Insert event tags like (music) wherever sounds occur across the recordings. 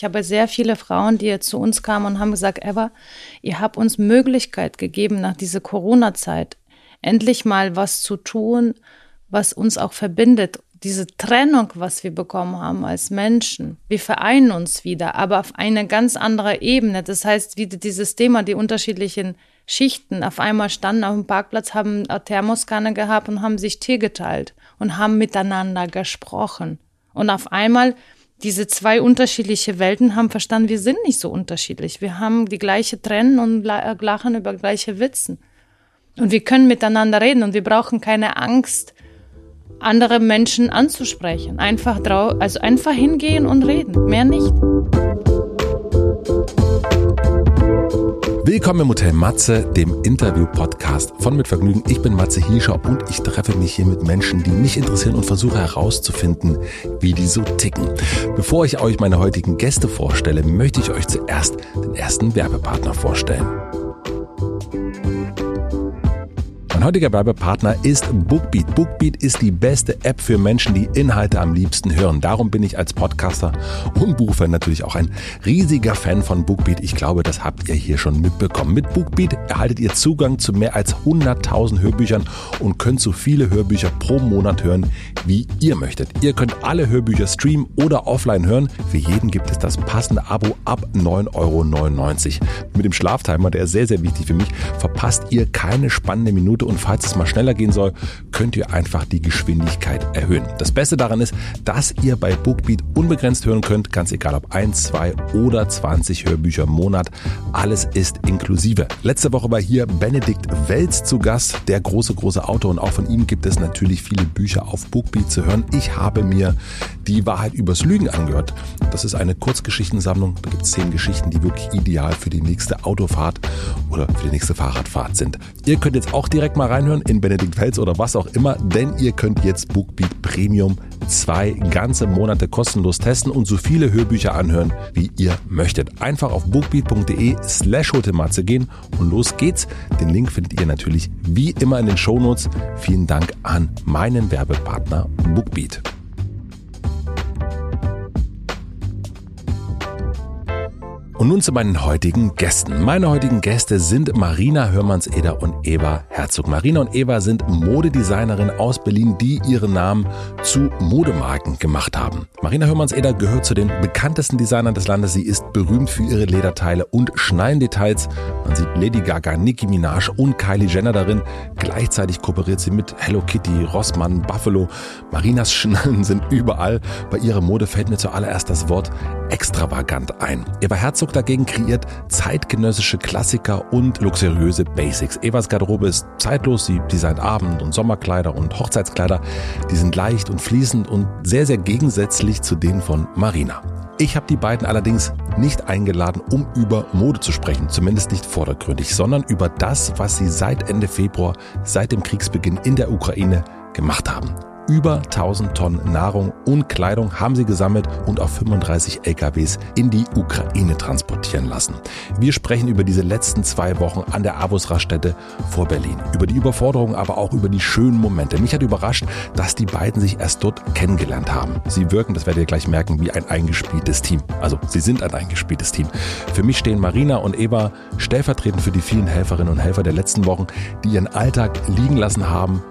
Ich habe sehr viele Frauen, die zu uns kamen und haben gesagt, Eva, ihr habt uns Möglichkeit gegeben, nach dieser Corona-Zeit endlich mal was zu tun, was uns auch verbindet. Diese Trennung, was wir bekommen haben als Menschen, wir vereinen uns wieder, aber auf eine ganz andere Ebene. Das heißt, wieder dieses Thema, die unterschiedlichen Schichten. Auf einmal standen auf dem Parkplatz, haben eine Thermoskanne gehabt und haben sich Tee geteilt und haben miteinander gesprochen. Und auf einmal diese zwei unterschiedliche Welten haben verstanden, wir sind nicht so unterschiedlich. Wir haben die gleiche Trennen und äh, lachen über gleiche Witzen. Und wir können miteinander reden und wir brauchen keine Angst, andere Menschen anzusprechen. Einfach drau also einfach hingehen und reden, mehr nicht. Willkommen im Hotel Matze, dem Interview-Podcast von Mit Vergnügen. Ich bin Matze Hiescher und ich treffe mich hier mit Menschen, die mich interessieren und versuche herauszufinden, wie die so ticken. Bevor ich euch meine heutigen Gäste vorstelle, möchte ich euch zuerst den ersten Werbepartner vorstellen. Mein heutiger Werbepartner ist Bookbeat. Bookbeat ist die beste App für Menschen, die Inhalte am liebsten hören. Darum bin ich als Podcaster und Buchfan natürlich auch ein riesiger Fan von Bookbeat. Ich glaube, das habt ihr hier schon mitbekommen. Mit Bookbeat erhaltet ihr Zugang zu mehr als 100.000 Hörbüchern und könnt so viele Hörbücher pro Monat hören, wie ihr möchtet. Ihr könnt alle Hörbücher streamen oder offline hören. Für jeden gibt es das passende Abo ab 9,99 Euro. Mit dem Schlaftimer, der ist sehr, sehr wichtig für mich, verpasst ihr keine spannende Minute und falls es mal schneller gehen soll, könnt ihr einfach die Geschwindigkeit erhöhen. Das Beste daran ist, dass ihr bei Bookbeat unbegrenzt hören könnt, ganz egal ob 1, 2 oder 20 Hörbücher im Monat. Alles ist inklusive. Letzte Woche war hier Benedikt Welz zu Gast, der große, große Autor und auch von ihm gibt es natürlich viele Bücher auf Bookbeat zu hören. Ich habe mir die Wahrheit übers Lügen angehört. Das ist eine Kurzgeschichtensammlung. Da gibt es zehn Geschichten, die wirklich ideal für die nächste Autofahrt oder für die nächste Fahrradfahrt sind. Ihr könnt jetzt auch direkt mal reinhören in Benedikt Fels oder was auch immer, denn ihr könnt jetzt BookBeat Premium zwei ganze Monate kostenlos testen und so viele Hörbücher anhören, wie ihr möchtet. Einfach auf bookbeat.de slash Hotematze gehen und los geht's. Den Link findet ihr natürlich wie immer in den Shownotes. Vielen Dank an meinen Werbepartner BookBeat. Und nun zu meinen heutigen Gästen. Meine heutigen Gäste sind Marina Hörmanns-Eder und Eva Herzog. Marina und Eva sind Modedesignerin aus Berlin, die ihren Namen zu Modemarken gemacht haben. Marina Hörmanns-Eder gehört zu den bekanntesten Designern des Landes. Sie ist berühmt für ihre Lederteile und Schneidendetails. Man sieht Lady Gaga, Nicki Minaj und Kylie Jenner darin. Gleichzeitig kooperiert sie mit Hello Kitty, Rossmann, Buffalo. Marinas Schnallen (laughs) sind überall. Bei ihrer Mode fällt mir zuallererst das Wort extravagant ein. Eva Herzog dagegen kreiert zeitgenössische Klassiker und luxuriöse Basics. Evas Garderobe ist zeitlos, sie designt Abend- und Sommerkleider und Hochzeitskleider. Die sind leicht und fließend und sehr, sehr gegensätzlich zu denen von Marina. Ich habe die beiden allerdings nicht eingeladen, um über Mode zu sprechen, zumindest nicht vordergründig, sondern über das, was sie seit Ende Februar, seit dem Kriegsbeginn in der Ukraine gemacht haben. Über 1000 Tonnen Nahrung und Kleidung haben sie gesammelt und auf 35 LKWs in die Ukraine transportieren lassen. Wir sprechen über diese letzten zwei Wochen an der Avus-Raststätte vor Berlin. Über die Überforderung, aber auch über die schönen Momente. Mich hat überrascht, dass die beiden sich erst dort kennengelernt haben. Sie wirken, das werdet ihr gleich merken, wie ein eingespieltes Team. Also, sie sind ein eingespieltes Team. Für mich stehen Marina und Eva stellvertretend für die vielen Helferinnen und Helfer der letzten Wochen, die ihren Alltag liegen lassen haben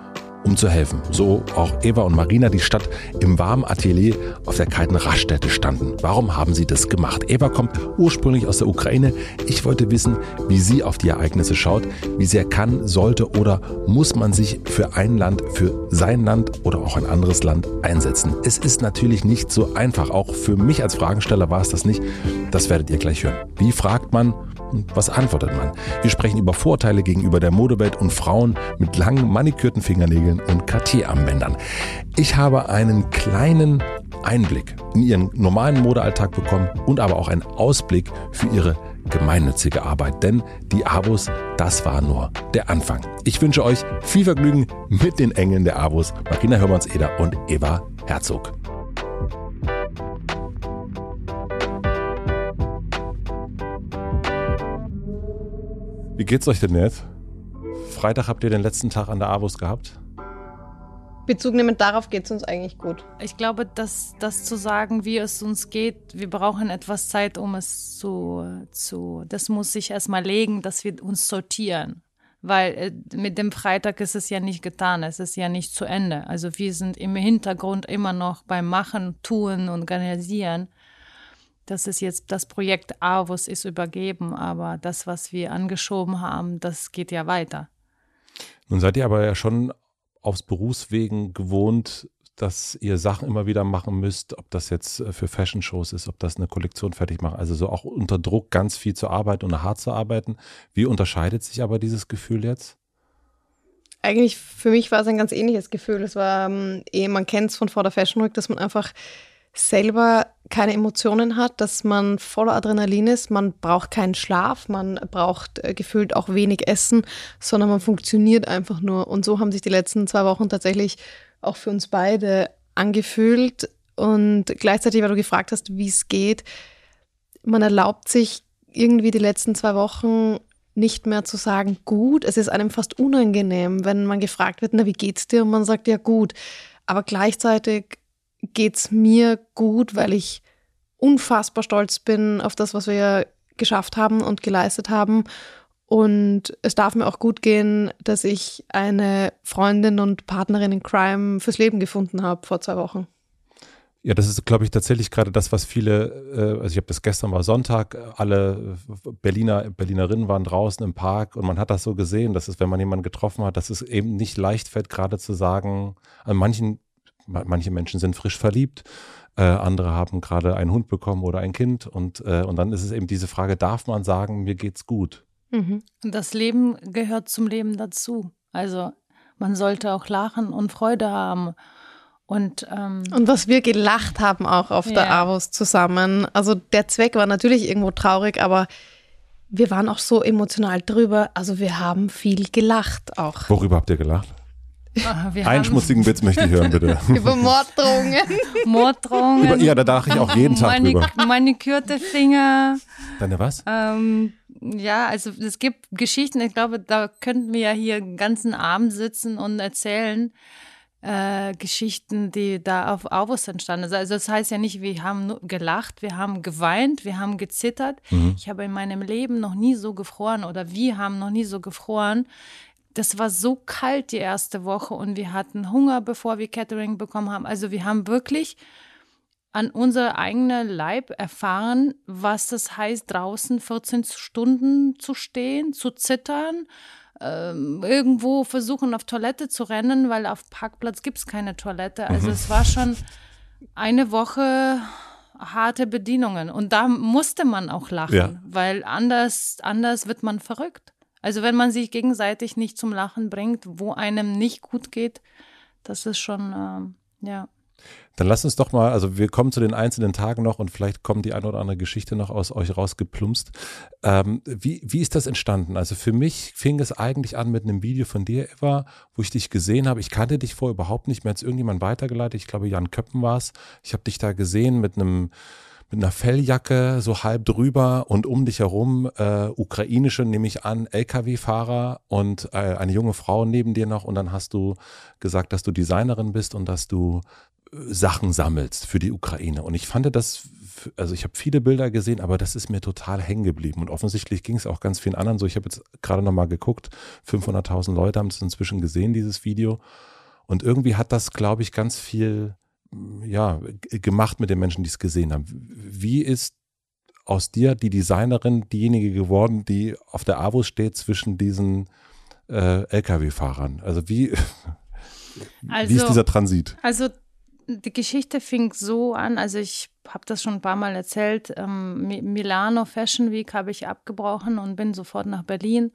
um zu helfen. So auch Eva und Marina, die statt im warmen Atelier auf der kalten Raststätte standen. Warum haben sie das gemacht? Eva kommt ursprünglich aus der Ukraine. Ich wollte wissen, wie sie auf die Ereignisse schaut, wie sehr kann, sollte oder muss man sich für ein Land, für sein Land oder auch ein anderes Land einsetzen. Es ist natürlich nicht so einfach. Auch für mich als Fragensteller war es das nicht. Das werdet ihr gleich hören. Wie fragt man was antwortet man? Wir sprechen über Vorteile gegenüber der Modewelt und Frauen mit langen manikürten Fingernägeln und Cartier-Armbändern. Ich habe einen kleinen Einblick in ihren normalen Modealltag bekommen und aber auch einen Ausblick für ihre gemeinnützige Arbeit. Denn die Abos, das war nur der Anfang. Ich wünsche euch viel Vergnügen mit den Engeln der Abos, Marina Hörmanns-Eder und Eva Herzog. Wie geht's euch denn jetzt? Freitag habt ihr den letzten Tag an der Avus gehabt? Bezug nehmend darauf geht es uns eigentlich gut. Ich glaube, dass das zu sagen, wie es uns geht, wir brauchen etwas Zeit, um es zu, zu das muss sich erstmal legen, dass wir uns sortieren. Weil äh, mit dem Freitag ist es ja nicht getan, es ist ja nicht zu Ende. Also wir sind im Hintergrund immer noch beim Machen, Tun und Organisieren. Das ist jetzt das Projekt Avus ist übergeben, aber das, was wir angeschoben haben, das geht ja weiter. Nun seid ihr aber ja schon aufs Berufswegen gewohnt, dass ihr Sachen immer wieder machen müsst, ob das jetzt äh, für Fashion-Shows ist, ob das eine Kollektion fertig macht, also so auch unter Druck ganz viel zu arbeiten und hart zu arbeiten. Wie unterscheidet sich aber dieses Gefühl jetzt? Eigentlich für mich war es ein ganz ähnliches Gefühl. Es war, ähm, eh, man kennt es von vor der Fashion Week, dass man einfach selber keine Emotionen hat, dass man voller Adrenalin ist, man braucht keinen Schlaf, man braucht äh, gefühlt auch wenig Essen, sondern man funktioniert einfach nur. Und so haben sich die letzten zwei Wochen tatsächlich auch für uns beide angefühlt. Und gleichzeitig, weil du gefragt hast, wie es geht, man erlaubt sich irgendwie die letzten zwei Wochen nicht mehr zu sagen, gut. Es ist einem fast unangenehm, wenn man gefragt wird, na, wie geht's dir? Und man sagt, ja, gut. Aber gleichzeitig geht es mir gut, weil ich unfassbar stolz bin auf das, was wir geschafft haben und geleistet haben. Und es darf mir auch gut gehen, dass ich eine Freundin und Partnerin in Crime fürs Leben gefunden habe vor zwei Wochen. Ja, das ist, glaube ich, tatsächlich gerade das, was viele, äh, also ich habe das gestern war Sonntag, alle Berliner, Berlinerinnen waren draußen im Park und man hat das so gesehen, dass es, wenn man jemanden getroffen hat, dass es eben nicht leicht fällt, gerade zu sagen, an manchen manche Menschen sind frisch verliebt, äh, andere haben gerade einen Hund bekommen oder ein Kind und, äh, und dann ist es eben diese Frage, darf man sagen, mir geht's gut? Mhm. Das Leben gehört zum Leben dazu. Also man sollte auch lachen und Freude haben. Und, ähm, und was wir gelacht haben auch auf ja. der AWOS zusammen. Also der Zweck war natürlich irgendwo traurig, aber wir waren auch so emotional drüber. Also wir haben viel gelacht auch. Worüber habt ihr gelacht? Ah, Einen schmutzigen Witz möchte ich hören, bitte. (laughs) Über Morddrohungen. (laughs) Morddrohungen. Über, ja, da dachte ich auch jeden Tag Manik drüber. Manikürte Finger. Deine was? Ähm, ja, also es gibt Geschichten, ich glaube, da könnten wir ja hier einen ganzen Abend sitzen und erzählen. Äh, Geschichten, die da auf August entstanden sind. Also das heißt ja nicht, wir haben nur gelacht, wir haben geweint, wir haben gezittert. Mhm. Ich habe in meinem Leben noch nie so gefroren oder wir haben noch nie so gefroren das war so kalt die erste Woche und wir hatten Hunger, bevor wir Catering bekommen haben. Also wir haben wirklich an unser eigener Leib erfahren, was das heißt, draußen 14 Stunden zu stehen, zu zittern, ähm, irgendwo versuchen, auf Toilette zu rennen, weil auf Parkplatz gibt es keine Toilette. Also mhm. es war schon eine Woche harte Bedienungen. Und da musste man auch lachen, ja. weil anders, anders wird man verrückt. Also wenn man sich gegenseitig nicht zum Lachen bringt, wo einem nicht gut geht, das ist schon, äh, ja. Dann lass uns doch mal, also wir kommen zu den einzelnen Tagen noch und vielleicht kommt die eine oder andere Geschichte noch aus euch rausgeplumpst. Ähm, wie, wie ist das entstanden? Also für mich fing es eigentlich an mit einem Video von dir, Eva, wo ich dich gesehen habe. Ich kannte dich vorher überhaupt nicht mehr, als irgendjemand weitergeleitet. Ich glaube, Jan Köppen war es. Ich habe dich da gesehen mit einem mit einer Felljacke so halb drüber und um dich herum äh, ukrainische, nehme ich an, Lkw-Fahrer und äh, eine junge Frau neben dir noch und dann hast du gesagt, dass du Designerin bist und dass du äh, Sachen sammelst für die Ukraine. Und ich fand das, also ich habe viele Bilder gesehen, aber das ist mir total hängen geblieben. Und offensichtlich ging es auch ganz vielen anderen so. Ich habe jetzt gerade nochmal geguckt, 500.000 Leute haben es inzwischen gesehen, dieses Video. Und irgendwie hat das, glaube ich, ganz viel ja, gemacht mit den Menschen, die es gesehen haben. Wie ist aus dir die Designerin diejenige geworden, die auf der AWO steht zwischen diesen äh, Lkw-Fahrern? Also wie, also, (laughs) wie ist also dieser Transit? Also die Geschichte fing so an, also ich habe das schon ein paar Mal erzählt, ähm, Milano Fashion Week habe ich abgebrochen und bin sofort nach Berlin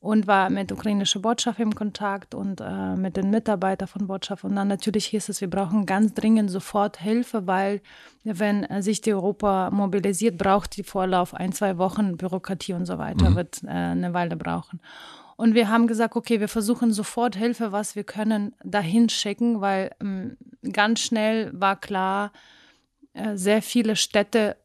und war mit ukrainischer Botschaft im Kontakt und äh, mit den Mitarbeitern von Botschaft. Und dann natürlich hieß es, wir brauchen ganz dringend sofort Hilfe, weil wenn sich die Europa mobilisiert, braucht die Vorlauf ein, zwei Wochen Bürokratie und so weiter, mhm. wird äh, eine Weile brauchen. Und wir haben gesagt, okay, wir versuchen sofort Hilfe, was wir können, dahin schicken, weil ähm, ganz schnell war klar, äh, sehr viele Städte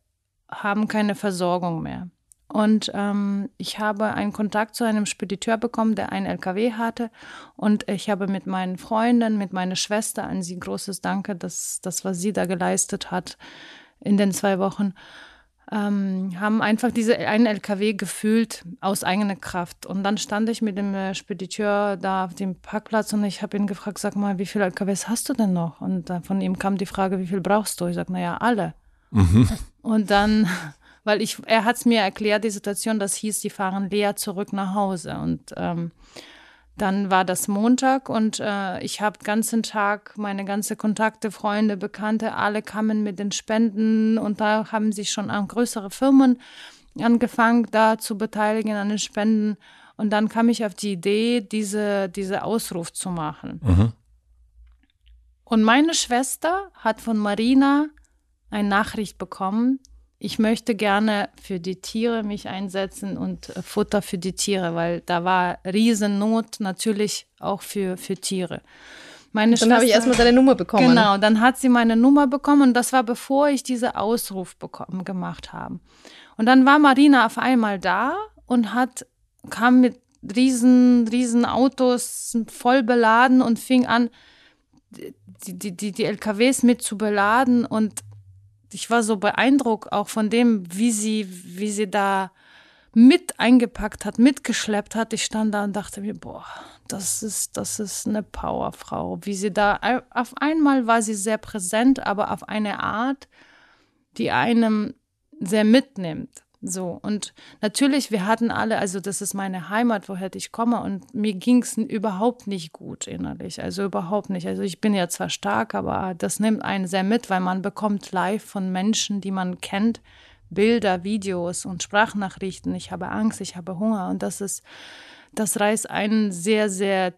haben keine Versorgung mehr. Und ähm, ich habe einen Kontakt zu einem Spediteur bekommen, der einen LKW hatte. Und ich habe mit meinen Freunden, mit meiner Schwester an sie großes Danke, dass das, was sie da geleistet hat in den zwei Wochen, ähm, haben einfach diese einen LKW gefühlt aus eigener Kraft. Und dann stand ich mit dem äh, Spediteur da auf dem Parkplatz und ich habe ihn gefragt, sag mal, wie viele LKWs hast du denn noch? Und dann von ihm kam die Frage, wie viel brauchst du? Ich sage, naja, alle. Mhm. Und dann, weil ich, er hat es mir erklärt, die Situation, das hieß, die fahren leer zurück nach Hause. Und ähm, dann war das Montag und äh, ich habe ganzen Tag meine ganze Kontakte, Freunde, Bekannte, alle kamen mit den Spenden und da haben sich schon auch größere Firmen angefangen, da zu beteiligen an den Spenden. Und dann kam ich auf die Idee, diese, diese Ausruf zu machen. Mhm. Und meine Schwester hat von Marina eine Nachricht bekommen, ich möchte gerne für die Tiere mich einsetzen und äh, Futter für die Tiere, weil da war Riesennot natürlich auch für, für Tiere. Meine dann habe ich erstmal deine Nummer bekommen. Genau, dann hat sie meine Nummer bekommen und das war bevor ich diese Ausruf bekommen, gemacht habe. Und dann war Marina auf einmal da und hat, kam mit riesen, riesen Autos voll beladen und fing an, die, die, die, die LKWs mit zu beladen und ich war so beeindruckt auch von dem, wie sie, wie sie da mit eingepackt hat, mitgeschleppt hat. Ich stand da und dachte mir, boah, das ist, das ist eine Powerfrau. Wie sie da, auf einmal war sie sehr präsent, aber auf eine Art, die einem sehr mitnimmt. So, und natürlich, wir hatten alle, also das ist meine Heimat, woher ich komme, und mir ging es überhaupt nicht gut innerlich. Also überhaupt nicht. Also ich bin ja zwar stark, aber das nimmt einen sehr mit, weil man bekommt live von Menschen, die man kennt, Bilder, Videos und Sprachnachrichten. Ich habe Angst, ich habe Hunger. Und das ist, das reißt einen sehr, sehr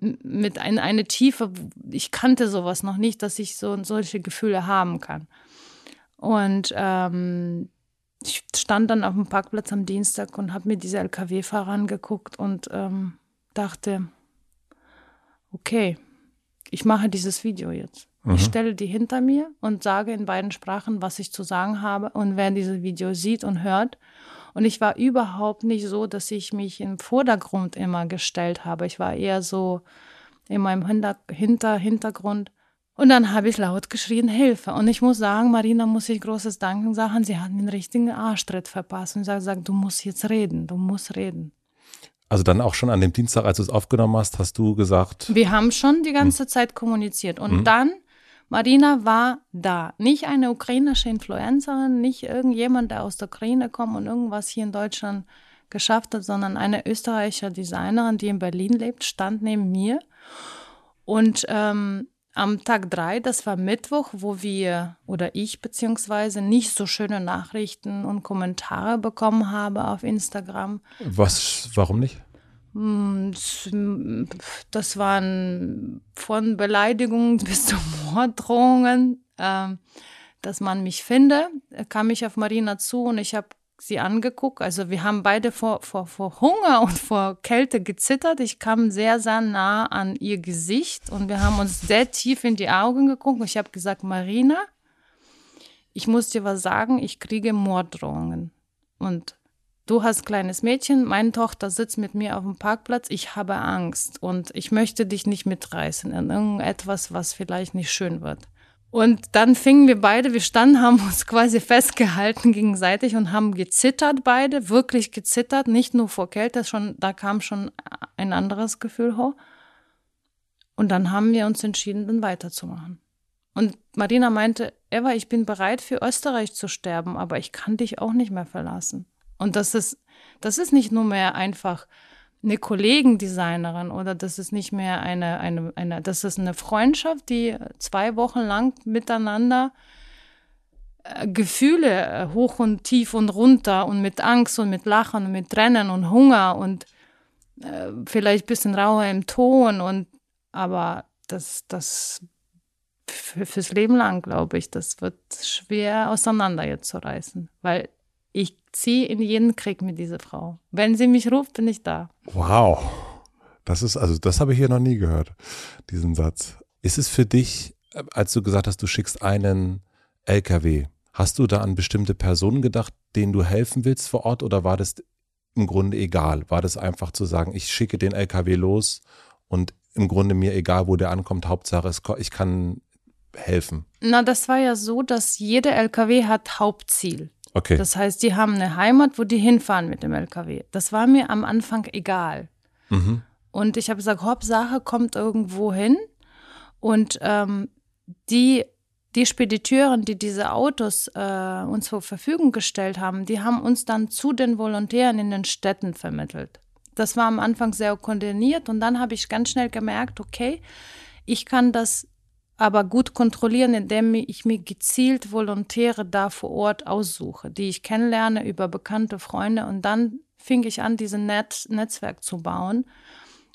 mit ein, eine Tiefe. Ich kannte sowas noch nicht, dass ich so solche Gefühle haben kann. Und ähm, ich stand dann auf dem Parkplatz am Dienstag und habe mir diese LKW-Fahrer angeguckt und ähm, dachte, okay, ich mache dieses Video jetzt. Mhm. Ich stelle die hinter mir und sage in beiden Sprachen, was ich zu sagen habe. Und wer dieses Video sieht und hört. Und ich war überhaupt nicht so, dass ich mich im Vordergrund immer gestellt habe. Ich war eher so in meinem Hinter Hintergrund und dann habe ich laut geschrien, Hilfe. Und ich muss sagen, Marina muss ich großes Danken sagen, sie hat mir einen richtigen Arschtritt verpasst und sagt, du musst jetzt reden, du musst reden. Also dann auch schon an dem Dienstag, als du es aufgenommen hast, hast du gesagt. Wir haben schon die ganze hm. Zeit kommuniziert. Und hm. dann, Marina war da. Nicht eine ukrainische Influencerin, nicht irgendjemand, der aus der Ukraine kommt und irgendwas hier in Deutschland geschafft hat, sondern eine österreichische Designerin, die in Berlin lebt, stand neben mir. Und ähm, am Tag drei, das war Mittwoch, wo wir oder ich beziehungsweise nicht so schöne Nachrichten und Kommentare bekommen habe auf Instagram. Was, warum nicht? Hm, das waren von Beleidigungen (laughs) bis zu Morddrohungen, ähm, dass man mich finde, kam ich auf Marina zu und ich habe sie angeguckt. Also wir haben beide vor, vor, vor Hunger und vor Kälte gezittert. Ich kam sehr, sehr nah an ihr Gesicht und wir haben uns sehr tief in die Augen geguckt. Ich habe gesagt, Marina, ich muss dir was sagen, ich kriege Morddrohungen. Und du hast kleines Mädchen, meine Tochter sitzt mit mir auf dem Parkplatz, ich habe Angst und ich möchte dich nicht mitreißen in irgendetwas, was vielleicht nicht schön wird. Und dann fingen wir beide, wir standen, haben uns quasi festgehalten gegenseitig und haben gezittert beide, wirklich gezittert, nicht nur vor Kälte, schon, da kam schon ein anderes Gefühl hoch. Und dann haben wir uns entschieden, dann weiterzumachen. Und Marina meinte, Eva, ich bin bereit für Österreich zu sterben, aber ich kann dich auch nicht mehr verlassen. Und das ist, das ist nicht nur mehr einfach eine Kollegendesignerin oder das ist nicht mehr eine, eine, eine, das ist eine Freundschaft, die zwei Wochen lang miteinander äh, Gefühle äh, hoch und tief und runter und mit Angst und mit Lachen und mit Trennen und Hunger und äh, vielleicht ein bisschen rauer im Ton und aber das, das fürs Leben lang, glaube ich, das wird schwer auseinander jetzt zu reißen, weil ich ziehe in jeden Krieg mit dieser Frau. Wenn sie mich ruft, bin ich da. Wow. Das ist, also das habe ich hier noch nie gehört, diesen Satz. Ist es für dich, als du gesagt hast, du schickst einen LKW Hast du da an bestimmte Personen gedacht, denen du helfen willst vor Ort oder war das im Grunde egal? War das einfach zu sagen, ich schicke den LKW los und im Grunde mir egal, wo der ankommt, Hauptsache ich kann helfen? Na, das war ja so, dass jeder LKW hat Hauptziel. Okay. Das heißt, die haben eine Heimat, wo die hinfahren mit dem LKW. Das war mir am Anfang egal. Mhm. Und ich habe gesagt, Hauptsache kommt irgendwo hin. Und ähm, die, die Spediteuren, die diese Autos äh, uns zur Verfügung gestellt haben, die haben uns dann zu den Volontären in den Städten vermittelt. Das war am Anfang sehr koordiniert und dann habe ich ganz schnell gemerkt, okay, ich kann das aber gut kontrollieren, indem ich mir gezielt Volontäre da vor Ort aussuche, die ich kennenlerne über bekannte Freunde. Und dann fing ich an, dieses Net Netzwerk zu bauen.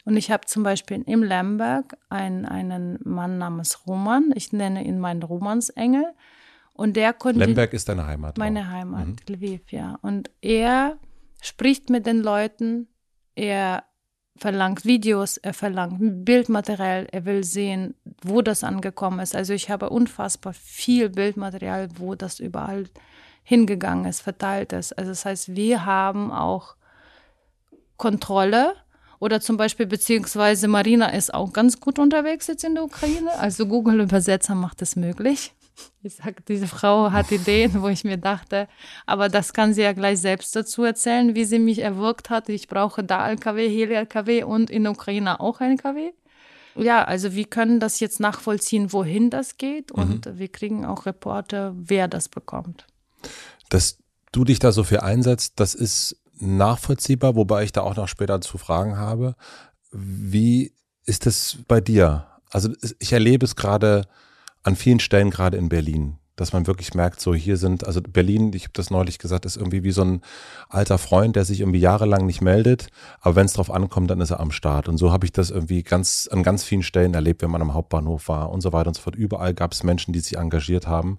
Und ich habe zum Beispiel im Lemberg einen, einen Mann namens Roman. Ich nenne ihn meinen Romansengel. Und der konnte. Lemberg ist deine Heimat. Meine auch. Heimat, mhm. Lviv, ja. Und er spricht mit den Leuten. Er verlangt Videos, er verlangt Bildmaterial, er will sehen, wo das angekommen ist. Also ich habe unfassbar viel Bildmaterial, wo das überall hingegangen ist, verteilt ist. Also das heißt, wir haben auch Kontrolle oder zum Beispiel, beziehungsweise Marina ist auch ganz gut unterwegs jetzt in der Ukraine. Also Google-Übersetzer macht es möglich. Ich sage, diese Frau hat Ideen, wo ich mir dachte, aber das kann sie ja gleich selbst dazu erzählen, wie sie mich erwirkt hat. Ich brauche da LKW, hier LKW und in der Ukraine auch LKW. Ja, also wir können das jetzt nachvollziehen, wohin das geht und mhm. wir kriegen auch Reporte, wer das bekommt. Dass du dich da so viel einsetzt, das ist nachvollziehbar, wobei ich da auch noch später zu Fragen habe. Wie ist es bei dir? Also ich erlebe es gerade an vielen Stellen, gerade in Berlin, dass man wirklich merkt, so hier sind, also Berlin, ich habe das neulich gesagt, ist irgendwie wie so ein alter Freund, der sich irgendwie jahrelang nicht meldet, aber wenn es drauf ankommt, dann ist er am Start. Und so habe ich das irgendwie ganz an ganz vielen Stellen erlebt, wenn man am Hauptbahnhof war und so weiter und so fort. Überall gab es Menschen, die sich engagiert haben.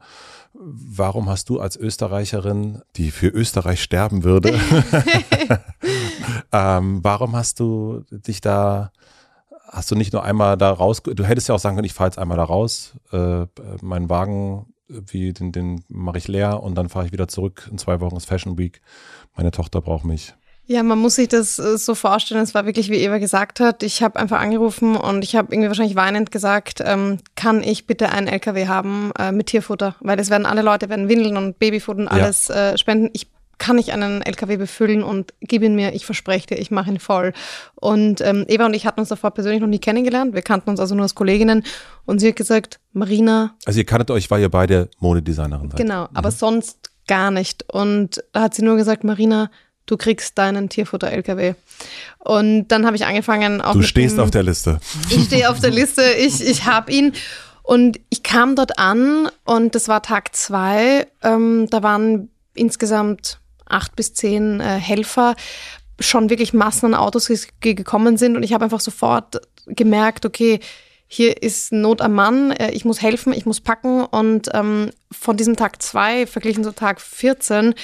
Warum hast du als Österreicherin, die für Österreich sterben würde, (laughs) (laughs) ähm, warum hast du dich da hast du nicht nur einmal da raus, du hättest ja auch sagen können, ich fahre jetzt einmal da raus, äh, meinen Wagen, wie den, den mache ich leer und dann fahre ich wieder zurück. In zwei Wochen ist Fashion Week. Meine Tochter braucht mich. Ja, man muss sich das äh, so vorstellen. Es war wirklich, wie Eva gesagt hat. Ich habe einfach angerufen und ich habe irgendwie wahrscheinlich weinend gesagt, ähm, kann ich bitte einen LKW haben äh, mit Tierfutter? Weil es werden alle Leute werden Windeln und Babyfutter und alles ja. äh, spenden. Ich kann ich einen LKW befüllen und gib ihn mir, ich verspreche dir, ich mache ihn voll. Und ähm, Eva und ich hatten uns davor persönlich noch nie kennengelernt. Wir kannten uns also nur als Kolleginnen. Und sie hat gesagt, Marina. Also ihr kanntet euch, weil ihr beide Modedesignerin seid. Genau, mhm. aber sonst gar nicht. Und da hat sie nur gesagt, Marina, du kriegst deinen Tierfutter-LKW. Und dann habe ich angefangen auch. Du stehst dem, auf der Liste. Ich stehe auf der Liste, ich, ich habe ihn. Und ich kam dort an und das war Tag zwei. Ähm, da waren insgesamt acht bis zehn äh, Helfer schon wirklich Massen an Autos gekommen sind und ich habe einfach sofort gemerkt, okay, hier ist Not am Mann, äh, ich muss helfen, ich muss packen und ähm, von diesem Tag zwei verglichen zu Tag 14,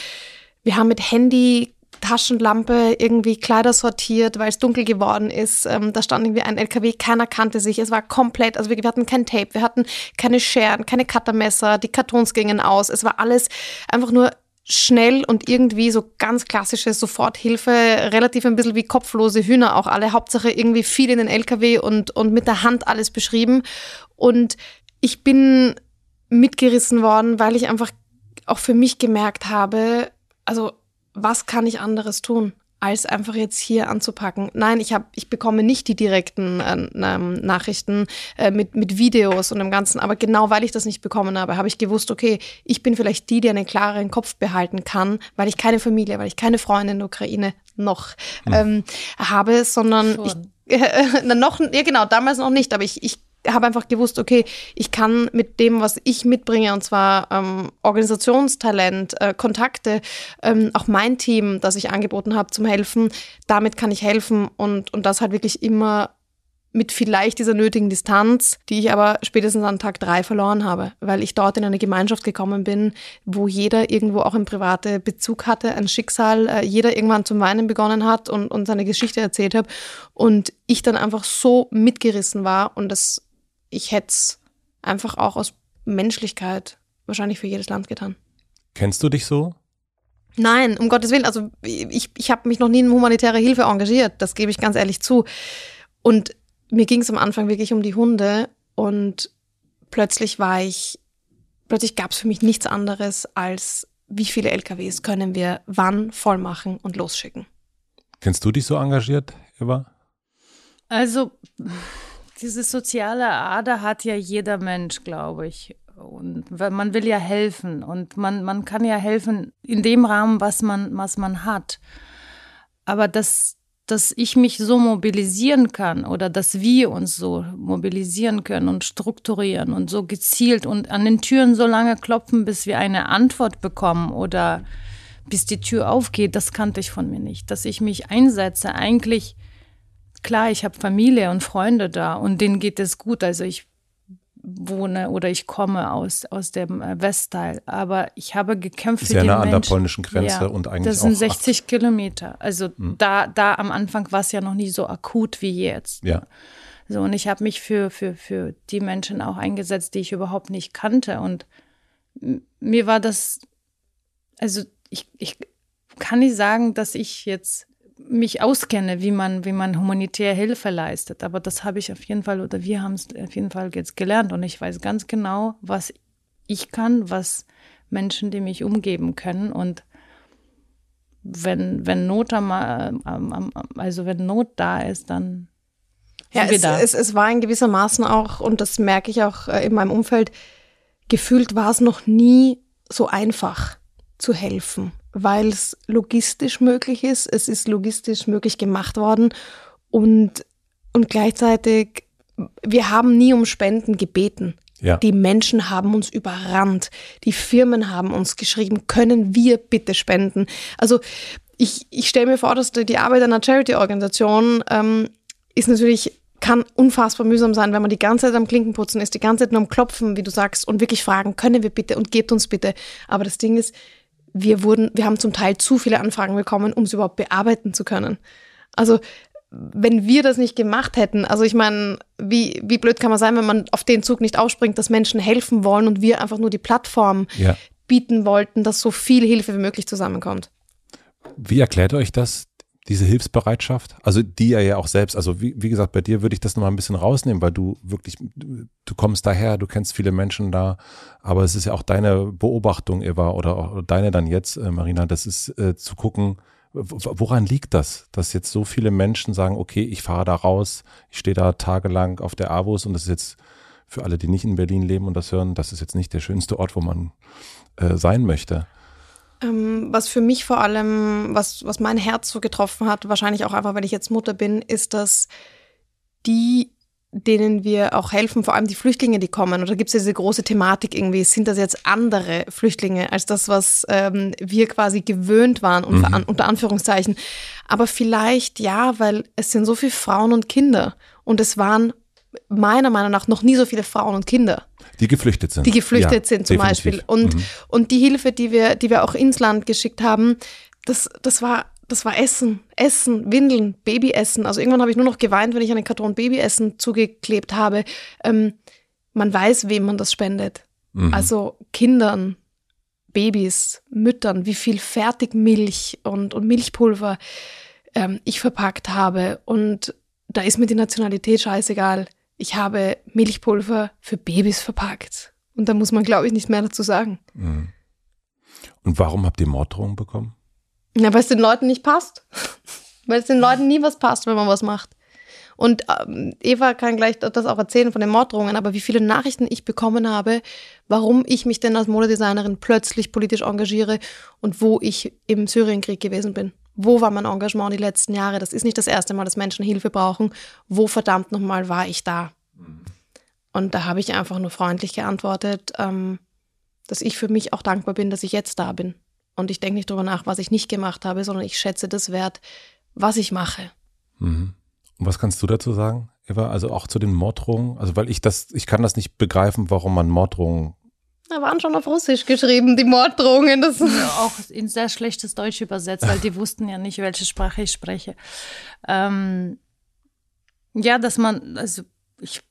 wir haben mit Handy Taschenlampe irgendwie Kleider sortiert, weil es dunkel geworden ist. Ähm, da stand irgendwie ein LKW, keiner kannte sich. Es war komplett, also wir, wir hatten kein Tape, wir hatten keine Scheren, keine Cuttermesser, die Kartons gingen aus. Es war alles einfach nur schnell und irgendwie so ganz klassische Soforthilfe, relativ ein bisschen wie kopflose Hühner auch alle. Hauptsache irgendwie viel in den LKW und, und mit der Hand alles beschrieben. Und ich bin mitgerissen worden, weil ich einfach auch für mich gemerkt habe, also was kann ich anderes tun? Als einfach jetzt hier anzupacken. Nein, ich habe, ich bekomme nicht die direkten äh, Nachrichten äh, mit mit Videos und dem Ganzen, aber genau weil ich das nicht bekommen habe, habe ich gewusst, okay, ich bin vielleicht die, die einen klareren Kopf behalten kann, weil ich keine Familie, weil ich keine Freunde in der Ukraine noch hm. ähm, habe, sondern Schon. ich (laughs) äh, noch, ja genau, damals noch nicht, aber ich, ich habe einfach gewusst, okay, ich kann mit dem, was ich mitbringe, und zwar ähm, Organisationstalent, äh, Kontakte, ähm, auch mein Team, das ich angeboten habe zum Helfen, damit kann ich helfen. Und, und das halt wirklich immer mit vielleicht dieser nötigen Distanz, die ich aber spätestens an Tag drei verloren habe, weil ich dort in eine Gemeinschaft gekommen bin, wo jeder irgendwo auch einen private Bezug hatte, ein Schicksal, äh, jeder irgendwann zum Weinen begonnen hat und, und seine Geschichte erzählt hat. Und ich dann einfach so mitgerissen war und das ich hätte es einfach auch aus Menschlichkeit wahrscheinlich für jedes Land getan. Kennst du dich so? Nein, um Gottes Willen. Also ich, ich habe mich noch nie in humanitäre Hilfe engagiert, das gebe ich ganz ehrlich zu. Und mir ging es am Anfang wirklich um die Hunde und plötzlich war ich, plötzlich gab es für mich nichts anderes als, wie viele LKWs können wir wann voll machen und losschicken. Kennst du dich so engagiert, Eva? Also, diese soziale Ader hat ja jeder Mensch, glaube ich. Und man will ja helfen und man, man kann ja helfen in dem Rahmen, was man, was man hat. Aber dass, dass ich mich so mobilisieren kann oder dass wir uns so mobilisieren können und strukturieren und so gezielt und an den Türen so lange klopfen, bis wir eine Antwort bekommen oder bis die Tür aufgeht, das kannte ich von mir nicht. Dass ich mich einsetze, eigentlich, klar, ich habe Familie und Freunde da und denen geht es gut. Also ich wohne oder ich komme aus, aus dem äh, Westteil. Aber ich habe gekämpft ist für die nah Menschen. an der polnischen Grenze ja, und eigentlich Das sind 60 acht. Kilometer. Also hm. da, da am Anfang war es ja noch nie so akut wie jetzt. Ja. So, und ich habe mich für, für, für die Menschen auch eingesetzt, die ich überhaupt nicht kannte. Und mir war das, also ich, ich kann nicht sagen, dass ich jetzt mich auskenne, wie man, wie man humanitär Hilfe leistet. Aber das habe ich auf jeden Fall oder wir haben es auf jeden Fall jetzt gelernt. Und ich weiß ganz genau, was ich kann, was Menschen, die mich umgeben können. Und wenn, wenn Not am, also wenn Not da ist, dann ja, es, es, es, war in gewisser Maßen auch, und das merke ich auch äh, in meinem Umfeld, gefühlt war es noch nie so einfach zu helfen weil es logistisch möglich ist. Es ist logistisch möglich gemacht worden und, und gleichzeitig, wir haben nie um Spenden gebeten. Ja. Die Menschen haben uns überrannt. Die Firmen haben uns geschrieben, können wir bitte spenden? Also ich, ich stelle mir vor, dass die Arbeit einer Charity-Organisation ähm, ist natürlich kann unfassbar mühsam sein, wenn man die ganze Zeit am Klinkenputzen ist, die ganze Zeit nur am Klopfen, wie du sagst, und wirklich fragen, können wir bitte und gebt uns bitte. Aber das Ding ist, wir wurden, wir haben zum Teil zu viele Anfragen bekommen, um es überhaupt bearbeiten zu können. Also wenn wir das nicht gemacht hätten, also ich meine, wie, wie blöd kann man sein, wenn man auf den Zug nicht aufspringt, dass Menschen helfen wollen und wir einfach nur die Plattform ja. bieten wollten, dass so viel Hilfe wie möglich zusammenkommt. Wie erklärt euch das, diese Hilfsbereitschaft? Also die ja auch selbst, also wie, wie gesagt, bei dir würde ich das nochmal ein bisschen rausnehmen, weil du wirklich, du kommst daher, du kennst viele Menschen da, aber es ist ja auch deine Beobachtung, Eva, oder auch deine dann jetzt, äh, Marina, das ist äh, zu gucken, woran liegt das, dass jetzt so viele Menschen sagen, okay, ich fahre da raus, ich stehe da tagelang auf der Avus und das ist jetzt für alle, die nicht in Berlin leben und das hören, das ist jetzt nicht der schönste Ort, wo man äh, sein möchte. Ähm, was für mich vor allem, was, was mein Herz so getroffen hat, wahrscheinlich auch einfach, weil ich jetzt Mutter bin, ist, dass die, denen wir auch helfen, vor allem die Flüchtlinge, die kommen, oder gibt es diese große Thematik irgendwie, sind das jetzt andere Flüchtlinge als das, was ähm, wir quasi gewöhnt waren, unter, mhm. unter Anführungszeichen. Aber vielleicht ja, weil es sind so viele Frauen und Kinder und es waren meiner Meinung nach noch nie so viele Frauen und Kinder. Die geflüchtet sind. Die geflüchtet ja, sind zum definitiv. Beispiel. Und, mhm. und die Hilfe, die wir, die wir auch ins Land geschickt haben, das, das war das war Essen, Essen, Windeln, Babyessen. Also irgendwann habe ich nur noch geweint, wenn ich einen Karton Babyessen zugeklebt habe. Ähm, man weiß, wem man das spendet. Mhm. Also Kindern, Babys, Müttern, wie viel Fertigmilch und, und Milchpulver ähm, ich verpackt habe. Und da ist mir die Nationalität scheißegal ich habe Milchpulver für Babys verpackt. Und da muss man, glaube ich, nicht mehr dazu sagen. Mhm. Und warum habt ihr Morddrohungen bekommen? Na, weil es den Leuten nicht passt. (laughs) weil es den Leuten nie was passt, wenn man was macht. Und ähm, Eva kann gleich das auch erzählen von den Morddrohungen, aber wie viele Nachrichten ich bekommen habe, warum ich mich denn als Modedesignerin plötzlich politisch engagiere und wo ich im Syrienkrieg gewesen bin. Wo war mein Engagement die letzten Jahre? Das ist nicht das erste Mal, dass Menschen Hilfe brauchen. Wo verdammt nochmal war ich da? Und da habe ich einfach nur freundlich geantwortet, ähm, dass ich für mich auch dankbar bin, dass ich jetzt da bin. Und ich denke nicht darüber nach, was ich nicht gemacht habe, sondern ich schätze das wert, was ich mache. Mhm. Und was kannst du dazu sagen, Eva? Also auch zu den Morddrohungen? Also weil ich das, ich kann das nicht begreifen, warum man Morddrohungen da waren schon auf Russisch geschrieben, die Morddrohungen. Das ja, (laughs) auch in sehr schlechtes Deutsch übersetzt, weil die wussten ja nicht, welche Sprache ich spreche. Ähm, ja, dass man, also ich,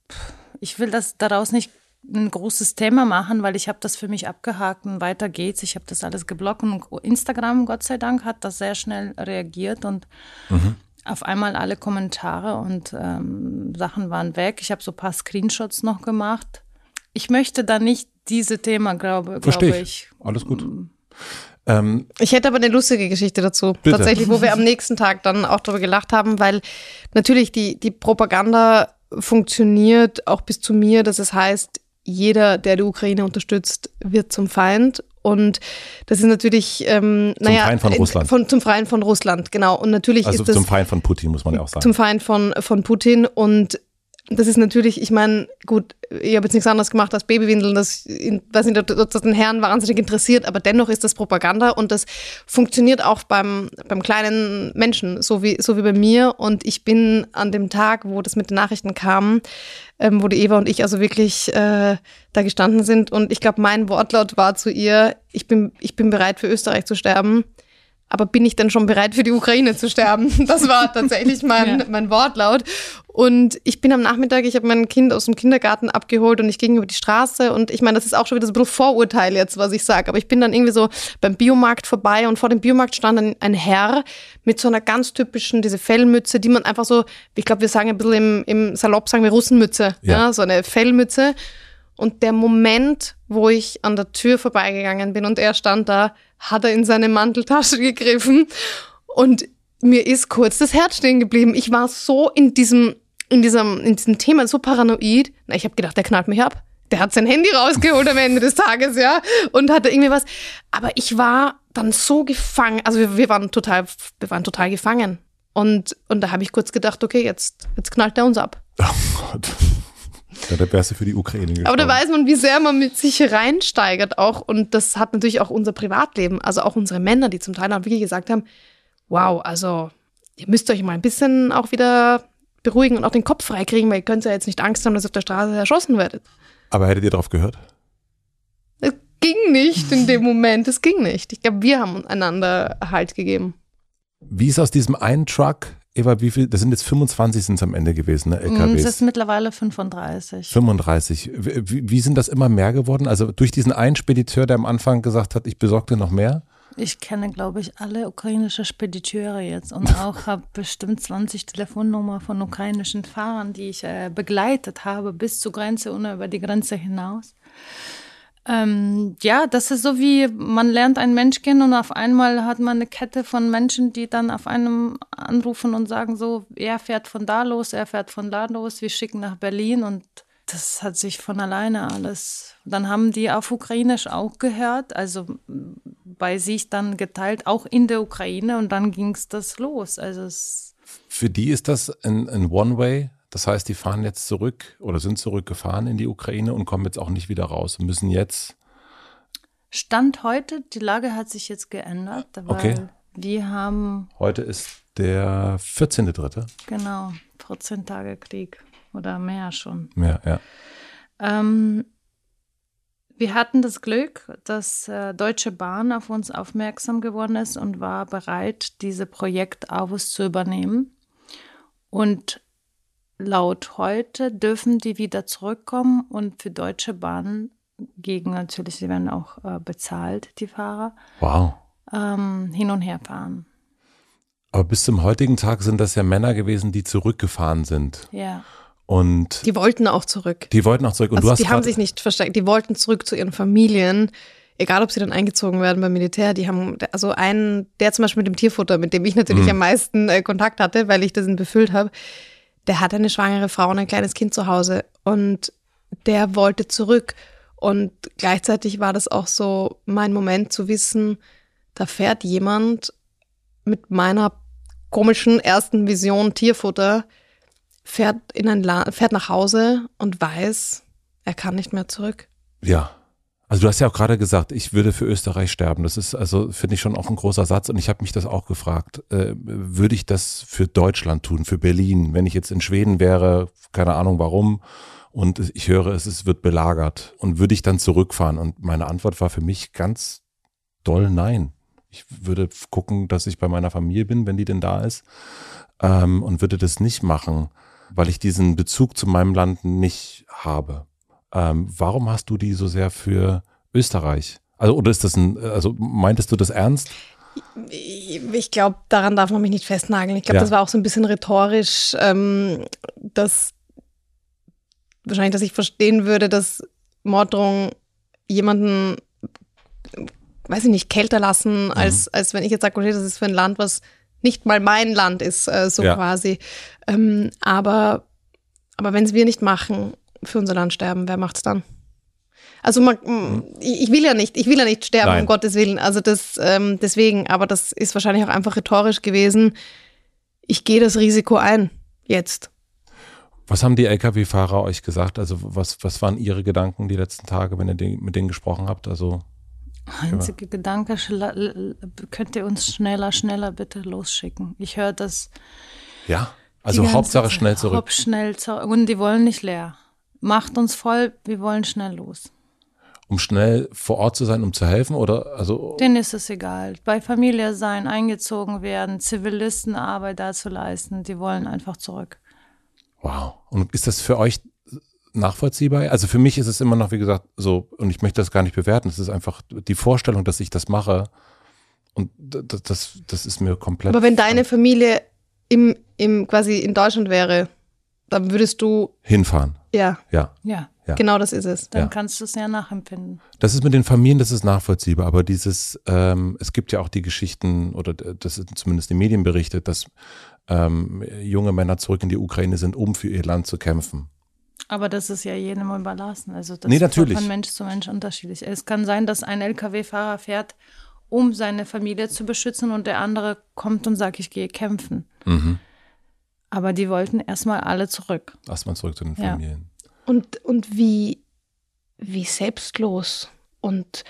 ich will das daraus nicht ein großes Thema machen, weil ich habe das für mich abgehakt und weiter geht's. Ich habe das alles geblockt und Instagram, Gott sei Dank, hat das sehr schnell reagiert und mhm. auf einmal alle Kommentare und ähm, Sachen waren weg. Ich habe so ein paar Screenshots noch gemacht. Ich möchte da nicht diese Thema, glaube, glaube ich. ich. Alles gut. Mm. Ähm, ich hätte aber eine lustige Geschichte dazu. Bitte. Tatsächlich, wo wir am nächsten Tag dann auch darüber gelacht haben, weil natürlich die, die Propaganda funktioniert auch bis zu mir, dass es heißt, jeder, der die Ukraine unterstützt, wird zum Feind. Und das ist natürlich, ähm, zum naja, Feind von Russland. Von, zum Feind von Russland, genau. Und natürlich also ist das zum Feind von Putin, muss man ja auch sagen. Zum Feind von, von Putin. Und das ist natürlich, ich meine, gut, ich habe jetzt nichts anderes gemacht als Babywindeln, das, ich weiß nicht, ob das den Herrn wahnsinnig interessiert, aber dennoch ist das Propaganda und das funktioniert auch beim, beim kleinen Menschen, so wie, so wie bei mir. Und ich bin an dem Tag, wo das mit den Nachrichten kam, ähm, wo die Eva und ich also wirklich äh, da gestanden sind und ich glaube, mein Wortlaut war zu ihr, ich bin, ich bin bereit für Österreich zu sterben aber bin ich denn schon bereit für die Ukraine zu sterben? (laughs) Das war tatsächlich mein, ja. mein Wortlaut. Und ich bin am Nachmittag, ich habe mein Kind aus dem Kindergarten abgeholt und ich ging über die Straße und ich meine, das ist auch schon wieder so ein bisschen Vorurteil jetzt, was ich sage, aber ich bin dann irgendwie so beim Biomarkt vorbei und vor dem Biomarkt stand ein, ein Herr mit so einer ganz typischen, diese Fellmütze, die man einfach so, ich glaube, wir sagen ein bisschen im, im Salopp, sagen wir Russenmütze, ja. ja, so eine Fellmütze. Und der Moment, wo ich an der Tür vorbeigegangen bin und er stand da, hat er in seine Manteltasche gegriffen und mir ist kurz das Herz stehen geblieben. Ich war so in diesem, in diesem, in diesem Thema so paranoid. Na, ich habe gedacht, der knallt mich ab. Der hat sein Handy rausgeholt am Ende des Tages, ja, und hatte irgendwie was. Aber ich war dann so gefangen. Also wir, wir waren total, wir waren total gefangen. Und, und da habe ich kurz gedacht, okay, jetzt, jetzt knallt er uns ab. Oh Gott. Ja, da wärst du für die Ukraine gestorben. Aber da weiß man, wie sehr man mit sich reinsteigert auch. Und das hat natürlich auch unser Privatleben, also auch unsere Männer, die zum Teil auch wirklich gesagt haben, wow, also ihr müsst euch mal ein bisschen auch wieder beruhigen und auch den Kopf freikriegen, weil ihr könnt ja jetzt nicht Angst haben, dass ihr auf der Straße erschossen werdet. Aber hättet ihr darauf gehört? Es ging nicht in dem Moment, es ging nicht. Ich glaube, wir haben einander Halt gegeben. Wie ist aus diesem einen Truck Eva, wie viel? Das sind jetzt 25 sind es am Ende gewesen, ne? LKWs. Es ist mittlerweile 35. 35. Wie, wie, sind das immer mehr geworden? Also durch diesen einen Spediteur, der am Anfang gesagt hat, ich besorgte noch mehr? Ich kenne, glaube ich, alle ukrainische Spediteure jetzt und (laughs) auch habe bestimmt 20 Telefonnummern von ukrainischen Fahrern, die ich äh, begleitet habe bis zur Grenze und über die Grenze hinaus. Ähm, ja, das ist so wie, man lernt einen Mensch kennen und auf einmal hat man eine Kette von Menschen, die dann auf einem anrufen und sagen so, er fährt von da los, er fährt von da los, wir schicken nach Berlin und das hat sich von alleine alles. Dann haben die auf Ukrainisch auch gehört, also bei sich dann geteilt, auch in der Ukraine und dann ging es das los. Also es Für die ist das ein, ein One-Way das heißt, die fahren jetzt zurück oder sind zurückgefahren in die Ukraine und kommen jetzt auch nicht wieder raus und müssen jetzt. Stand heute, die Lage hat sich jetzt geändert, weil okay. wir haben. Heute ist der 14.3. Genau, 14 Tage Krieg oder mehr schon. Mehr, ja. Ähm, wir hatten das Glück, dass äh, Deutsche Bahn auf uns aufmerksam geworden ist und war bereit, diese Projekt Avus zu übernehmen. Und laut heute dürfen die wieder zurückkommen und für Deutsche Bahn gegen natürlich, sie werden auch äh, bezahlt, die Fahrer. Wow. Ähm, hin und her fahren. Aber bis zum heutigen Tag sind das ja Männer gewesen, die zurückgefahren sind. Ja. Und die wollten auch zurück. Die wollten auch zurück. Und also du hast die haben sich nicht versteckt. Die wollten zurück zu ihren Familien. Egal, ob sie dann eingezogen werden beim Militär. Die haben, also einen, der zum Beispiel mit dem Tierfutter, mit dem ich natürlich mhm. am meisten äh, Kontakt hatte, weil ich das befüllt habe, der hat eine schwangere Frau und ein kleines Kind zu Hause und der wollte zurück. Und gleichzeitig war das auch so mein Moment zu wissen, da fährt jemand mit meiner komischen ersten Vision Tierfutter, fährt, in ein La fährt nach Hause und weiß, er kann nicht mehr zurück. Ja. Also du hast ja auch gerade gesagt, ich würde für Österreich sterben. Das ist also, finde ich, schon auch ein großer Satz. Und ich habe mich das auch gefragt, äh, würde ich das für Deutschland tun, für Berlin? Wenn ich jetzt in Schweden wäre, keine Ahnung warum, und ich höre, es ist, wird belagert. Und würde ich dann zurückfahren? Und meine Antwort war für mich ganz doll nein. Ich würde gucken, dass ich bei meiner Familie bin, wenn die denn da ist. Ähm, und würde das nicht machen, weil ich diesen Bezug zu meinem Land nicht habe. Ähm, warum hast du die so sehr für Österreich? Also, oder ist das ein, also meintest du das ernst? Ich glaube, daran darf man mich nicht festnageln. Ich glaube, Ja. das war auch so ein bisschen rhetorisch, ähm, dass wahrscheinlich, dass ich verstehen würde, dass Morddrohungen jemanden, weiß ich nicht, kälter lassen, als, als wenn ich jetzt sage, okay, das ist für ein Land, was nicht mal mein Land ist, äh, so Ja. quasi. Ähm, aber aber wenn es wir nicht machen, für unser Land sterben, wer macht's dann? Also man, ich ich will ja nicht, ich will ja nicht sterben, Nein. um Gottes Willen. Also das ähm, deswegen, aber das ist wahrscheinlich auch einfach rhetorisch gewesen. Ich gehe das Risiko ein, jetzt. Was haben die Lkw-Fahrer euch gesagt? Also was, was waren ihre Gedanken die letzten Tage, wenn ihr den, mit denen gesprochen habt? Also Einzige Gedanke, könnt ihr uns schneller, schneller bitte losschicken. Ich höre das. ja, die also Hauptsache Zeit. schnell zurück. Hopp, schnell zurück. Und die wollen nicht leer. Macht uns voll, wir wollen schnell los. Um schnell vor Ort zu sein, um zu helfen oder also Denen ist es egal. Bei Familie sein, eingezogen werden, Zivilistenarbeit da zu leisten, die wollen einfach zurück. wow. Und ist das für euch nachvollziehbar? Also für mich ist es immer noch, wie gesagt, so, und ich möchte das gar nicht bewerten, es ist einfach die Vorstellung, dass ich das mache und das, das, das ist mir komplett. Aber wenn deine Familie im, im quasi in Deutschland wäre, dann würdest du, hinfahren, ja, ja. Ja, Ja. genau das ist es. dann Ja. kannst du es ja nachempfinden. Das ist mit den Familien, das ist nachvollziehbar, aber dieses, ähm, es gibt ja auch die Geschichten, oder das ist zumindest die Medien berichtet, dass ähm, junge Männer zurück in die Ukraine sind, um für ihr Land zu kämpfen. Aber das ist ja jedem überlassen. Also das Nee, ist von Mensch zu Mensch unterschiedlich. Es kann sein, dass ein Lkw-Fahrer fährt, um seine Familie zu beschützen und der andere kommt und sagt, ich gehe kämpfen. Mhm. Aber die wollten erstmal alle zurück. Erstmal zurück zu den Ja. Familien. Und, und wie, wie selbstlos und,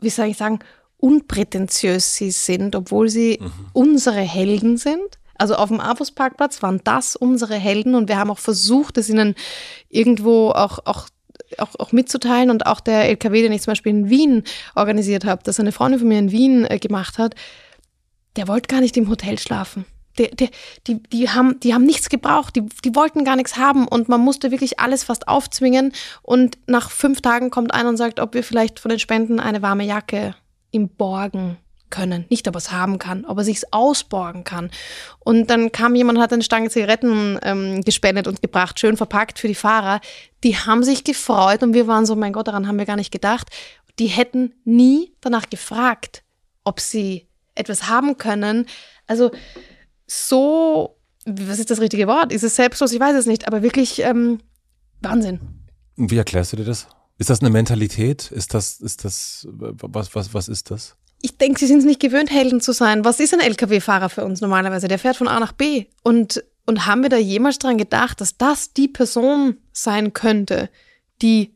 wie soll ich sagen, unprätentiös sie sind, obwohl sie unsere Helden sind. Also auf dem Avus-Parkplatz waren das unsere Helden und wir haben auch versucht, es ihnen irgendwo auch, auch, auch, auch mitzuteilen und auch der LKW, den ich zum Beispiel in Wien organisiert habe, das eine Freundin von mir in Wien äh, gemacht hat, der wollte gar nicht im Hotel schlafen. Der, der, die, die, haben, die haben nichts gebraucht, die, die wollten gar nichts haben und man musste wirklich alles fast aufzwingen. Und nach fünf Tagen kommt einer und sagt, ob wir vielleicht von den Spenden eine warme Jacke ihm borgen können. Nicht, ob er es haben kann, ob er sich's ausborgen kann. Und dann kam jemand hat eine Stange Zigaretten ähm, gespendet und gebracht, schön verpackt für die Fahrer. Die haben sich gefreut und wir waren so, mein Gott, daran haben wir gar nicht gedacht. Die hätten nie danach gefragt, ob sie etwas haben können. Also so, was ist das richtige Wort? Ist es selbstlos? Ich weiß es nicht, aber wirklich ähm, Wahnsinn. Wie erklärst du dir das? Ist das eine Mentalität? Ist das, ist das, was, was, was ist das? Ich denke, sie sind es nicht gewöhnt, Helden zu sein. Was ist ein Lkw-Fahrer für uns normalerweise? Der fährt von A nach B. Und, und haben wir da jemals dran gedacht, dass das die Person sein könnte, die,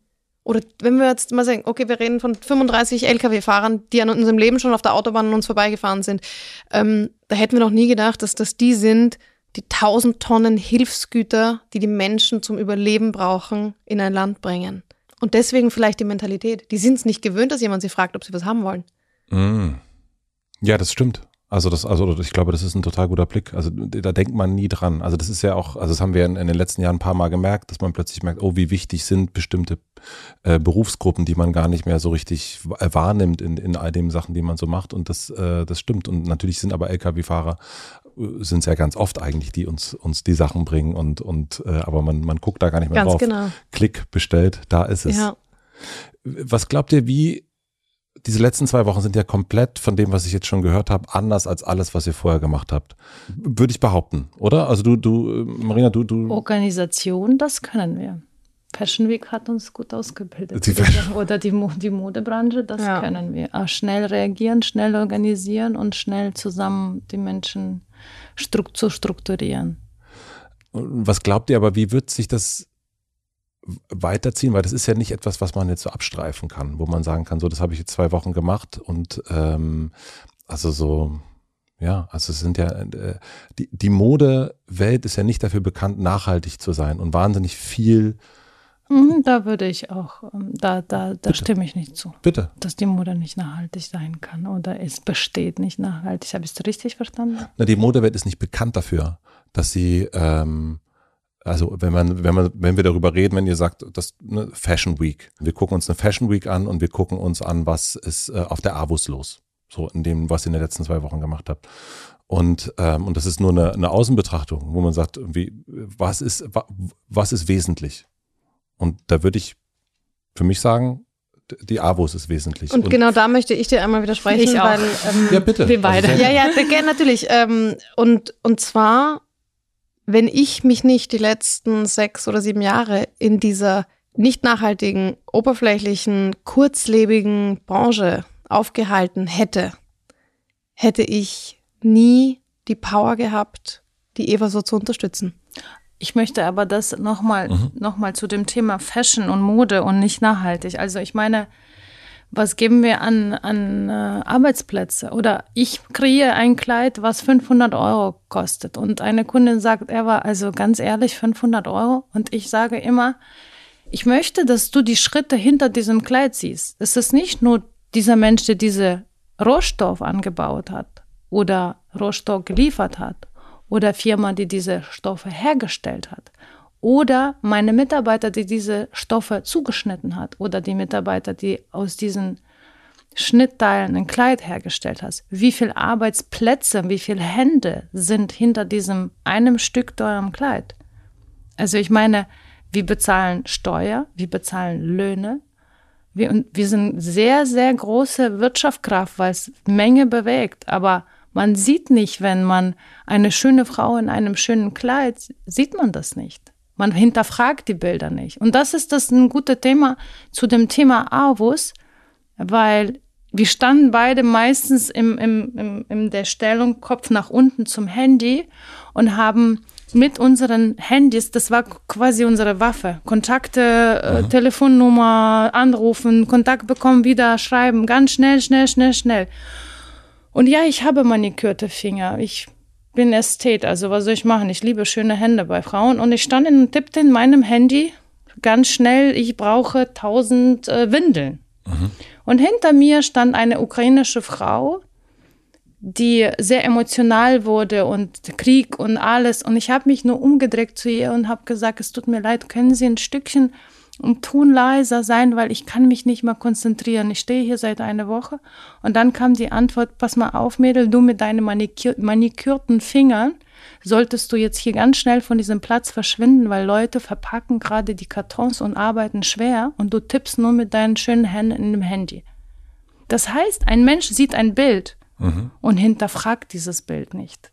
oder wenn wir jetzt mal sagen, okay, wir reden von 35 Lkw-Fahrern, die an unserem Leben schon auf der Autobahn an uns vorbeigefahren sind, ähm, da hätten wir noch nie gedacht, dass das die sind, die 1000 Tonnen Hilfsgüter, die die Menschen zum Überleben brauchen, in ein Land bringen. Und deswegen vielleicht die Mentalität. Die sind es nicht gewöhnt, dass jemand sie fragt, ob sie was haben wollen. Mm. Ja, das stimmt. Also das, also ich glaube, das ist ein total guter Blick. Also da denkt man nie dran. Also das ist ja auch, also das haben wir in, in den letzten Jahren ein paar Mal gemerkt, dass man plötzlich merkt, oh, wie wichtig sind bestimmte äh, Berufsgruppen, die man gar nicht mehr so richtig äh, wahrnimmt in, in all den Sachen, die man so macht. Und das, äh, das stimmt. Und natürlich sind aber Lkw-Fahrer äh, sind es ja ganz oft eigentlich, die uns uns die Sachen bringen und und äh, aber man man guckt da gar nicht mehr Ganz drauf. genau. Klick bestellt, da ist es. Ja. Was glaubt ihr, wie diese letzten zwei Wochen sind ja komplett von dem, was ich jetzt schon gehört habe, anders als alles, was ihr vorher gemacht habt. Würde ich behaupten, oder? Also du, du, äh, Marina, du, du. Organisation, das können wir. Fashion Week hat uns gut ausgebildet. Die Fashion- (laughs) Oder die, die Modebranche, das Ja. können wir. Auch schnell reagieren, schnell organisieren und schnell zusammen die Menschen zu strukturieren. Was glaubt ihr aber, wie wird sich das weiterziehen? Weil das ist ja nicht etwas, was man jetzt so abstreifen kann, wo man sagen kann, so, das habe ich jetzt zwei Wochen gemacht und ähm, also so, ja, also es sind ja, äh, die, die Modewelt ist ja nicht dafür bekannt, nachhaltig zu sein und wahnsinnig viel, Mhm, da würde ich auch, ähm, da, da, da Bitte. stimme ich nicht zu, bitte. dass die Mode nicht nachhaltig sein kann oder es besteht nicht nachhaltig. Habe ich es richtig verstanden? Na, die Modewelt ist nicht bekannt dafür, dass sie ähm, Also wenn man, wenn man, wenn wir darüber reden, wenn ihr sagt, das ne, Fashion Week, wir gucken uns eine Fashion Week an und wir gucken uns an, was ist äh, auf der Avus los, so in dem, was ihr in den letzten zwei Wochen gemacht habt. Und ähm, und das ist nur eine, eine Außenbetrachtung, wo man sagt, irgendwie, was ist, was ist wesentlich? Und da würde ich für mich sagen, die Avos ist wesentlich. Und, und, genau da möchte ich dir einmal widersprechen, ich weil ähm, ja bitte. Wir beide. Also, ja, ja, gerne natürlich. Ähm, und und zwar wenn ich mich nicht die letzten sechs oder sieben Jahre in dieser nicht nachhaltigen, oberflächlichen, kurzlebigen Branche aufgehalten hätte, hätte ich nie die Power gehabt, die Eva so zu unterstützen. Ich möchte aber das nochmal mhm. noch zu dem Thema Fashion und Mode und nicht nachhaltig. Also ich meine, was geben wir an, an äh, Arbeitsplätze? Oder ich kreiere ein Kleid, was 500 Euro kostet. Und eine Kundin sagt, er war also ganz ehrlich 500 Euro. Und ich sage immer, ich möchte, dass du die Schritte hinter diesem Kleid siehst. Es ist nicht nur dieser Mensch, der diese Rohstoff angebaut hat oder Rohstoff geliefert hat oder Firma, die diese Stoffe hergestellt hat oder meine Mitarbeiter, die diese Stoffe zugeschnitten hat oder die Mitarbeiter, die aus diesen Schnittteilen ein Kleid hergestellt hast. Wie viele Arbeitsplätze, wie viele Hände sind hinter diesem einem Stück teurem Kleid? Also ich meine, wir bezahlen Steuer, wir bezahlen Löhne. Wir, wir sind sehr, sehr große Wirtschaftskraft, weil es Menge bewegt. Aber man sieht nicht, wenn man eine schöne Frau in einem schönen Kleid, sieht man das nicht. Man hinterfragt die Bilder nicht. Und das ist das ein gutes Thema zu dem Thema Avus, weil wir standen beide meistens im, im, im, in der Stellung Kopf nach unten zum Handy und haben mit unseren Handys, das war quasi unsere Waffe, Kontakte, äh, Telefonnummer, anrufen, Kontakt bekommen, wieder schreiben, ganz schnell, schnell, schnell, schnell. Und ja, ich habe manikürte Finger. Ich bin Ästhet, also was soll ich machen? Ich liebe schöne Hände bei Frauen. Und ich stand und tippte in meinem Handy ganz schnell, ich brauche tausend äh, Windeln. Mhm. Und hinter mir stand eine ukrainische Frau, die sehr emotional wurde und Krieg und alles. Und ich habe mich nur umgedreht zu ihr und habe gesagt, es tut mir leid, können Sie ein Stückchen und Ton leiser sein, weil ich kann mich nicht mehr konzentrieren. Ich stehe hier seit einer Woche. Und dann kam die Antwort, pass mal auf, Mädel, du mit deinen manikür manikürten Fingern solltest du jetzt hier ganz schnell von diesem Platz verschwinden, weil Leute verpacken gerade die Kartons und arbeiten schwer und du tippst nur mit deinen schönen Händen in dem Handy. Das heißt, ein Mensch sieht ein Bild mhm. und hinterfragt dieses Bild nicht.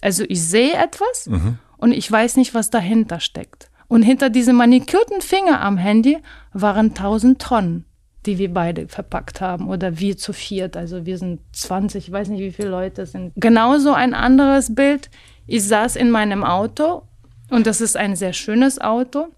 Also ich sehe etwas mhm. und ich weiß nicht, was dahinter steckt. Und hinter diesem manikürten Finger am Handy waren 1000 Tonnen, die wir beide verpackt haben oder wir zu viert. Also wir sind 20, ich weiß nicht, wie viele Leute sind. Genauso ein anderes Bild. Ich saß in meinem Auto und das ist ein sehr schönes Auto.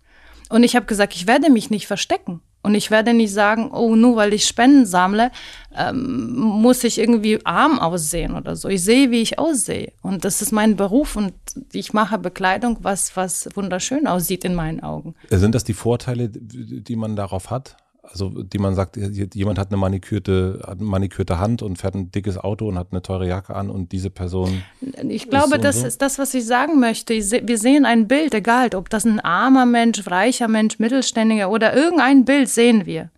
Und ich habe gesagt, ich werde mich nicht verstecken. Und ich werde nicht sagen, oh, nur weil ich Spenden sammle, ähm, muss ich irgendwie arm aussehen oder so. Ich sehe, wie ich aussehe. Und das ist mein Beruf und ich mache Bekleidung, was, was wunderschön aussieht in meinen Augen. Sind das die Vorteile, die man darauf hat? Also die man sagt, jemand hat eine manikürte, hat eine manikürte Hand und fährt ein dickes Auto und hat eine teure Jacke an und diese Person. Ich glaube, ist das so? ist das, was ich sagen möchte. Wir sehen ein Bild, egal ob das ein armer Mensch, reicher Mensch, Mittelständiger oder irgendein Bild sehen wir.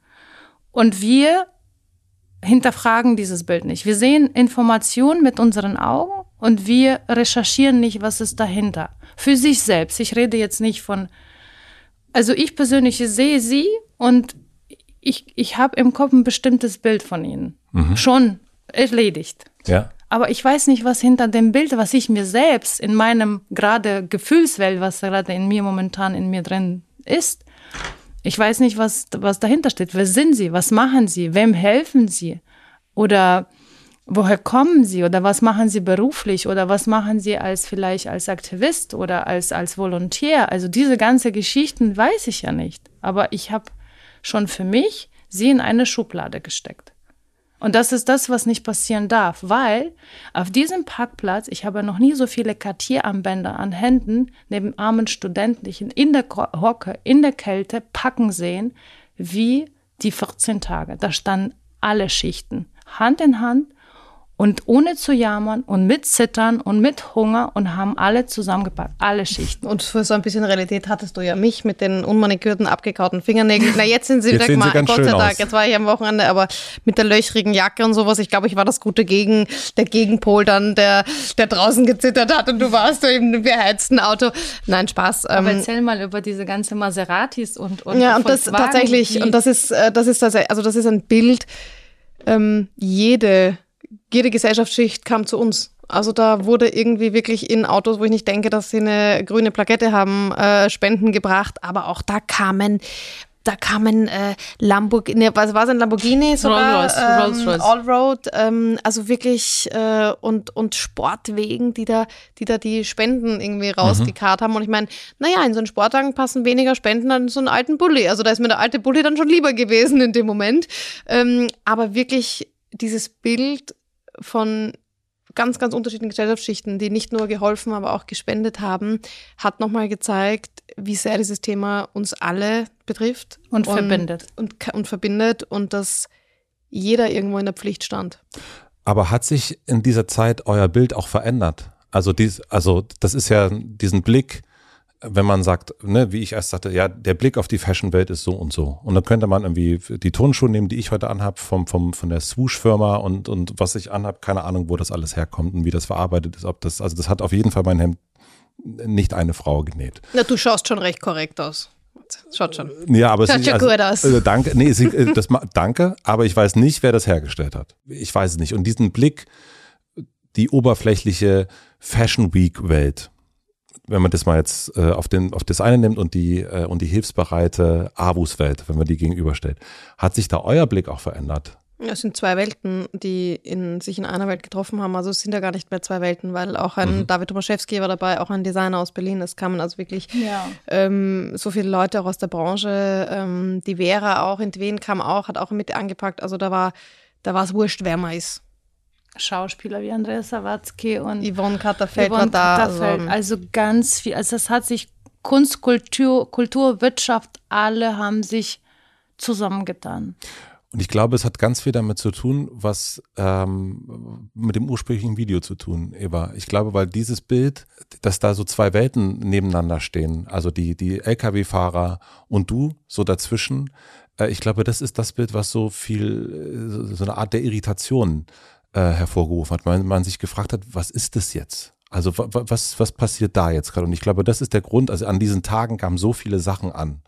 Und wir hinterfragen dieses Bild nicht. Wir sehen Informationen mit unseren Augen und wir recherchieren nicht, was ist dahinter. Für sich selbst. Ich rede jetzt nicht von, also ich persönlich sehe sie und ich, ich habe im Kopf ein bestimmtes Bild von ihnen. Mhm. Schon erledigt. Ja. Aber ich weiß nicht, was hinter dem Bild, was ich mir selbst in meinem gerade Gefühlswelt, was gerade in mir momentan in mir drin ist, ich weiß nicht, was, was dahinter steht. Wer sind sie? Was machen sie? Wem helfen sie? Oder woher kommen sie? Oder was machen sie beruflich? Oder was machen sie als vielleicht als Aktivist oder als, als Volontär? Also diese ganze Geschichten weiß ich ja nicht. Aber ich habe schon für mich sie in eine Schublade gesteckt. Und das ist das, was nicht passieren darf, weil auf diesem Parkplatz, ich habe noch nie so viele Kartierarmbänder an Händen neben armen Studenten, die in der Hocke, in der Kälte packen sehen, wie die 14 Tage. Da standen alle Schichten, Hand in Hand und ohne zu jammern und mit Zittern und mit Hunger und haben alle zusammengepackt, alle Schichten. Und für so ein bisschen Realität hattest du ja mich mit den unmanikürten, abgekauten Fingernägeln. Na, jetzt sind sie jetzt wieder mal, Gott sei Dank. Jetzt war ich am Wochenende, aber mit der löchrigen Jacke und sowas. Ich glaube, ich war das gute Gegen, der Gegenpol dann, der, der draußen gezittert hat und du warst da im beheizten Auto. Nein, Spaß. Aber ähm, erzähl mal über diese ganze Maseratis und, und Ja, und das tatsächlich, und das ist, äh, das ist tatsächlich, also das ist ein Bild, ähm, jede jede Gesellschaftsschicht kam zu uns. Also da wurde irgendwie wirklich in Autos, wo ich nicht denke, dass sie eine grüne Plakette haben, äh, Spenden gebracht, aber auch da kamen da kamen äh, Lamborghini, was war es ein Lamborghini sogar? Rolls, ähm, Rolls Royce. Allroad, ähm, also wirklich äh, und und Sportwegen, die da die da die Spenden irgendwie rausgekarrt mhm. haben und ich meine, naja, in so einen Sportwagen passen weniger Spenden an so einen alten Bulli, also da ist mir der alte Bulli dann schon lieber gewesen in dem Moment, ähm, aber wirklich dieses Bild von ganz, ganz unterschiedlichen Gesellschaftsschichten, die nicht nur geholfen, aber auch gespendet haben, hat nochmal gezeigt, wie sehr dieses Thema uns alle betrifft. Und, und verbindet. Und, und verbindet und dass jeder irgendwo in der Pflicht stand. Aber hat sich in dieser Zeit euer Bild auch verändert? Also dies, also das ist ja diesen Blick, wenn man sagt, ne, wie ich erst sagte, ja, der Blick auf die Fashion-Welt ist so und so. Und dann könnte man irgendwie die Turnschuhe nehmen, die ich heute anhab, vom, vom, von der Swoosh-Firma und, und was ich anhab, keine Ahnung, wo das alles herkommt und wie das verarbeitet ist. Ob das, also das hat auf jeden Fall mein Hemd nicht eine Frau genäht. Na, du schaust schon recht korrekt aus. Schaut schon. Ja, aber Schaut es schon also, gut aus. Also, danke, nee, sie, äh, das, danke, aber ich weiß nicht, wer das hergestellt hat. Ich weiß es nicht. Und diesen Blick, die oberflächliche Fashion Week Welt, wenn man das mal jetzt äh, auf, den, auf das eine nimmt und die, äh, und die hilfsbereite Avus-Welt, wenn man die gegenüberstellt, hat sich da euer Blick auch verändert? Es sind zwei Welten, die in, sich in einer Welt getroffen haben. Also es sind ja gar nicht mehr zwei Welten, weil auch ein mhm. David Tomaszewski war dabei, auch ein Designer aus Berlin. Es kamen also wirklich ja. ähm, so viele Leute auch aus der Branche. Ähm, die Vera auch in Wien kam auch, hat auch mit angepackt. Also da war da war es wurscht, wer man ist. Schauspieler wie Andrea Sawatzki und Yvonne Katterfeld Yvonne war da. Also, also ganz viel. Also es hat sich Kunst, Kultur, Kultur, Wirtschaft, alle haben sich zusammengetan. Und ich glaube, es hat ganz viel damit zu tun, was ähm, mit dem ursprünglichen Video zu tun, Eva. Ich glaube, weil dieses Bild, dass da so zwei Welten nebeneinander stehen, also die, die Lkw-Fahrer und du so dazwischen, äh, ich glaube, das ist das Bild, was so viel, äh, so eine Art der Irritation äh, hervorgerufen hat, weil man sich gefragt hat, was ist das jetzt? Also was, was passiert da jetzt gerade? Und ich glaube, das ist der Grund. Also an diesen Tagen kamen so viele Sachen an.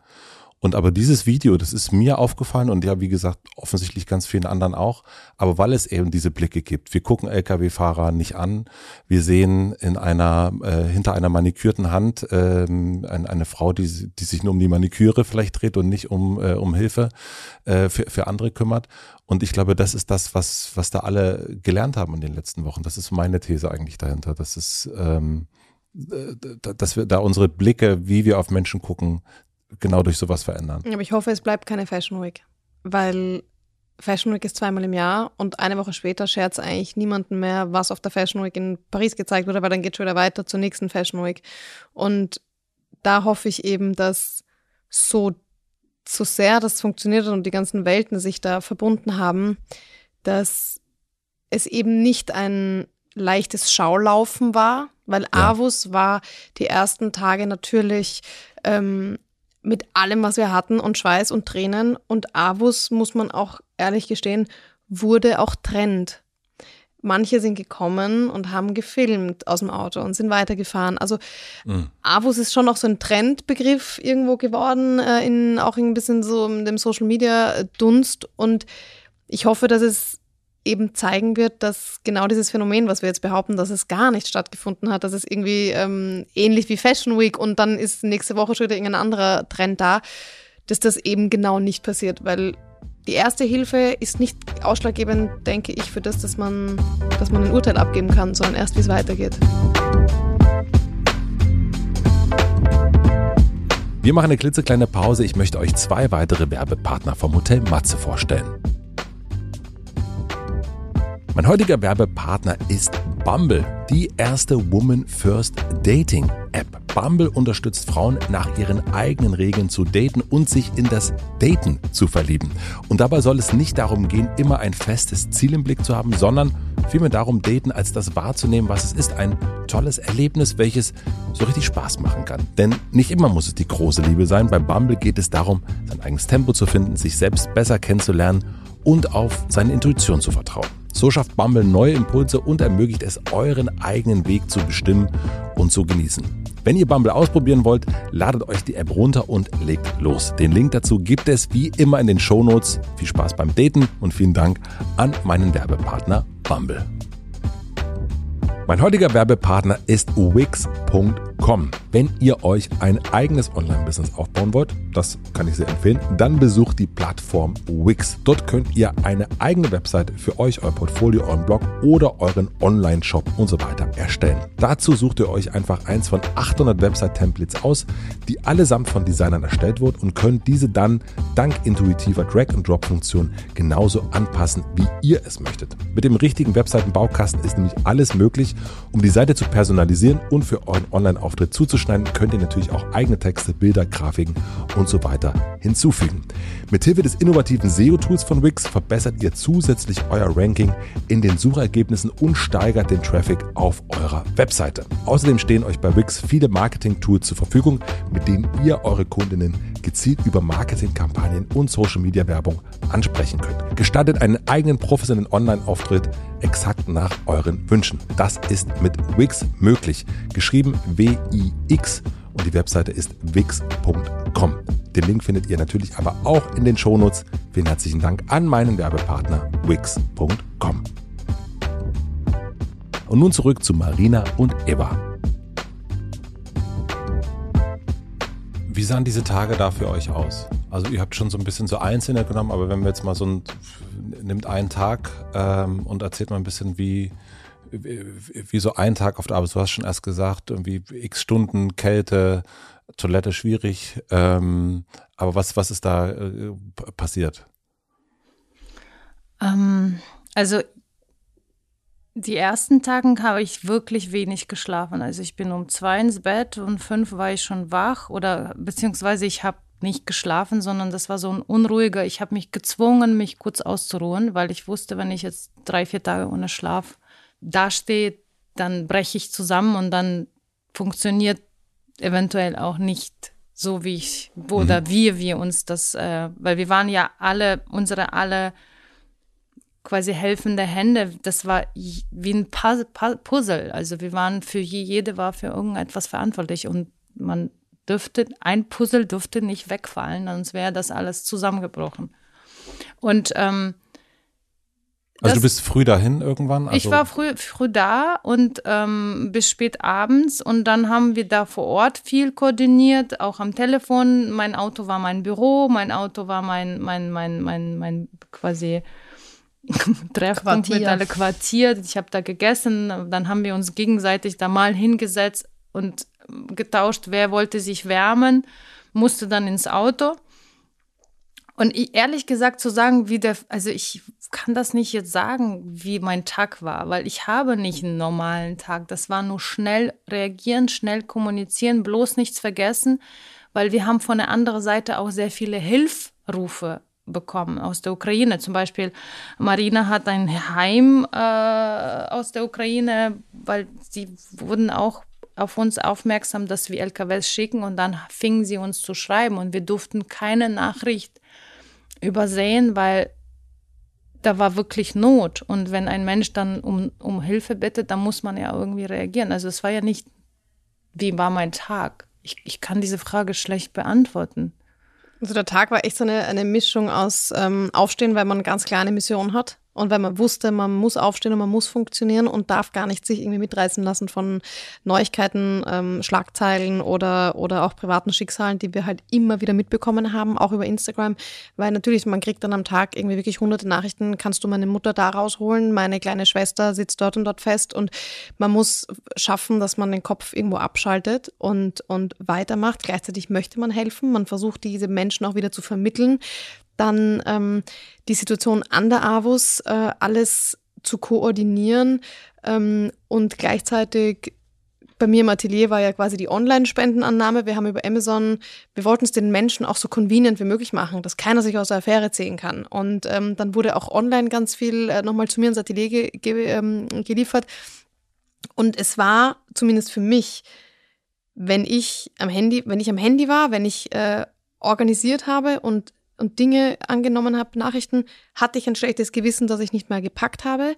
Und aber dieses Video, das ist mir aufgefallen und ja, wie gesagt, offensichtlich ganz vielen anderen auch. Aber weil es eben diese Blicke gibt. Wir gucken Lkw-Fahrer nicht an. Wir sehen in einer, äh, hinter einer manikürten Hand ähm, eine, eine Frau, die, die sich nur um die Maniküre vielleicht dreht und nicht um, äh, um Hilfe äh, für, für andere kümmert. Und ich glaube, das ist das, was, was da alle gelernt haben in den letzten Wochen. Das ist meine These eigentlich dahinter. Das ist, ähm, äh, dass wir da unsere Blicke, wie wir auf Menschen gucken, genau durch sowas verändern. Aber ich hoffe, es bleibt keine Fashion Week, weil Fashion Week ist zweimal im Jahr und eine Woche später scherzt eigentlich niemanden mehr, was auf der Fashion Week in Paris gezeigt wurde, weil dann geht schon wieder weiter zur nächsten Fashion Week. Und da hoffe ich eben, dass so, so sehr das funktioniert und die ganzen Welten sich da verbunden haben, dass es eben nicht ein leichtes Schaulaufen war, weil ja. Avus war die ersten Tage natürlich ähm, mit allem, was wir hatten und Schweiß und Tränen. Und Avus, muss man auch ehrlich gestehen, wurde auch Trend. Manche sind gekommen und haben gefilmt aus dem Auto und sind weitergefahren. Also mhm. Avus ist schon auch so ein Trendbegriff irgendwo geworden, äh, in, auch ein bisschen so in dem Social Media Dunst. Und ich hoffe, dass es eben zeigen wird, dass genau dieses Phänomen, was wir jetzt behaupten, dass es gar nicht stattgefunden hat, dass es irgendwie ähm, ähnlich wie Fashion Week und dann ist nächste Woche schon wieder irgendein anderer Trend da, dass das eben genau nicht passiert, weil die erste Hilfe ist nicht ausschlaggebend, denke ich, für das, dass man, dass man ein Urteil abgeben kann, sondern erst, wie es weitergeht. Wir machen eine klitzekleine Pause. Ich möchte euch zwei weitere Werbepartner vom Hotel Matze vorstellen. Mein heutiger Werbepartner ist Bumble, die erste Woman First Dating App. Bumble unterstützt Frauen nach ihren eigenen Regeln zu daten und sich in das Daten zu verlieben. Und dabei soll es nicht darum gehen, immer ein festes Ziel im Blick zu haben, sondern vielmehr darum, daten als das wahrzunehmen, was es ist. Ein tolles Erlebnis, welches so richtig Spaß machen kann. Denn nicht immer muss es die große Liebe sein. Beim Bumble geht es darum, sein eigenes Tempo zu finden, sich selbst besser kennenzulernen und auf seine Intuition zu vertrauen. So schafft Bumble neue Impulse und ermöglicht es, euren eigenen Weg zu bestimmen und zu genießen. Wenn ihr Bumble ausprobieren wollt, ladet euch die App runter und legt los. Den Link dazu gibt es wie immer in den Shownotes. Viel Spaß beim Daten und vielen Dank an meinen Werbepartner Bumble. Mein heutiger Werbepartner ist Wix.com. Wenn ihr euch ein eigenes Online-Business aufbauen wollt, das kann ich sehr empfehlen, dann besucht die Plattform Wix. Dort könnt ihr eine eigene Website für euch, euer Portfolio, euren Blog oder euren Online-Shop und so weiter erstellen. Dazu sucht ihr euch einfach eins von 800 Website-Templates aus, die allesamt von Designern erstellt wurden und könnt diese dann dank intuitiver Drag-and-Drop-Funktion genauso anpassen, wie ihr es möchtet. Mit dem richtigen Webseitenbaukasten ist nämlich alles möglich, um die Seite zu personalisieren und für euren Online-Auftritt zuzuschneiden, könnt ihr natürlich auch eigene Texte, Bilder, Grafiken und so weiter hinzufügen. Mithilfe des innovativen SEO-Tools von Wix verbessert ihr zusätzlich euer Ranking in den Suchergebnissen und steigert den Traffic auf eurer Webseite. Außerdem stehen euch bei Wix viele Marketing-Tools zur Verfügung, mit denen ihr eure Kundinnen gezielt über Marketingkampagnen und Social-Media-Werbung ansprechen könnt. Gestaltet einen eigenen professionellen Online-Auftritt exakt nach euren Wünschen. Das ist mit Wix möglich. Geschrieben W-I-X und die Webseite ist wix.com. Den Link findet ihr natürlich aber auch in den Shownotes. Vielen herzlichen Dank an meinen Werbepartner wix.com. Und nun zurück zu Marina und Eva. Wie sahen diese Tage da für euch aus? Also ihr habt schon so ein bisschen so einzelne genommen, aber wenn wir jetzt mal so ein, nimmt einen Tag ähm, und erzählt mal ein bisschen, wie, wie, wie so ein Tag auf der Arbeit, du hast schon erst gesagt, irgendwie x Stunden Kälte, Toilette schwierig, ähm, aber was, was ist da äh, passiert? Ähm, also die ersten Tagen habe ich wirklich wenig geschlafen. Also ich bin um zwei ins Bett und fünf war ich schon wach oder beziehungsweise ich habe nicht geschlafen, sondern das war so ein unruhiger. Ich habe mich gezwungen, mich kurz auszuruhen, weil ich wusste, wenn ich jetzt drei, vier Tage ohne Schlaf dastehe, dann breche ich zusammen und dann funktioniert eventuell auch nicht so, wie ich, oder mhm. wie wir uns das, äh, weil wir waren ja alle, unsere alle quasi helfende Hände. Das war wie ein Puzzle. Also wir waren für jede war für irgendetwas verantwortlich und man dürfte, ein Puzzle dürfte nicht wegfallen, sonst wäre das alles zusammengebrochen. Und ähm, also das, du bist früh dahin irgendwann? Also ich war früh, früh da und ähm, bis spät abends und dann haben wir da vor Ort viel koordiniert, auch am Telefon. Mein Auto war mein Büro, mein Auto war mein, mein, mein, mein, mein quasi (laughs) Treffpunkt Quartier. mit alle Quartier. Ich habe da gegessen, dann haben wir uns gegenseitig da mal hingesetzt und getauscht, wer wollte sich wärmen, musste dann ins Auto. Und ich, ehrlich gesagt zu sagen, wie der, also ich kann das nicht jetzt sagen, wie mein Tag war, weil ich habe nicht einen normalen Tag. Das war nur schnell reagieren, schnell kommunizieren, bloß nichts vergessen, weil wir haben von der anderen Seite auch sehr viele Hilfrufe bekommen aus der Ukraine. Zum Beispiel Marina hat ein Heim äh, aus der Ukraine, weil sie wurden auch auf uns aufmerksam, dass wir LKWs schicken und dann fingen sie uns zu schreiben und wir durften keine Nachricht übersehen, weil da war wirklich Not. Und wenn ein Mensch dann um, um Hilfe bittet, dann muss man ja irgendwie reagieren. Also es war ja nicht, wie war mein Tag? Ich, ich kann diese Frage schlecht beantworten. Also der Tag war echt so eine, eine Mischung aus ähm, Aufstehen, weil man ganz klar eine Mission hat und weil man wusste, man muss aufstehen und man muss funktionieren und darf gar nicht sich irgendwie mitreißen lassen von Neuigkeiten, ähm, Schlagzeilen oder, oder auch privaten Schicksalen, die wir halt immer wieder mitbekommen haben, auch über Instagram. Weil natürlich, man kriegt dann am Tag irgendwie wirklich hunderte Nachrichten, kannst du meine Mutter da rausholen, meine kleine Schwester sitzt dort und dort fest und man muss schaffen, dass man den Kopf irgendwo abschaltet und, und weitermacht. Gleichzeitig möchte man helfen, man versucht diese Menschen auch wieder zu vermitteln, dann ähm, die Situation an der AWUS, äh, alles zu koordinieren ähm, und gleichzeitig bei mir im Atelier war ja quasi die Online-Spendenannahme. Wir haben über Amazon, wir wollten es den Menschen auch so convenient wie möglich machen, dass keiner sich aus der Affäre ziehen kann. Und ähm, dann wurde auch online ganz viel äh, nochmal zu mir ins Atelier ge ge ähm, geliefert. Und es war zumindest für mich, wenn ich am Handy, wenn ich am Handy war, wenn ich äh, organisiert habe und und Dinge angenommen habe, Nachrichten, hatte ich ein schlechtes Gewissen, dass ich nicht mehr gepackt habe.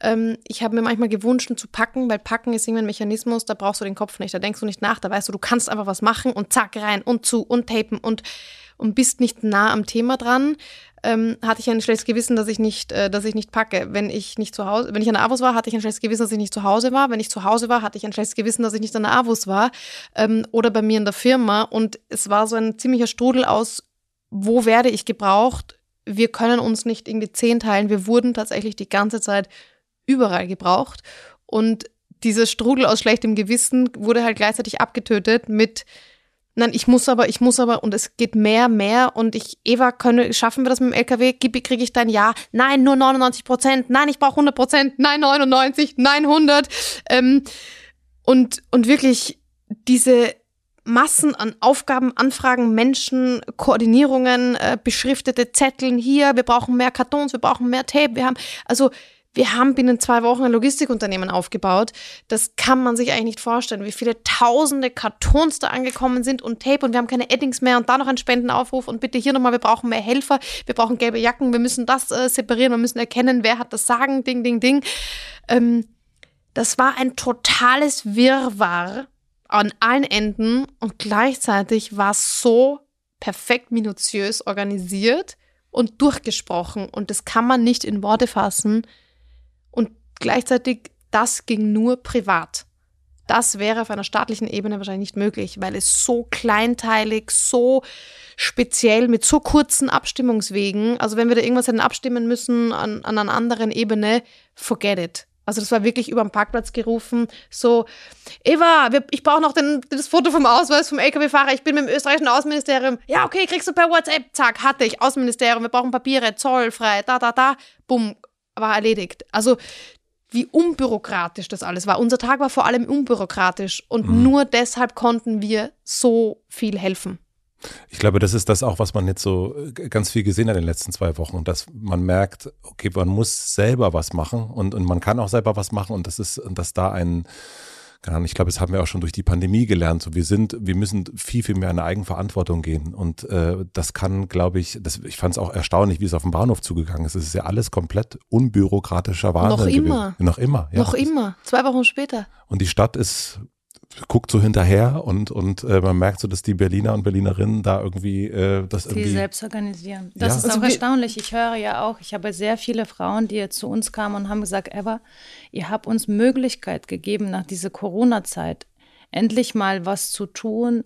Ähm, ich habe mir manchmal gewünscht zu packen, weil packen ist irgendwie ein Mechanismus, da brauchst du den Kopf nicht, da denkst du nicht nach, da weißt du, du kannst einfach was machen und zack rein und zu und tapen und, und bist nicht nah am Thema dran. Ähm, hatte ich ein schlechtes Gewissen, dass ich nicht, äh, dass ich nicht packe. Wenn ich nicht zu Hause, wenn ich an der Avus war, hatte ich ein schlechtes Gewissen, dass ich nicht zu Hause war. Wenn ich zu Hause war, hatte ich ein schlechtes Gewissen, dass ich nicht an der Avus war ähm, oder bei mir in der Firma. Und es war so ein ziemlicher Strudel aus wo werde ich gebraucht? Wir können uns nicht irgendwie zehn teilen. Wir wurden tatsächlich die ganze Zeit überall gebraucht. Und dieser Strudel aus schlechtem Gewissen wurde halt gleichzeitig abgetötet mit, nein, ich muss aber, ich muss aber, und es geht mehr, mehr, und ich, Eva, können, schaffen wir das mit dem LKW? Kriege ich dein Ja? Nein, nur 99 Prozent. Nein, ich brauche 100 Prozent. Nein, 99. Nein, 100. Ähm, und, und wirklich diese, Massen an Aufgaben, Anfragen, Menschen, Koordinierungen, äh, beschriftete Zetteln hier, wir brauchen mehr Kartons, wir brauchen mehr Tape, wir haben, also wir haben binnen zwei Wochen ein Logistikunternehmen aufgebaut. Das kann man sich eigentlich nicht vorstellen, wie viele tausende Kartons da angekommen sind und Tape und wir haben keine Eddings mehr und da noch ein Spendenaufruf und bitte hier nochmal, wir brauchen mehr Helfer, wir brauchen gelbe Jacken, wir müssen das äh, separieren, wir müssen erkennen, wer hat das Sagen, Ding, Ding, Ding. Ähm, das war ein totales Wirrwarr an allen Enden und gleichzeitig war es so perfekt minutiös organisiert und durchgesprochen und das kann man nicht in Worte fassen und gleichzeitig das ging nur privat. Das wäre auf einer staatlichen Ebene wahrscheinlich nicht möglich, weil es so kleinteilig, so speziell mit so kurzen Abstimmungswegen, also wenn wir da irgendwas hätten abstimmen müssen an, an einer anderen Ebene, forget it. Also das war wirklich über den Parkplatz gerufen, so, Eva, ich brauche noch den, das Foto vom Ausweis vom LKW-Fahrer, ich bin mit dem österreichischen Außenministerium. Ja, okay, kriegst du per WhatsApp, zack, hatte ich, Außenministerium, wir brauchen Papiere, zollfrei, da, da, da, bumm, war erledigt. Also wie unbürokratisch das alles war. Unser Tag war vor allem unbürokratisch und mhm. nur deshalb konnten wir so viel helfen. Ich glaube, das ist das auch, was man jetzt so äh, ganz viel gesehen hat in den letzten zwei Wochen. dass man merkt, okay, man muss selber was machen und, und man kann auch selber was machen und das ist, dass da ein, ich glaube, das haben wir auch schon durch die Pandemie gelernt. So, wir sind, wir müssen viel, viel mehr in eine Eigenverantwortung gehen. Und äh, das kann, glaube ich, das, ich fand es auch erstaunlich, wie es auf dem Bahnhof zugegangen ist. Es ist ja alles komplett unbürokratischer Wahnsinn. Noch immer. Gewesen. Noch immer, ja. Noch immer. Zwei Wochen später. Und die Stadt ist guckt so hinterher und, und äh, man merkt so, dass die Berliner und Berlinerinnen da irgendwie äh, das die irgendwie. selbst organisieren. Das ja. ist also auch erstaunlich. Ich höre ja auch, ich habe sehr viele Frauen, die jetzt zu uns kamen und haben gesagt, Eva, ihr habt uns Möglichkeit gegeben, nach dieser Corona-Zeit endlich mal was zu tun,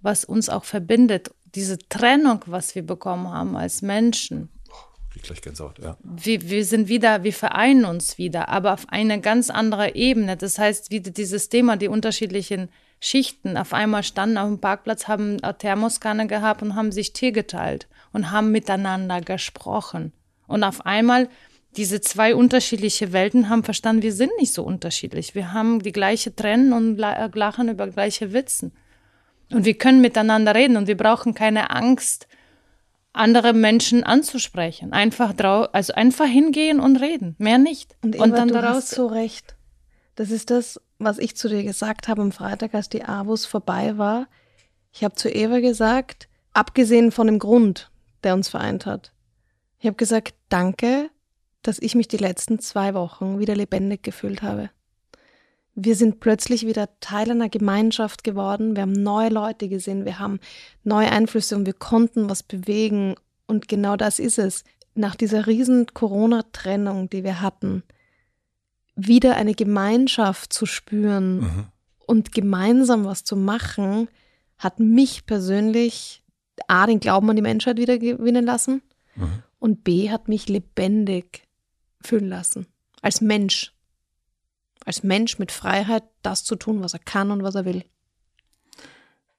was uns auch verbindet. Diese Trennung, was wir bekommen haben als Menschen gleich Gänsehaut, ja. Wir, wir sind wieder, wir vereinen uns wieder, aber auf eine ganz andere Ebene. Das heißt, wieder dieses Thema, die unterschiedlichen Schichten. Auf einmal standen auf dem Parkplatz, haben eine Thermoskanne gehabt und haben sich Tee geteilt und haben miteinander gesprochen. Und auf einmal diese zwei unterschiedliche Welten haben verstanden, wir sind nicht so unterschiedlich. Wir haben die gleiche Trennen und lachen über gleiche Witzen. Und wir können miteinander reden und wir brauchen keine Angst, andere Menschen anzusprechen. Einfach drau also einfach hingehen und reden, mehr nicht. Und, Eva, und dann du daraus hast so recht. Das ist das, was ich zu dir gesagt habe am Freitag, als die Avus vorbei war. Ich habe zu Eva gesagt, abgesehen von dem Grund, der uns vereint hat. Ich habe gesagt, danke, dass ich mich die letzten zwei Wochen wieder lebendig gefühlt habe wir sind plötzlich wieder Teil einer Gemeinschaft geworden. Wir haben neue Leute gesehen, wir haben neue Einflüsse und wir konnten was bewegen. Und genau das ist es. Nach dieser riesen Corona-Trennung, die wir hatten, wieder eine Gemeinschaft zu spüren mhm. und gemeinsam was zu machen, hat mich persönlich A, den Glauben an die Menschheit wieder gewinnen lassen mhm. und B, hat mich lebendig fühlen lassen. Als Mensch als Mensch mit Freiheit das zu tun, was er kann und was er will.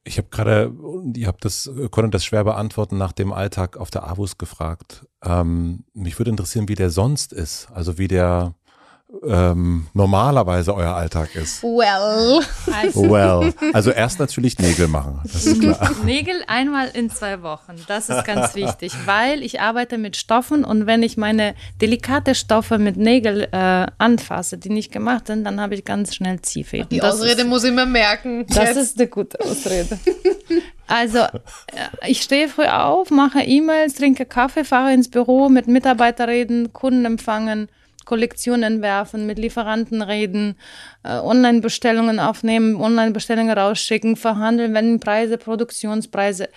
Ich habe gerade, ihr habt das, konnte das schwer beantworten, nach dem Alltag auf der AWUS gefragt. Ähm, mich würde interessieren, wie der sonst ist. Also wie der, ähm, normalerweise euer Alltag ist. Well. Also. Well. Also erst natürlich Nägel machen, das ist klar. (laughs) Nägel einmal in zwei Wochen, das ist ganz wichtig, weil ich arbeite mit Stoffen und wenn ich meine delikate Stoffe mit Nägel äh, anfasse, die nicht gemacht sind, dann habe ich ganz schnell Ziehfäden. Die das Ausrede ist, muss ich mir merken. Das jetzt. ist eine gute Ausrede. Also, äh, ich stehe früh auf, mache E-Mails, trinke Kaffee, fahre ins Büro, mit Mitarbeitern reden, Kunden empfangen Kollektionen entwerfen, mit Lieferanten reden, äh, Online-Bestellungen aufnehmen, Online-Bestellungen rausschicken, verhandeln, wenn Preise, Produktionspreise.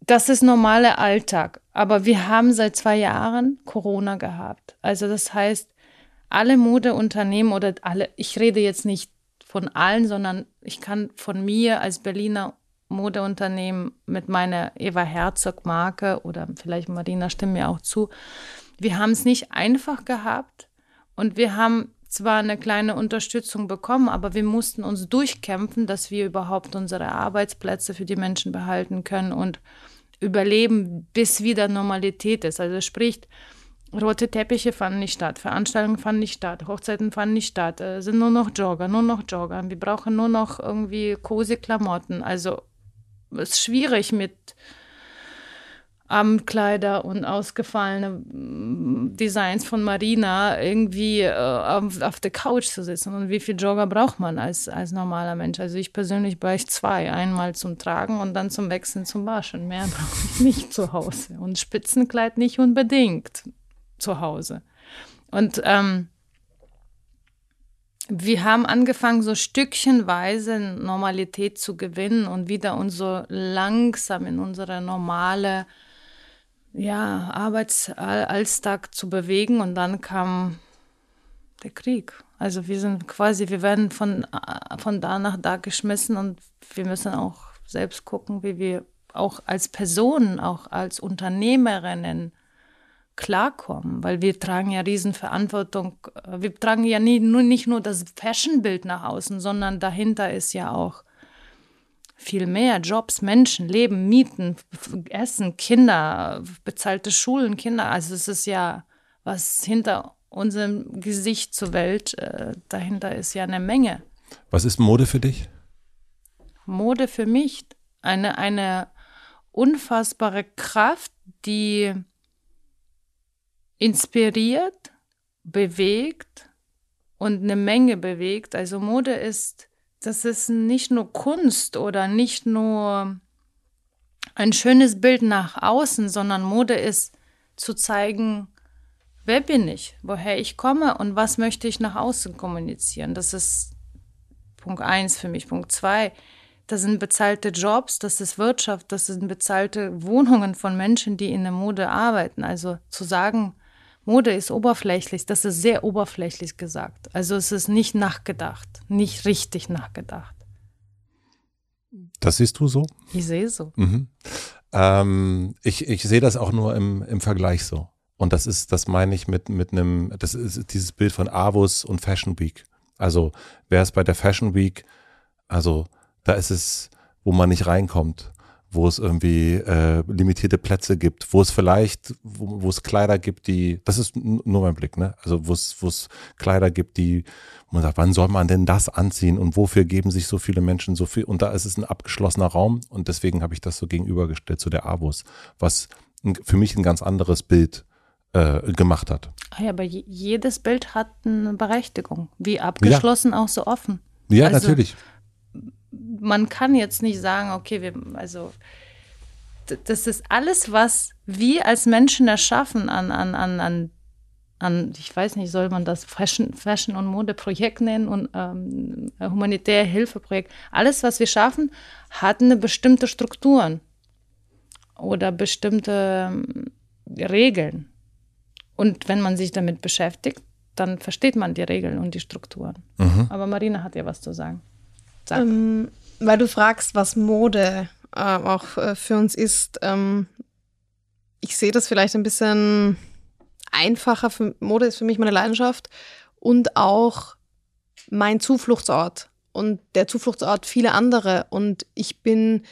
Das ist normaler Alltag. Aber wir haben seit zwei Jahren Corona gehabt. Also das heißt, alle Modeunternehmen oder alle, ich rede jetzt nicht von allen, sondern ich kann von mir als Berliner Modeunternehmen mit meiner Eva Herzog Marke oder vielleicht Marina stimmt mir auch zu, wir haben es nicht einfach gehabt und wir haben zwar eine kleine Unterstützung bekommen, aber wir mussten uns durchkämpfen, dass wir überhaupt unsere Arbeitsplätze für die Menschen behalten können und überleben, bis wieder Normalität ist. Also sprich, rote Teppiche fanden nicht statt, Veranstaltungen fanden nicht statt, Hochzeiten fanden nicht statt, es sind nur noch Jogger, nur noch Jogger. Wir brauchen nur noch irgendwie cozy Klamotten. Also es ist schwierig mit Abendkleider und ausgefallene mm, Designs von Marina irgendwie äh, auf, auf, der Couch zu sitzen. Und wie viel Jogger braucht man als, als normaler Mensch? Also ich persönlich brauche zwei. Einmal zum Tragen und dann zum Wechseln zum Waschen. Mehr (laughs) brauche ich nicht zu Hause. Und Spitzenkleid nicht unbedingt zu Hause. Und ähm, wir haben angefangen, so stückchenweise Normalität zu gewinnen und wieder uns so langsam in unsere normale ja, Arbeitsalltag zu bewegen und dann kam der Krieg. Also wir sind quasi, wir werden von, von da nach da geschmissen und wir müssen auch selbst gucken, wie wir auch als Personen, auch als Unternehmerinnen klarkommen, weil wir tragen ja Riesenverantwortung. Wir tragen ja nie, nur, nicht nur das Fashionbild nach außen, sondern dahinter ist ja auch viel mehr. Jobs, Menschen, Leben, Mieten, Essen, Kinder, bezahlte Schulen, Kinder. Also es ist ja, was hinter unserem Gesicht zur Welt, äh, dahinter ist ja eine Menge. Was ist Mode für dich? Mode für mich eine, eine unfassbare Kraft, die inspiriert, bewegt und eine Menge bewegt. Also Mode ist das ist nicht nur Kunst oder nicht nur ein schönes Bild nach außen, sondern Mode ist zu zeigen, wer bin ich, woher ich komme und was möchte ich nach außen kommunizieren. Das ist Punkt eins für mich. Punkt zwei, das sind bezahlte Jobs, das ist Wirtschaft, das sind bezahlte Wohnungen von Menschen, die in der Mode arbeiten. Also zu sagen, Mode ist oberflächlich, das ist sehr oberflächlich gesagt. Also es ist nicht nachgedacht, nicht richtig nachgedacht. Das siehst du so? Ich sehe so. Mhm. Ähm, ich, ich sehe das auch nur im, im Vergleich so. Und das ist, das meine ich mit, mit einem, das ist dieses Bild von Avus und Fashion Week. Also, wer ist bei der Fashion Week, also da ist es, wo man nicht reinkommt wo es irgendwie äh, limitierte Plätze gibt, wo es vielleicht, wo, wo es Kleider gibt, die, das ist nur mein Blick, ne? Also wo es, wo es Kleider gibt, die, wo man sagt, wann soll man denn das anziehen und wofür geben sich so viele Menschen so viel? Und da ist es ein abgeschlossener Raum und deswegen habe ich das so gegenübergestellt zu der Avus, was für mich ein ganz anderes Bild äh, gemacht hat. Ah ja, aber jedes Bild hat eine Berechtigung, wie abgeschlossen ja. auch so offen. Ja, also, natürlich man kann jetzt nicht sagen, okay, wir, also das ist alles, was wir als Menschen erschaffen an, an, an, an, an ich weiß nicht, soll man das Fashion, Fashion und Modeprojekt nennen und ähm, humanitäre Hilfeprojekt. Alles, was wir schaffen, hat eine bestimmte Strukturen oder bestimmte ähm, Regeln. Und wenn man sich damit beschäftigt, dann versteht man die Regeln und die Strukturen. Mhm. Aber Marina hat ja was zu sagen. Ähm, weil du fragst, was Mode äh, auch äh, für uns ist. Ähm, ich sehe das vielleicht ein bisschen einfacher. Für, Mode ist für mich meine Leidenschaft und auch mein Zufluchtsort und der Zufluchtsort vieler andere. Und ich bin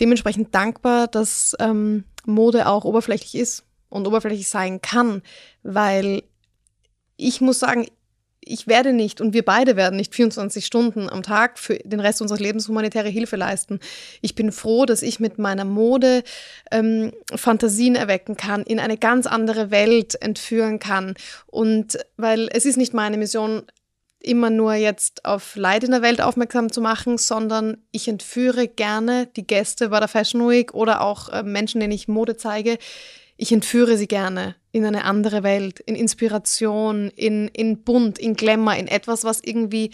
dementsprechend dankbar, dass ähm, Mode auch oberflächlich ist und oberflächlich sein kann, weil ich muss sagen, ich werde nicht und wir beide werden nicht 24 Stunden am Tag für den Rest unseres Lebens humanitäre Hilfe leisten. Ich bin froh, dass ich mit meiner Mode ähm, Fantasien erwecken kann, in eine ganz andere Welt entführen kann. Und weil es ist nicht meine Mission, immer nur jetzt auf Leid in der Welt aufmerksam zu machen, sondern ich entführe gerne die Gäste bei der Fashion Week oder auch äh, Menschen, denen ich Mode zeige. Ich entführe sie gerne in eine andere Welt, in Inspiration, in, in Bunt, in Glamour, in etwas, was irgendwie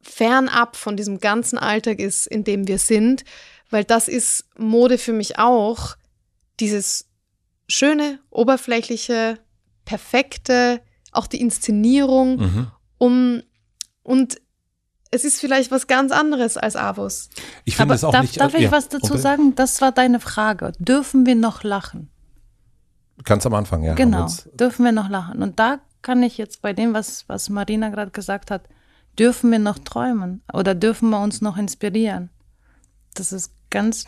fernab von diesem ganzen Alltag ist, in dem wir sind, weil das ist Mode für mich auch, dieses schöne, oberflächliche, perfekte, auch die Inszenierung mhm um und es ist vielleicht was ganz anderes als Avos. Ich finde es auch darf, nicht. Darf ich ja, was dazu okay. sagen? Das war deine Frage. Dürfen wir noch lachen? Ganz am Anfang, ja. Genau. Dürfen wir noch lachen? Und da kann ich jetzt bei dem, was, was Marina gerade gesagt hat, dürfen wir noch träumen oder dürfen wir uns noch inspirieren? Das ist ganz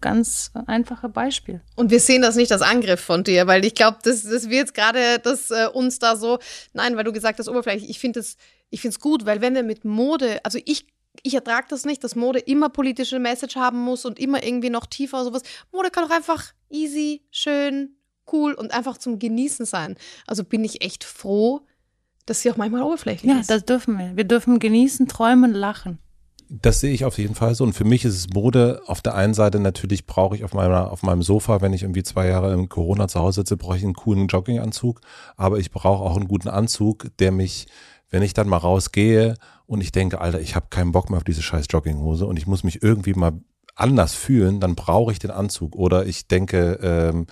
ganz einfache Beispiel. Und wir sehen das nicht als Angriff von dir, weil ich glaube, das, das wird gerade das äh, uns da so, nein, weil du gesagt hast, oberflächlich, ich finde es ich find's gut, weil wenn wir mit Mode, also ich ich ertrage das nicht, dass Mode immer politische Message haben muss und immer irgendwie noch tiefer sowas. Mode kann doch einfach easy, schön, cool und einfach zum Genießen sein. Also bin ich echt froh, dass sie auch manchmal oberflächlich ja, ist. Ja, das dürfen wir. Wir dürfen genießen, träumen, lachen. Das sehe ich auf jeden Fall so. Und für mich ist es Mode. Auf der einen Seite natürlich brauche ich auf, meiner, auf meinem Sofa, wenn ich irgendwie zwei Jahre im Corona zu Hause sitze, brauche ich einen coolen Jogginganzug. Aber ich brauche auch einen guten Anzug, der mich, wenn ich dann mal rausgehe und ich denke, Alter, ich habe keinen Bock mehr auf diese scheiß Jogginghose und ich muss mich irgendwie mal anders fühlen, dann brauche ich den Anzug. Oder ich denke, ähm,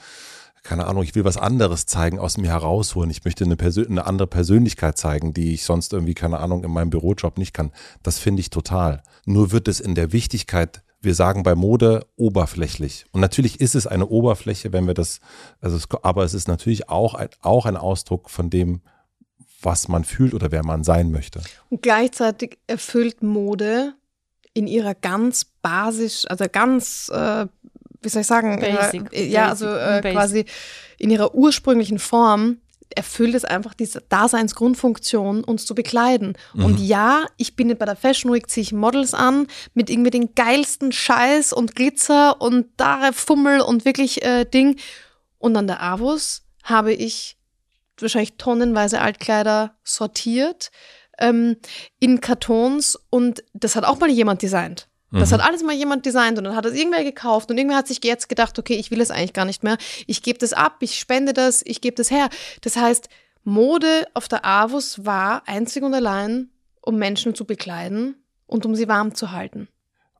keine Ahnung, ich will was anderes zeigen, aus mir herausholen. Ich möchte eine, Persön eine andere Persönlichkeit zeigen, die ich sonst irgendwie, keine Ahnung, in meinem Bürojob nicht kann. Das finde ich total. Nur wird es in der Wichtigkeit, wir sagen bei Mode oberflächlich. Und natürlich ist es eine Oberfläche, wenn wir das, also es, aber es ist natürlich auch ein, auch ein Ausdruck von dem, was man fühlt oder wer man sein möchte. Und gleichzeitig erfüllt Mode in ihrer ganz basisch, also ganz äh, wie soll ich sagen, Basic, äh, ja, also äh, quasi in ihrer ursprünglichen Form erfüllt es einfach diese Daseinsgrundfunktion, uns zu bekleiden. Mhm. Und ja, ich bin bei der Fashion Week, ziehe ich Models an mit irgendwie den geilsten Scheiß und Glitzer und Dare Fummel und wirklich äh, Ding. Und an der Avus habe ich wahrscheinlich tonnenweise Altkleider sortiert ähm, in Kartons und das hat auch mal jemand designt. Das mhm. hat alles mal jemand designt und dann hat es irgendwer gekauft und irgendwer hat sich jetzt gedacht, okay, ich will es eigentlich gar nicht mehr. Ich gebe das ab, ich spende das, ich gebe das her. Das heißt, Mode auf der Avus war einzig und allein, um Menschen zu bekleiden und um sie warm zu halten.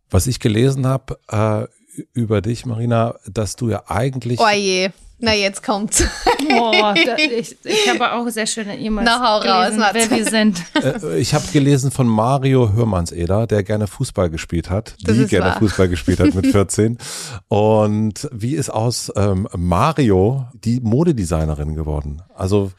Was ich gelesen habe äh, über dich, Marina, dass du ja eigentlich. Oh je. Na, jetzt kommt's. Boah, da, (laughs) ich, ich habe auch sehr schöne E-Mails Na, hau gelesen, raus, wer wir sind. (laughs) Äh, ich habe gelesen von Mario Hörmannseder, der gerne Fußball gespielt hat, das die gerne wahr. Fußball gespielt hat mit (laughs) 14. Und wie ist aus ähm, Mario die Modedesignerin geworden? Also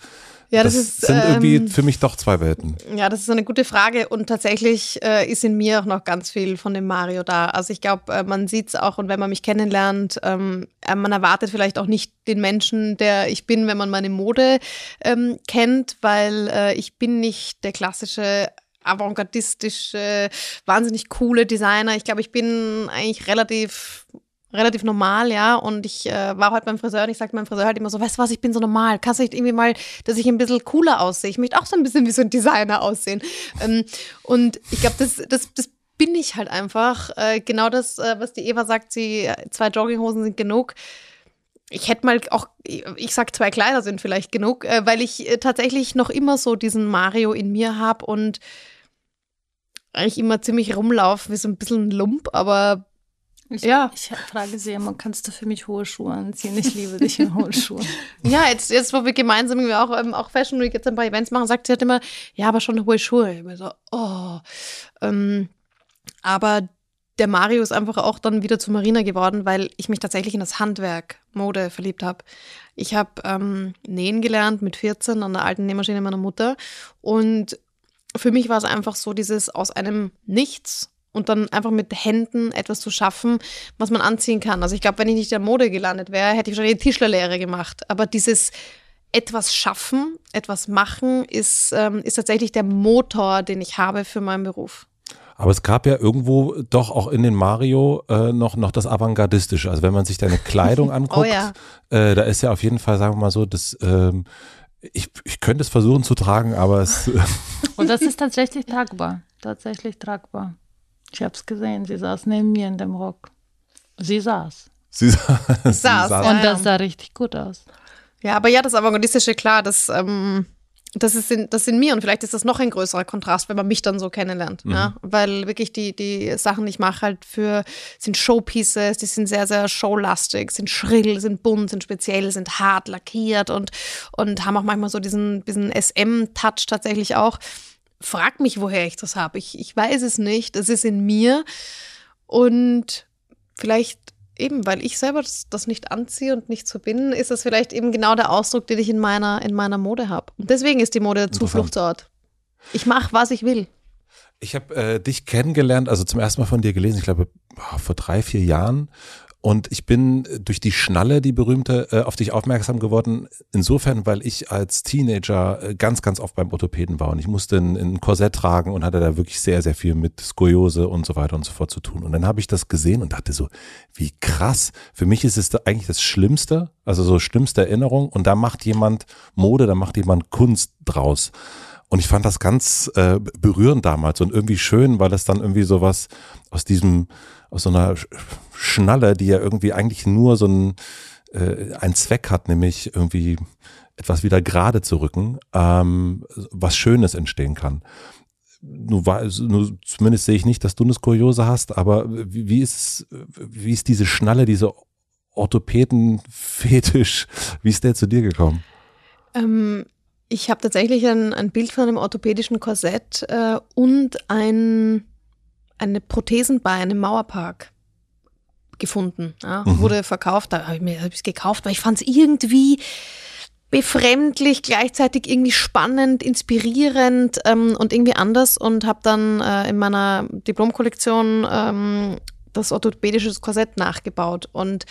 ja, das, das ist, sind irgendwie ähm, für mich doch zwei Welten. Ja, das ist eine gute Frage und tatsächlich äh, ist in mir auch noch ganz viel von dem Mario da. Also ich glaube, äh, man sieht es auch und wenn man mich kennenlernt, ähm, äh, man erwartet vielleicht auch nicht den Menschen, der ich bin, wenn man meine Mode ähm, kennt, weil äh, ich bin nicht der klassische avantgardistische, wahnsinnig coole Designer. Ich glaube, ich bin eigentlich relativ relativ normal, ja. Und ich äh, war heute beim Friseur und ich sagte meinem Friseur halt immer so, weißt du was, ich bin so normal. Kannst du nicht irgendwie mal, dass ich ein bisschen cooler aussehe? Ich möchte auch so ein bisschen wie so ein Designer aussehen. Ähm, und ich glaube, das, das, das bin ich halt einfach. Äh, genau das, äh, was die Eva sagt, sie, zwei Jogginghosen sind genug. Ich hätte mal auch, ich sag zwei Kleider sind vielleicht genug, äh, weil ich äh, tatsächlich noch immer so diesen Mario in mir habe und eigentlich immer ziemlich rumlaufe wie so ein bisschen ein Lump, aber ich, ja. Ich frage sie immer, kannst du für mich hohe Schuhe anziehen? Ich liebe dich in hohen Schuhen. (laughs) ja, jetzt, jetzt, wo wir gemeinsam irgendwie auch, ähm, auch Fashion Week jetzt ein paar Events machen, sagt sie halt immer, ja, aber schon hohe Schuhe. Ich bin so, oh. Ähm, aber der Mario ist einfach auch dann wieder zu Marina geworden, weil ich mich tatsächlich in das Handwerk Mode verliebt habe. Ich habe ähm, nähen gelernt mit 14 an der alten Nähmaschine meiner Mutter und für mich war es einfach so dieses aus einem Nichts und dann einfach mit Händen etwas zu schaffen, was man anziehen kann. Also ich glaube, wenn ich nicht in der Mode gelandet wäre, hätte ich wahrscheinlich eine Tischlerlehre gemacht. Aber dieses etwas schaffen, etwas machen, ist, ähm, ist tatsächlich der Motor, den ich habe für meinen Beruf. Aber es gab ja irgendwo doch auch in den Mario äh, noch, noch das Avantgardistische. Also wenn man sich deine Kleidung (laughs) anguckt, oh ja. äh, da ist ja auf jeden Fall, sagen wir mal so, das, ähm, ich, ich könnte es versuchen zu tragen, aber es. (laughs) (laughs) Und das ist tatsächlich tragbar. Tatsächlich tragbar. Ich habe es gesehen. Sie saß neben mir in dem Rock. Sie saß. Sie, sa sie saß. Und das sah richtig gut aus. Ja, aber ja, das Avantgardistische, klar, das, ähm, das ist in, das in mir und vielleicht ist das noch ein größerer Kontrast, wenn man mich dann so kennenlernt. Mhm. Ja? Weil wirklich die, die Sachen, die ich mache, halt für, sind Showpieces, die sind sehr, sehr showlastig, sind schrill, sind bunt, sind speziell, sind hart lackiert und, und haben auch manchmal so diesen, diesen SM-Touch tatsächlich auch. Frag mich, woher ich das habe. Ich, ich weiß es nicht. Es ist in mir. Und vielleicht eben, weil ich selber das, das, nicht anziehe und nicht so bin, ist das vielleicht eben genau der Ausdruck, den ich in meiner, in meiner Mode habe. Und deswegen ist die Mode der Zufluchtsort. Ich mache, was ich will. Ich habe äh, dich kennengelernt, also zum ersten Mal von dir gelesen, ich glaube vor drei, vier Jahren. Und ich bin durch die Schnalle, die berühmte, äh, auf dich aufmerksam geworden. Insofern, weil ich als Teenager äh, ganz, ganz oft beim Orthopäden war und ich musste ein, ein Korsett tragen und hatte da wirklich sehr, sehr viel mit Skoliose und so weiter und so fort zu tun. Und dann habe ich das gesehen und dachte so, wie krass. Für mich ist es eigentlich das Schlimmste, also so schlimmste Erinnerung. Und da macht jemand Mode, da macht jemand Kunst draus. Und ich fand das ganz äh, berührend damals und irgendwie schön, weil es dann irgendwie sowas aus diesem, aus so einer Schnalle, die ja irgendwie eigentlich nur so ein, äh, einen Zweck hat, nämlich irgendwie etwas wieder gerade zu rücken, ähm, was Schönes entstehen kann. Nur, war, nur zumindest sehe ich nicht, dass du eine Skoliose hast, aber wie, wie ist wie ist diese Schnalle, diese Orthopäden-Fetisch, wie ist der zu dir gekommen? Ähm, ich habe tatsächlich ein, ein, Bild von einem orthopädischen Korsett äh, und ein, eine Prothesenbein im Mauerpark gefunden. Ja, mhm. Wurde verkauft, da habe ich mir es gekauft, weil ich fand es irgendwie befremdlich, gleichzeitig irgendwie spannend, inspirierend ähm, und irgendwie anders und habe dann äh, in meiner Diplomkollektion ähm, das orthopädische Korsett nachgebaut. Und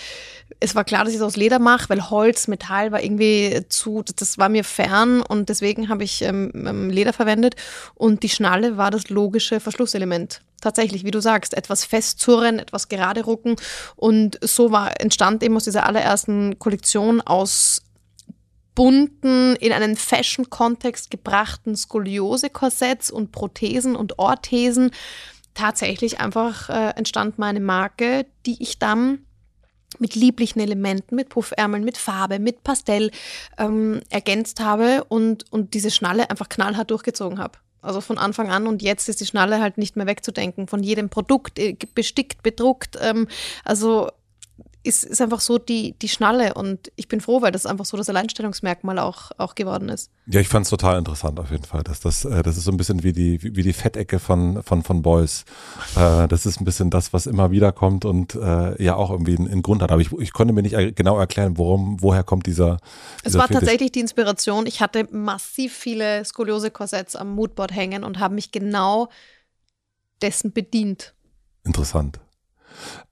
es war klar, dass ich es aus Leder mache, weil Holz, Metall war irgendwie zu, das war mir fern und deswegen habe ich ähm, ähm, Leder verwendet. Und die Schnalle war das logische Verschlusselement. Tatsächlich, wie du sagst, etwas festzurren, etwas gerade rucken. Und so war, entstand eben aus dieser allerersten Kollektion aus bunten, in einen Fashion-Kontext gebrachten Skoliose-Korsetts und Prothesen und Orthesen tatsächlich einfach äh, entstand meine Marke, die ich dann mit lieblichen Elementen, mit Puffärmeln, mit Farbe, mit Pastell ähm, ergänzt habe und, und diese Schnalle einfach knallhart durchgezogen habe. Also von Anfang an und jetzt ist die Schnalle halt nicht mehr wegzudenken. Von jedem Produkt, äh, bestickt, bedruckt. Ähm, also ist, ist einfach so die, die Schnalle und ich bin froh, weil das einfach so das Alleinstellungsmerkmal auch, auch geworden ist. Ja, ich fand es total interessant auf jeden Fall. Dass das, äh, das ist so ein bisschen wie die, wie die Fettecke von, von, von Boys. Äh, das ist ein bisschen das, was immer wieder kommt und äh, ja auch irgendwie einen, einen Grund hat. Aber ich, ich konnte mir nicht genau erklären, worum, woher kommt dieser. dieser es war Fetisch. tatsächlich die Inspiration. Ich hatte massiv viele Skoliose-Korsetts am Moodboard hängen und habe mich genau dessen bedient. Interessant.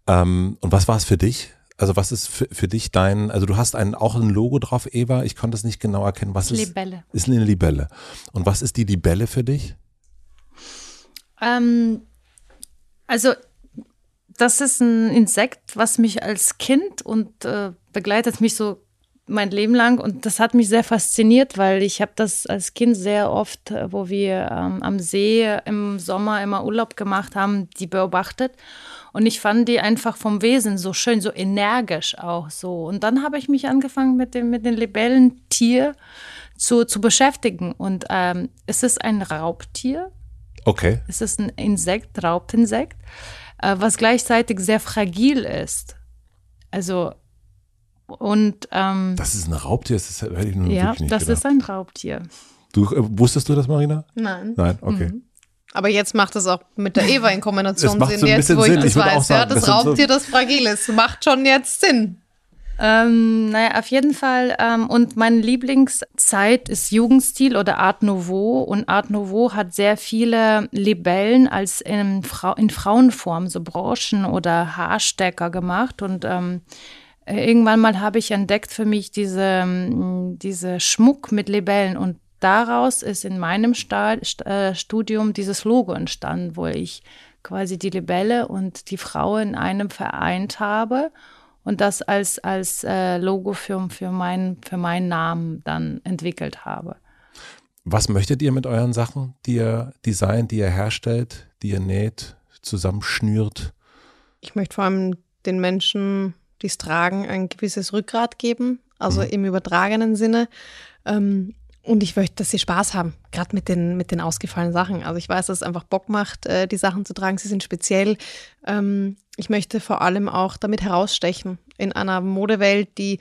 Ähm, und was war es für dich? Also was ist für, für dich dein, also du hast ein, auch ein Logo drauf, Eva, ich konnte es nicht genau erkennen. Was ist? Libelle. Ist eine Libelle. Und was ist die Libelle für dich? Ähm, also das ist ein Insekt, was mich als Kind und äh, begleitet mich so mein Leben lang und das hat mich sehr fasziniert, weil ich habe das als Kind sehr oft, äh, wo wir ähm, am See im Sommer immer Urlaub gemacht haben, die beobachtet und ich fand die einfach vom Wesen so schön, so energisch auch so. Und dann habe ich mich angefangen mit dem, mit dem Libellentier zu, zu beschäftigen. Und ähm, es ist ein Raubtier. Okay. Es ist ein Insekt, Raubinsekt, äh, was gleichzeitig sehr fragil ist. Also und ähm, das ist ein Raubtier, das hätte ich nur ja, wirklich nicht das gedacht. ist ein Raubtier. Du äh, wusstest du das, Marina? Nein. Nein, okay. Mhm. Aber jetzt macht es auch mit der Eva in Kombination macht Sinn, so ein jetzt wo ich Sinn. das Ich weiß. sagen, ja, das das sind so- Raubtier, das fragil ist, macht schon jetzt Sinn. Ähm, naja, auf jeden Fall. Ähm, und meine Lieblingszeit ist Jugendstil oder Art Nouveau. Und Art Nouveau hat sehr viele Libellen als in, Frau, in Frauenform, so Broschen oder Haarstecker gemacht. Und ähm, äh, irgendwann mal habe ich entdeckt für mich diese, mm, diese Schmuck mit Libellen und daraus ist in meinem Sta äh, Studium dieses Logo entstanden, wo ich quasi die Libelle und die Frau in einem vereint habe und das als, als äh, Logo für, für, mein, für meinen Namen dann entwickelt habe. Was möchtet ihr mit euren Sachen, die ihr designt, die ihr herstellt, die ihr näht, zusammenschnürt? Ich möchte vor allem den Menschen, die es tragen, ein gewisses Rückgrat geben, also mhm. im übertragenen Sinne. Ähm, und ich möchte, dass sie Spaß haben, gerade mit den, mit den ausgefallenen Sachen. Also ich weiß, dass es einfach Bock macht, äh, die Sachen zu tragen. Sie sind speziell. Ähm, ich möchte vor allem auch damit herausstechen in einer Modewelt, die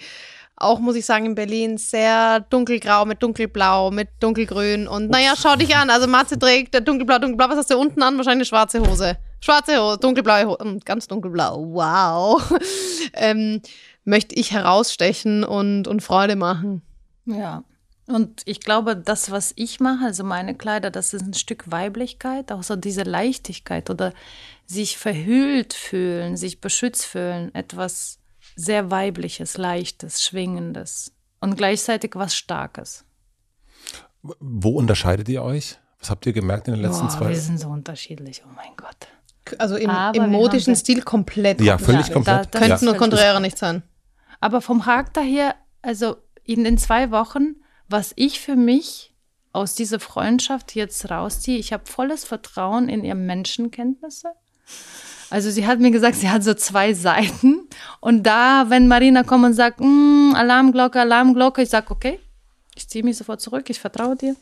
auch, muss ich sagen, in Berlin sehr dunkelgrau mit dunkelblau, mit dunkelgrün. Und naja, schau dich an. Also Matze trägt dunkelblau, dunkelblau. Was hast du unten an? Wahrscheinlich eine schwarze Hose. Schwarze Hose, dunkelblaue Hose, ganz dunkelblau. Wow. (laughs) ähm, möchte ich herausstechen und, und Freude machen. Ja. Und ich glaube, das, was ich mache, also meine Kleider, das ist ein Stück Weiblichkeit, auch so diese Leichtigkeit oder sich verhüllt fühlen, sich beschützt fühlen, etwas sehr weibliches, leichtes, schwingendes und gleichzeitig was Starkes. Wo unterscheidet ihr euch? Was habt ihr gemerkt in den letzten Boah, zwei? Wir sind so unterschiedlich, oh mein Gott. Also im, im modischen Stil komplett. Ja, völlig ja, komplett. Da, Könnten ja. nur konträre nicht sein. Aber vom Charakter her, also in den zwei Wochen was ich für mich aus dieser Freundschaft jetzt rausziehe, ich habe volles Vertrauen in ihre Menschenkenntnisse. Also sie hat mir gesagt, sie hat so zwei Seiten. Und da, wenn Marina kommt und sagt, mm, Alarmglocke, Alarmglocke, ich sage, okay, ich ziehe mich sofort zurück, ich vertraue dir.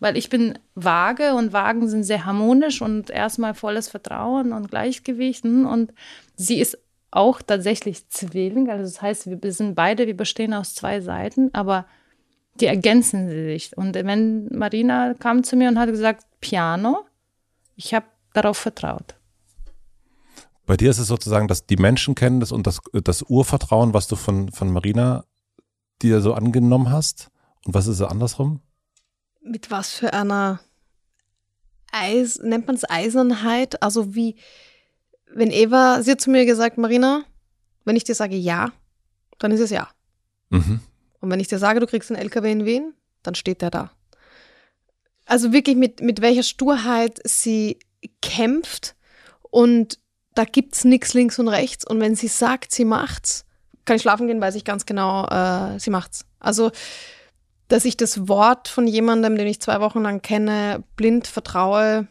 Weil ich bin vage und Wagen sind sehr harmonisch und erstmal volles Vertrauen und Gleichgewicht. Und sie ist auch tatsächlich Zwilling. Also das heißt, wir sind beide, wir bestehen aus zwei Seiten, aber die ergänzen sich. Und wenn Marina kam zu mir und hat gesagt, Piano, ich habe darauf vertraut. Bei dir ist es sozusagen, dass die Menschen kennen das und das, das Urvertrauen, was du von, von Marina dir so angenommen hast. Und was ist so andersrum? Mit was für einer Eis, nennt man es Eisernheit? Also wie, wenn Eva, sie hat zu mir gesagt, Marina, wenn ich dir sage ja, dann ist es ja. Mhm. Und wenn ich dir sage, du kriegst einen LKW in Wien, dann steht der da. Also wirklich mit, mit welcher Sturheit sie kämpft und da gibt es nichts links und rechts. Und wenn sie sagt, sie macht's, kann ich schlafen gehen, weiß ich ganz genau, äh, sie macht's. Also, dass ich das Wort von jemandem, den ich zwei Wochen lang kenne, blind vertraue,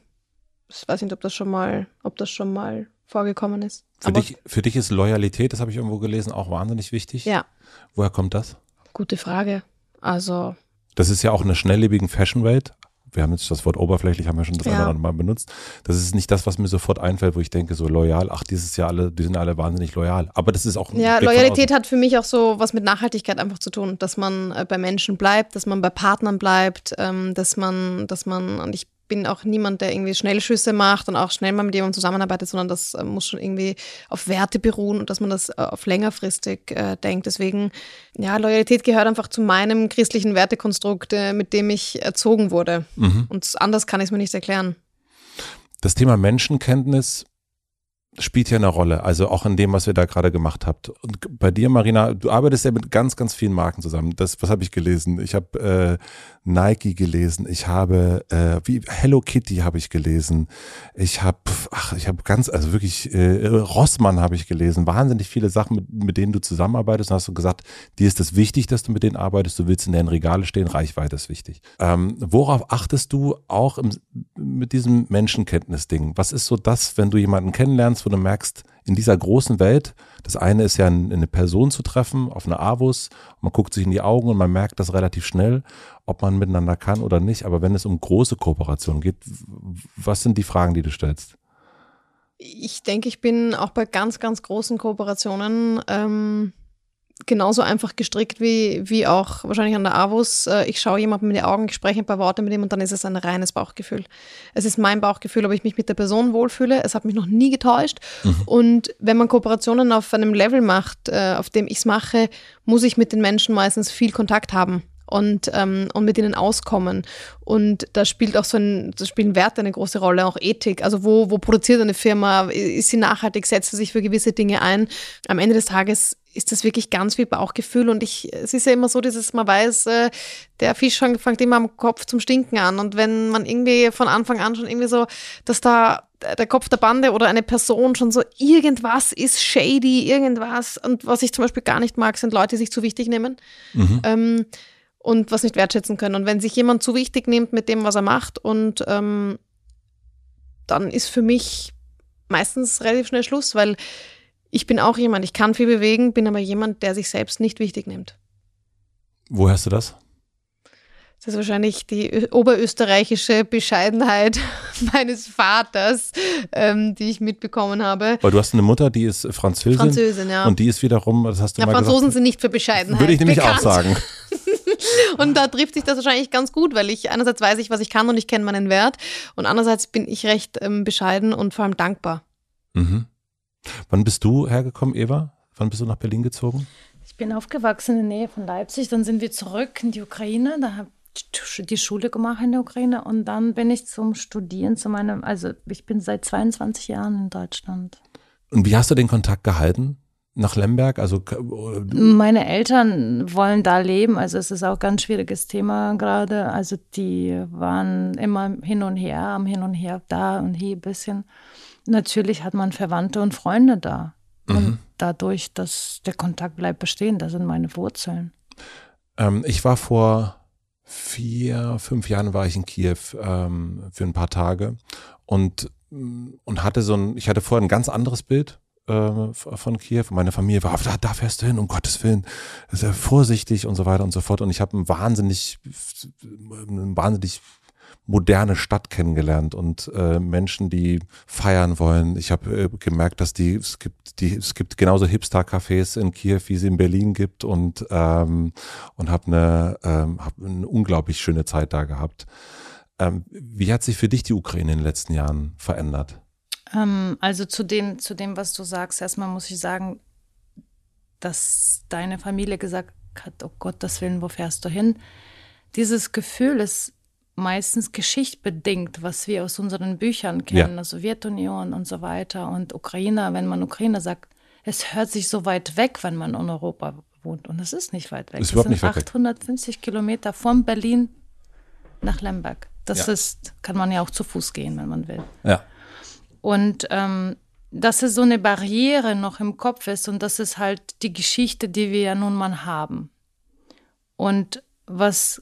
ich weiß nicht, ob das schon mal, ob das schon mal vorgekommen ist. Für, dich, für dich ist Loyalität, das habe ich irgendwo gelesen, auch wahnsinnig wichtig. Ja. Woher kommt das? Gute Frage. Also. Das ist ja auch eine schnelllebigen Fashion-Welt. Wir haben jetzt das Wort oberflächlich, haben wir schon das ja. andere Mal benutzt. Das ist nicht das, was mir sofort einfällt, wo ich denke, so loyal, ach, dieses Jahr alle, die sind alle wahnsinnig loyal. Aber das ist auch. Ja, Loyalität hat für mich auch so was mit Nachhaltigkeit einfach zu tun, dass man äh, bei Menschen bleibt, dass man bei Partnern bleibt, ähm, dass man, dass man, und ich bin auch niemand, der irgendwie Schnellschüsse macht und auch schnell mal mit jemandem zusammenarbeitet, sondern das äh, muss schon irgendwie auf Werte beruhen und dass man das äh, auf längerfristig äh, denkt. Deswegen, ja, Loyalität gehört einfach zu meinem christlichen Wertekonstrukt, äh, mit dem ich erzogen wurde. Mhm. Und anders kann ich es mir nicht erklären. Das Thema Menschenkenntnis spielt ja eine Rolle, also auch in dem, was ihr da gerade gemacht habt. Und bei dir, Marina, du arbeitest ja mit ganz, ganz vielen Marken zusammen. Das, was habe ich gelesen? Ich habe äh, Nike gelesen, ich habe äh, wie Hello Kitty habe ich gelesen, ich habe, ach, ich habe ganz, also wirklich äh, Rossmann habe ich gelesen, wahnsinnig viele Sachen, mit, mit denen du zusammenarbeitest. Und hast du gesagt, dir ist es wichtig, dass du mit denen arbeitest, du willst in deren Regale stehen, Reichweite ist wichtig. Ähm, worauf achtest du auch im, mit diesem Menschenkenntnis-Ding? Was ist so das, wenn du jemanden kennenlernst, wo du merkst, in dieser großen Welt, das eine ist ja eine Person zu treffen auf einer Avus, man guckt sich in die Augen und man merkt das relativ schnell, ob man miteinander kann oder nicht. Aber wenn es um große Kooperationen geht, was sind die Fragen, die du stellst? Ich denke, ich bin auch bei ganz, ganz großen Kooperationen ähm, genauso einfach gestrickt wie, wie auch wahrscheinlich an der AWUS. Äh, ich schaue jemandem in die Augen, ich spreche ein paar Worte mit ihm und dann ist es ein reines Bauchgefühl. Es ist mein Bauchgefühl, ob ich mich mit der Person wohlfühle. Es hat mich noch nie getäuscht. Mhm. Und wenn man Kooperationen auf einem Level macht, äh, auf dem ich es mache, muss ich mit den Menschen meistens viel Kontakt haben und, ähm, und mit ihnen auskommen. Und da spielt auch so ein, da spielen Werte eine große Rolle, auch Ethik. Also wo, wo produziert eine Firma? Ist sie nachhaltig? Setzt sie sich für gewisse Dinge ein? Am Ende des Tages ist das wirklich ganz viel Bauchgefühl. Und ich, es ist ja immer so, dass man weiß, äh, der Fisch fängt immer am Kopf zum Stinken an. Und wenn man irgendwie von Anfang an schon irgendwie so, dass da der Kopf der Bande oder eine Person schon so irgendwas ist shady, irgendwas. Und was ich zum Beispiel gar nicht mag, sind Leute, die sich zu wichtig nehmen. Mhm. Ähm, und was nicht wertschätzen können. Und wenn sich jemand zu wichtig nimmt mit dem, was er macht, und ähm, dann ist für mich meistens relativ schnell Schluss, weil ich bin auch jemand, ich kann viel bewegen, bin aber jemand, der sich selbst nicht wichtig nimmt. Wo hast du das? Das ist wahrscheinlich die oberösterreichische Bescheidenheit (laughs) meines Vaters, ähm, die ich mitbekommen habe. Weil du hast eine Mutter, die ist Französin. Französin, ja. Und die ist wiederum, das hast du ja, mal Franzosen gesagt, sind nicht für Bescheidenheit. Würde ich nämlich bekannt. auch sagen. (laughs) und da trifft sich das wahrscheinlich ganz gut, weil ich einerseits weiß ich, was ich kann und ich kenne meinen Wert und andererseits bin ich recht ähm, bescheiden und vor allem dankbar. Mhm. Wann bist du hergekommen, Eva? Wann bist du nach Berlin gezogen? Ich bin aufgewachsen in der Nähe von Leipzig, dann sind wir zurück in die Ukraine, da habe ich die Schule gemacht in der Ukraine und dann bin ich zum Studieren zu meinem, also ich bin seit 22 Jahren in Deutschland. Und wie hast du den Kontakt gehalten? Nach Lemberg? Also meine Eltern wollen da leben, also es ist auch ein ganz schwieriges Thema gerade. Also die waren immer hin und her, am Hin und Her da und hier ein bisschen. Natürlich hat man Verwandte und Freunde da. Mhm. Und dadurch, dass der Kontakt bleibt bestehen, das sind meine Wurzeln. Ähm, ich war vor vier, fünf Jahren war ich in Kiew ähm, für ein paar Tage und, und hatte so ein, ich hatte vorher ein ganz anderes Bild äh, von Kiew. Meine Familie war, da, da fährst du hin, um Gottes Willen, sehr vorsichtig und so weiter und so fort. Und ich habe ein wahnsinnig, ein wahnsinnig moderne Stadt kennengelernt und äh, Menschen, die feiern wollen. Ich habe äh, gemerkt, dass die es gibt die es gibt genauso Hipster-Cafés in Kiew, wie es in Berlin gibt und ähm, und habe eine ähm, hab eine unglaublich schöne Zeit da gehabt. Ähm, wie hat sich für dich die Ukraine in den letzten Jahren verändert? Ähm, also zu dem zu dem, was du sagst, erstmal muss ich sagen, dass deine Familie gesagt hat, oh Gott, das Willen, wo fährst du hin? Dieses Gefühl ist meistens geschichtbedingt, was wir aus unseren Büchern kennen, ja. Sowjetunion und so weiter und Ukraine, wenn man Ukraine sagt, es hört sich so weit weg, wenn man in Europa wohnt. Und es ist nicht weit weg. Ist es sind 850 weg. Kilometer von Berlin nach Lemberg. Das ja. ist, kann man ja auch zu Fuß gehen, wenn man will. Ja. Und ähm, dass es so eine Barriere noch im Kopf ist und das ist halt die Geschichte, die wir ja nun mal haben. Und was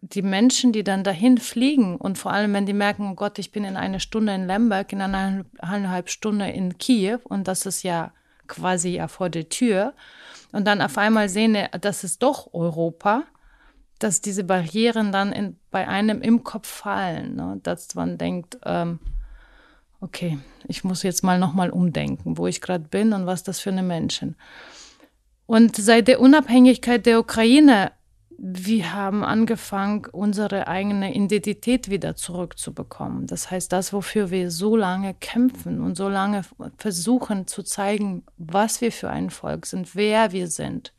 die Menschen, die dann dahin fliegen und vor allem, wenn die merken, oh Gott, ich bin in einer Stunde in Lemberg, in einer eineinhalb Stunde in Kiew und das ist ja quasi ja vor der Tür und dann auf einmal sehen, das ist doch Europa, dass diese Barrieren dann in, bei einem im Kopf fallen, ne? dass man denkt, ähm, okay, ich muss jetzt mal nochmal umdenken, wo ich gerade bin und was das für eine Menschen. Und seit der Unabhängigkeit der Ukraine wir haben angefangen, unsere eigene Identität wieder zurückzubekommen. Das heißt, das, wofür wir so lange kämpfen und so lange versuchen zu zeigen, was wir für ein Volk sind, wer wir sind,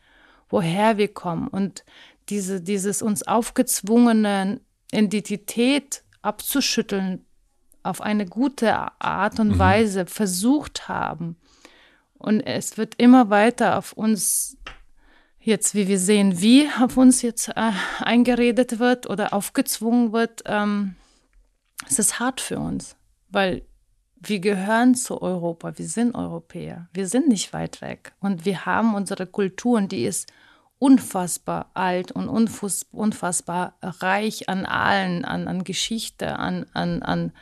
woher wir kommen und diese, dieses uns aufgezwungene Identität abzuschütteln auf eine gute Art und mhm. Weise versucht haben. Und es wird immer weiter auf uns jetzt, wie wir sehen, wie auf uns jetzt äh, eingeredet wird oder aufgezwungen wird, ähm, es ist hart für uns, weil wir gehören zu Europa, wir sind Europäer, wir sind nicht weit weg und wir haben unsere Kultur die ist unfassbar alt und unfassbar reich an allen, an, an Geschichte, an, an, an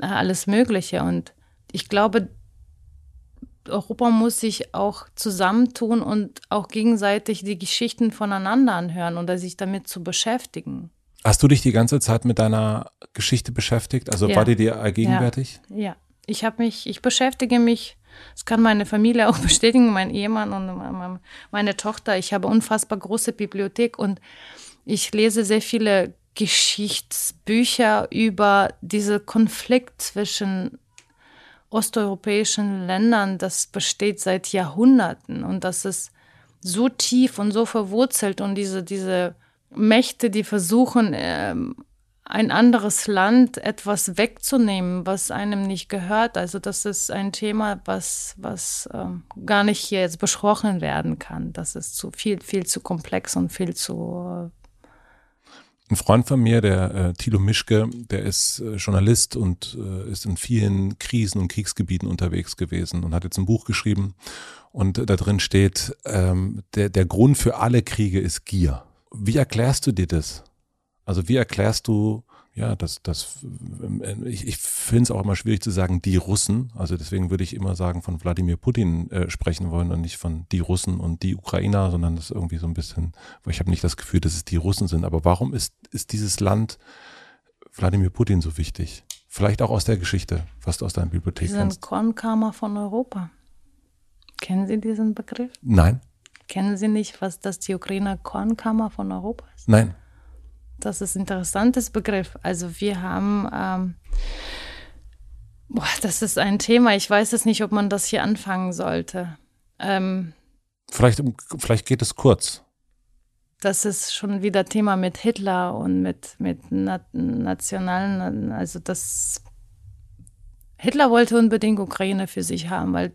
alles Mögliche. Und ich glaube, Europa muss sich auch zusammentun und auch gegenseitig die Geschichten voneinander anhören oder sich damit zu beschäftigen. Hast du dich die ganze Zeit mit deiner Geschichte beschäftigt? Also ja. war die dir allgegenwärtig? Ja, ja. ich habe mich, ich beschäftige mich, das kann meine Familie auch (laughs) bestätigen, mein Ehemann und meine Tochter. Ich habe unfassbar große Bibliothek und ich lese sehr viele Geschichtsbücher über diesen Konflikt zwischen osteuropäischen Ländern, das besteht seit Jahrhunderten und das ist so tief und so verwurzelt und diese, diese Mächte, die versuchen, ähm, ein anderes Land etwas wegzunehmen, was einem nicht gehört. Also das ist ein Thema, was, was ähm, gar nicht hier jetzt besprochen werden kann. Das ist zu viel, viel zu komplex und viel zu. Äh ein Freund von mir, der äh, Thilo Mischke, der ist äh, Journalist und äh, ist in vielen Krisen und Kriegsgebieten unterwegs gewesen und hat jetzt ein Buch geschrieben. Und da drin steht, ähm, der, der Grund für alle Kriege ist Gier. Wie erklärst du dir das? Also wie erklärst du, ja, das, das, äh, ich, ich finde es auch immer schwierig zu sagen, die Russen. Also deswegen würde ich immer sagen, von Wladimir Putin äh, sprechen wollen und nicht von die Russen und die Ukrainer, sondern das irgendwie so ein bisschen, weil ich habe nicht das Gefühl, dass es die Russen sind. Aber warum ist, ist dieses Land Wladimir Putin so wichtig? Vielleicht auch aus der Geschichte, was du aus deiner Bibliothek Sie sind Kornkammer von Europa. Kennen Sie diesen Begriff? Nein. Kennen Sie nicht, was das die Ukrainer Kornkammer von Europa ist? Nein. Das ist ein interessantes Begriff. Also wir haben, ähm, boah, das ist ein Thema. Ich weiß es nicht, ob man das hier anfangen sollte. Ähm, vielleicht, vielleicht geht es kurz. Das ist schon wieder Thema mit Hitler und mit, mit nationalen, also das Hitler wollte unbedingt Ukraine für sich haben, weil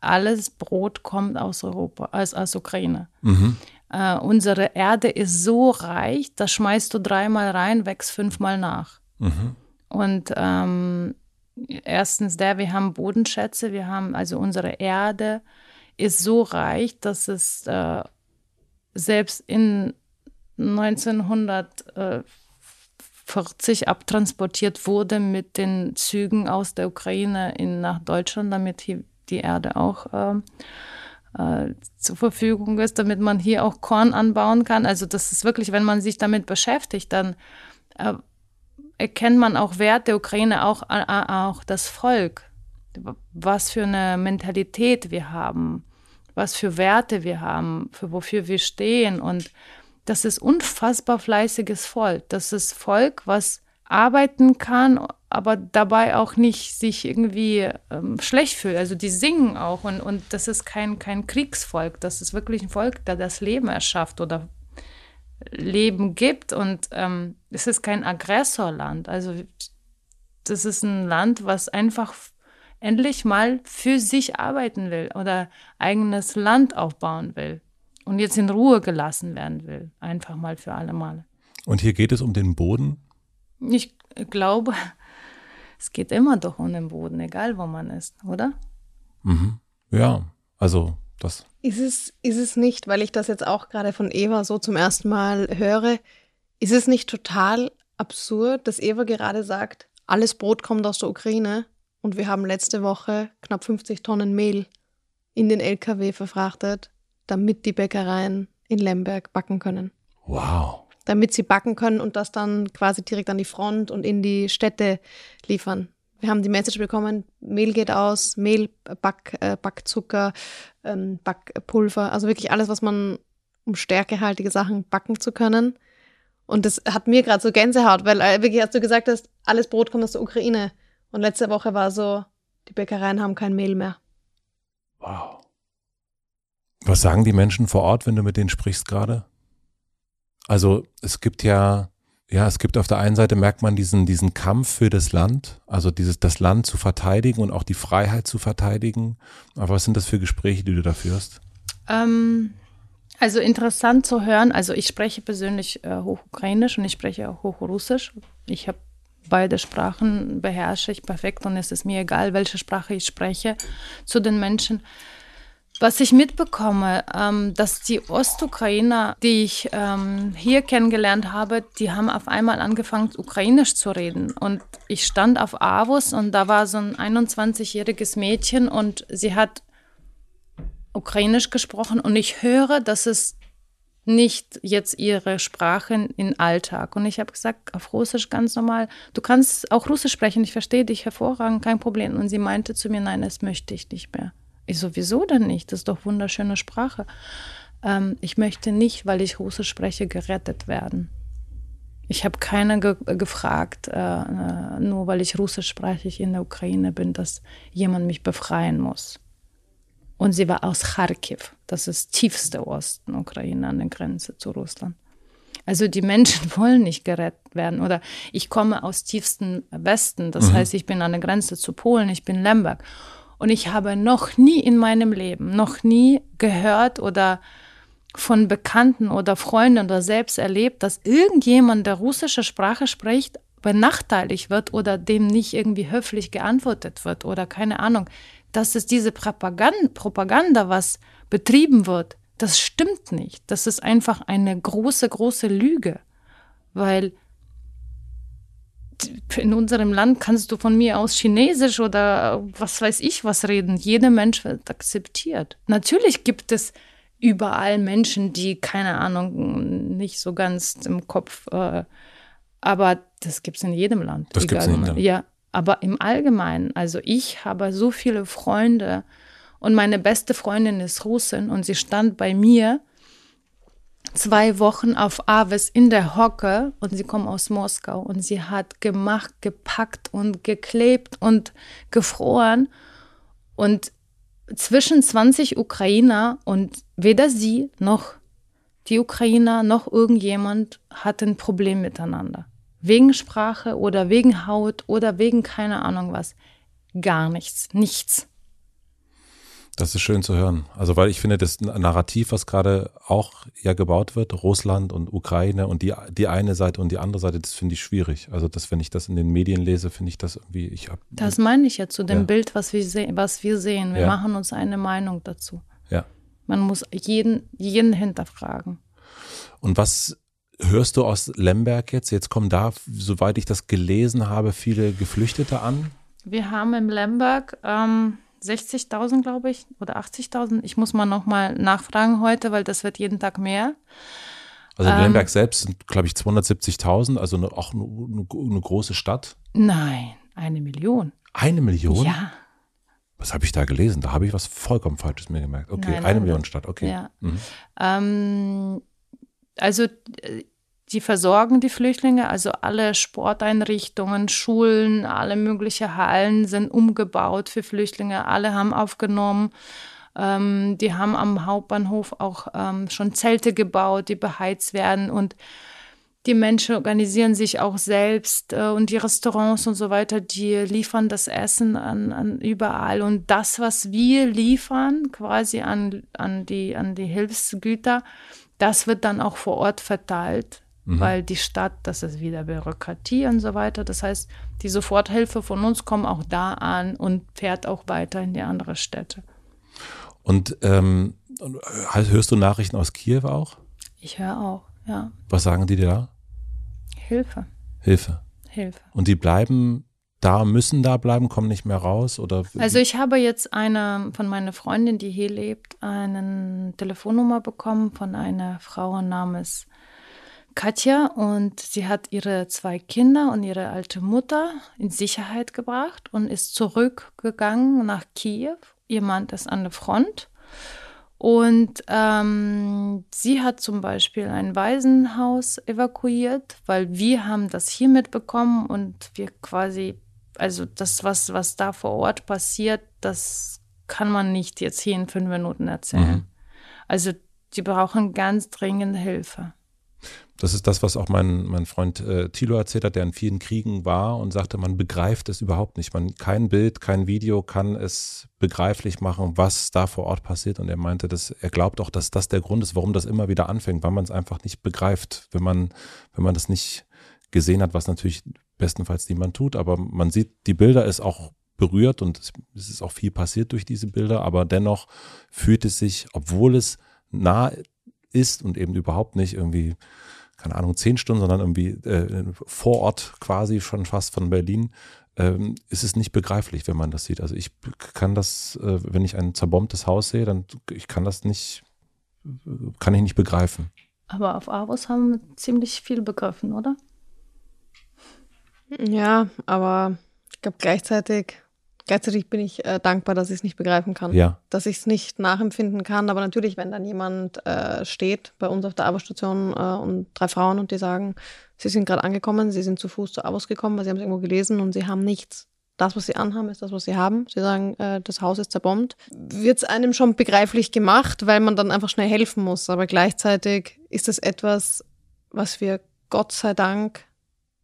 alles Brot kommt aus Europa, aus, aus Ukraine. Mhm. Äh, unsere Erde ist so reich, da schmeißt du dreimal rein, wächst fünfmal nach. Mhm. Und ähm, erstens der, wir haben Bodenschätze, wir haben, also unsere Erde ist so reich, dass es äh, selbst in 1940 abtransportiert wurde mit den Zügen aus der Ukraine in, nach Deutschland, damit hier die Erde auch äh, äh, zur Verfügung ist, damit man hier auch Korn anbauen kann. Also das ist wirklich, wenn man sich damit beschäftigt, dann äh, erkennt man auch Wert der Ukraine, auch, äh, auch das Volk, was für eine Mentalität wir haben, was für Werte wir haben, für wofür wir stehen. Und das ist unfassbar fleißiges Volk. Das ist Volk, was arbeiten kann, aber dabei auch nicht sich irgendwie ähm, schlecht fühlt. Also die singen auch und, und das ist kein, kein Kriegsvolk, das ist wirklich ein Volk, der das Leben erschafft oder Leben gibt und ähm, es ist kein Aggressorland. Also das ist ein Land, was einfach endlich mal für sich arbeiten will oder eigenes Land aufbauen will und jetzt in Ruhe gelassen werden will, einfach mal für alle Male. Und hier geht es um den Boden, ich glaube, es geht immer doch um den Boden, egal wo man ist, oder? Mhm. Ja, also das. Ist es, ist es nicht, weil ich das jetzt auch gerade von Eva so zum ersten Mal höre, ist es nicht total absurd, dass Eva gerade sagt, alles Brot kommt aus der Ukraine und wir haben letzte Woche knapp 50 Tonnen Mehl in den LKW verfrachtet, damit die Bäckereien in Lemberg backen können. Wow damit sie backen können und das dann quasi direkt an die Front und in die Städte liefern. Wir haben die Message bekommen, Mehl geht aus, Mehl, Back, äh, Backzucker, ähm, Backpulver, also wirklich alles, was man, um stärkehaltige Sachen backen zu können. Und das hat mir gerade so Gänsehaut, weil äh, wirklich, als du gesagt hast, alles Brot kommt aus der Ukraine. Und letzte Woche war so, die Bäckereien haben kein Mehl mehr. Wow. Was sagen die Menschen vor Ort, wenn du mit denen sprichst gerade? Also es gibt ja, ja, es gibt auf der einen Seite merkt man diesen, diesen Kampf für das Land, also dieses, das Land zu verteidigen und auch die Freiheit zu verteidigen. Aber was sind das für Gespräche, die du da führst? Ähm, also interessant zu hören. Also ich spreche persönlich äh, Hochukrainisch und ich spreche auch Hochrussisch. Ich habe beide Sprachen beherrsche ich perfekt und es ist mir egal, welche Sprache ich spreche zu den Menschen. Was ich mitbekomme, ähm, dass die Ostukrainer, die ich ähm, hier kennengelernt habe, die haben auf einmal angefangen, ukrainisch zu reden. Und ich stand auf Avus und da war so ein 21-jähriges Mädchen und sie hat ukrainisch gesprochen und ich höre, dass es nicht jetzt ihre Sprache im Alltag. Und ich habe gesagt, auf Russisch ganz normal, du kannst auch Russisch sprechen, ich verstehe dich hervorragend, kein Problem. Und sie meinte zu mir, nein, das möchte ich nicht mehr. Ich sowieso denn nicht, das ist doch wunderschöne Sprache. Ähm, ich möchte nicht, weil ich Russisch spreche, gerettet werden. Ich habe keiner ge gefragt, äh, äh, nur weil ich Russisch spreche, ich in der Ukraine bin, dass jemand mich befreien muss. Und sie war aus Kharkiv, das ist tiefste Osten Ukraine an der Grenze zu Russland. Also die Menschen (laughs) wollen nicht gerettet werden. Oder ich komme aus tiefsten Westen, das mhm. heißt, ich bin an der Grenze zu Polen, ich bin Lemberg. Und ich habe noch nie in meinem Leben, noch nie gehört oder von Bekannten oder Freunden oder selbst erlebt, dass irgendjemand, der russische Sprache spricht, benachteiligt wird oder dem nicht irgendwie höflich geantwortet wird oder keine Ahnung. Dass es diese Propaganda, was betrieben wird, das stimmt nicht. Das ist einfach eine große, große Lüge. Weil in unserem Land kannst du von mir aus Chinesisch oder was weiß ich was reden. Jeder Mensch wird akzeptiert. Natürlich gibt es überall Menschen, die, keine Ahnung, nicht so ganz im Kopf, äh, aber das gibt es in jedem Land. Das gibt es in jedem Ja, aber im Allgemeinen, also ich habe so viele Freunde und meine beste Freundin ist Russin und sie stand bei mir zwei Wochen auf Aves in der Hocke und sie kommt aus Moskau und sie hat gemacht, gepackt und geklebt und gefroren und zwischen 20 Ukrainer und weder sie noch die Ukrainer noch irgendjemand hat ein Problem miteinander. Wegen Sprache oder wegen Haut oder wegen keine Ahnung was. Gar nichts, nichts. Das ist schön zu hören. Also weil ich finde, das Narrativ, was gerade auch ja gebaut wird, Russland und Ukraine und die, die eine Seite und die andere Seite, das finde ich schwierig. Also das, wenn ich das in den Medien lese, finde ich das irgendwie, ich habe. Das meine ich ja zu dem ja. Bild, was wir, sehen, was wir sehen. Wir ja. machen uns eine Meinung dazu. Ja. Man muss jeden, jeden hinterfragen. Und was hörst du aus Lemberg jetzt? Jetzt kommen da, soweit ich das gelesen habe, viele Geflüchtete an. Wir haben im Lemberg ähm, 60.000, glaube ich, oder 80.000. Ich muss mal nochmal nachfragen heute, weil das wird jeden Tag mehr. Also ähm, Lemberg selbst sind, glaube ich, 270.000, also eine, auch eine, eine, große Stadt. Nein, eine Million. Eine Million? Ja. Was habe ich da gelesen? Da habe ich was vollkommen Falsches mir gemerkt. Okay, nein, eine Million Stadt, okay. Ja. Mhm. Ähm, also äh, die versorgen die Flüchtlinge, also alle Sporteinrichtungen, Schulen, alle möglichen Hallen sind umgebaut für Flüchtlinge, alle haben aufgenommen. Ähm, die haben am Hauptbahnhof auch ähm, schon Zelte gebaut, die beheizt werden und die Menschen organisieren sich auch selbst äh, und die Restaurants und so weiter, die liefern das Essen an, an überall. Und das, was wir liefern, quasi an, an, die, an die Hilfsgüter, das wird dann auch vor Ort verteilt mhm. weil die Stadt, das ist wieder Bürokratie und so weiter. Das heißt, die Soforthilfe von uns kommt auch da an und fährt auch weiter in die andere Städte. Und ähm, hörst du Nachrichten aus Kiew auch? Ich höre auch, ja. Was sagen die dir da? Hilfe. Hilfe. Hilfe. Und die bleiben da, müssen da bleiben, kommen nicht mehr raus? Oder? Also ich habe jetzt eine von meiner Freundin, die hier lebt, eine Telefonnummer bekommen von einer Frau namens Katja und sie hat ihre zwei Kinder und ihre alte Mutter in Sicherheit gebracht und ist zurückgegangen nach Kiew. Ihr Mann ist an der Front. Und ähm, sie hat zum Beispiel ein Waisenhaus evakuiert, weil wir haben das hier mitbekommen und wir quasi, also das, was, was da vor Ort passiert, das kann man nicht jetzt hier in fünf Minuten erzählen. Mhm. Also die brauchen ganz dringend Hilfe. Das ist das, was auch mein, mein Freund äh, Thilo erzählt hat, der in vielen Kriegen war und sagte, man begreift es überhaupt nicht. Man, kein Bild, kein Video kann es begreiflich machen, was da vor Ort passiert. Und er meinte, dass er glaubt auch, dass das der Grund ist, warum das immer wieder anfängt, weil man es einfach nicht begreift, wenn man, wenn man das nicht gesehen hat, was natürlich bestenfalls niemand tut. Aber man sieht, die Bilder ist auch berührt und es ist auch viel passiert durch diese Bilder, aber dennoch fühlt es sich, obwohl es nah ist und eben überhaupt nicht irgendwie keine Ahnung, zehn Stunden, sondern irgendwie äh, vor Ort quasi schon fast von Berlin, ähm, ist es nicht begreiflich, wenn man das sieht. Also ich kann das, äh, wenn ich ein zerbombtes Haus sehe, dann ich kann das nicht, kann ich nicht begreifen. Aber auf Avos haben wir ziemlich viel begriffen, oder? Ja, aber ich glaube gleichzeitig Gleichzeitig bin ich äh, dankbar, dass ich es nicht begreifen kann. Ja. Dass ich es nicht nachempfinden kann. Aber natürlich, wenn dann jemand äh, steht bei uns auf der Abo-Station äh, und drei Frauen und die sagen, sie sind gerade angekommen, sie sind zu Fuß zu Abos gekommen, weil sie haben es irgendwo gelesen und sie haben nichts. Das, was sie anhaben, ist das, was sie haben. Sie sagen, äh, das Haus ist zerbombt. Wird es einem schon begreiflich gemacht, weil man dann einfach schnell helfen muss. Aber gleichzeitig ist es etwas, was wir Gott sei Dank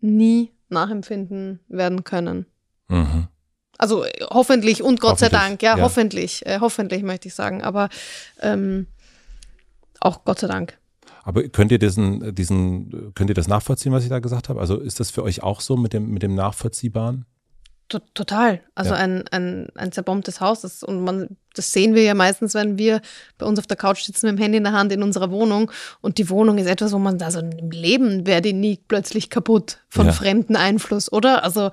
nie nachempfinden werden können. Mhm. Also hoffentlich und Gott sei Dank, ja, ja. hoffentlich, äh, hoffentlich möchte ich sagen, aber ähm, auch Gott sei Dank. Aber könnt ihr diesen, diesen, könnt ihr das nachvollziehen, was ich da gesagt habe? Also ist das für euch auch so mit dem, mit dem Nachvollziehbaren? Total. Also ja. ein, ein, ein zerbombtes Haus. Das, und man, das sehen wir ja meistens, wenn wir bei uns auf der Couch sitzen mit dem Handy in der Hand in unserer Wohnung. Und die Wohnung ist etwas, wo man, also im Leben wäre die nie plötzlich kaputt von ja. fremden Einfluss, oder? Also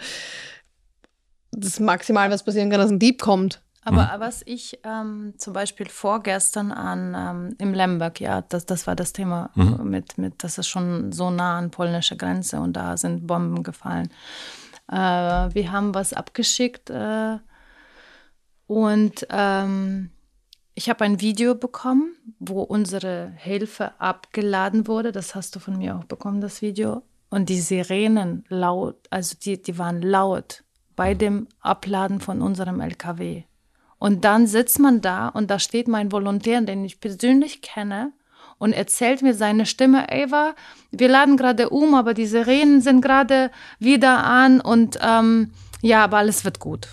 das Maximal, was passieren kann, dass ein Dieb kommt. Aber mhm. was ich ähm, zum Beispiel vorgestern an ähm, im Lemberg, ja, das, das war das Thema mhm. mit, mit, das ist schon so nah an polnischer Grenze und da sind Bomben gefallen. Äh, wir haben was abgeschickt äh, und ähm, ich habe ein Video bekommen, wo unsere Hilfe abgeladen wurde. Das hast du von mir auch bekommen, das Video. Und die Sirenen laut, also die, die waren laut bei dem Abladen von unserem LKW. Und dann sitzt man da und da steht mein Volontär, den ich persönlich kenne, und erzählt mir seine Stimme, Eva, wir laden gerade um, aber die Sirenen sind gerade wieder an und ähm, ja, aber alles wird gut.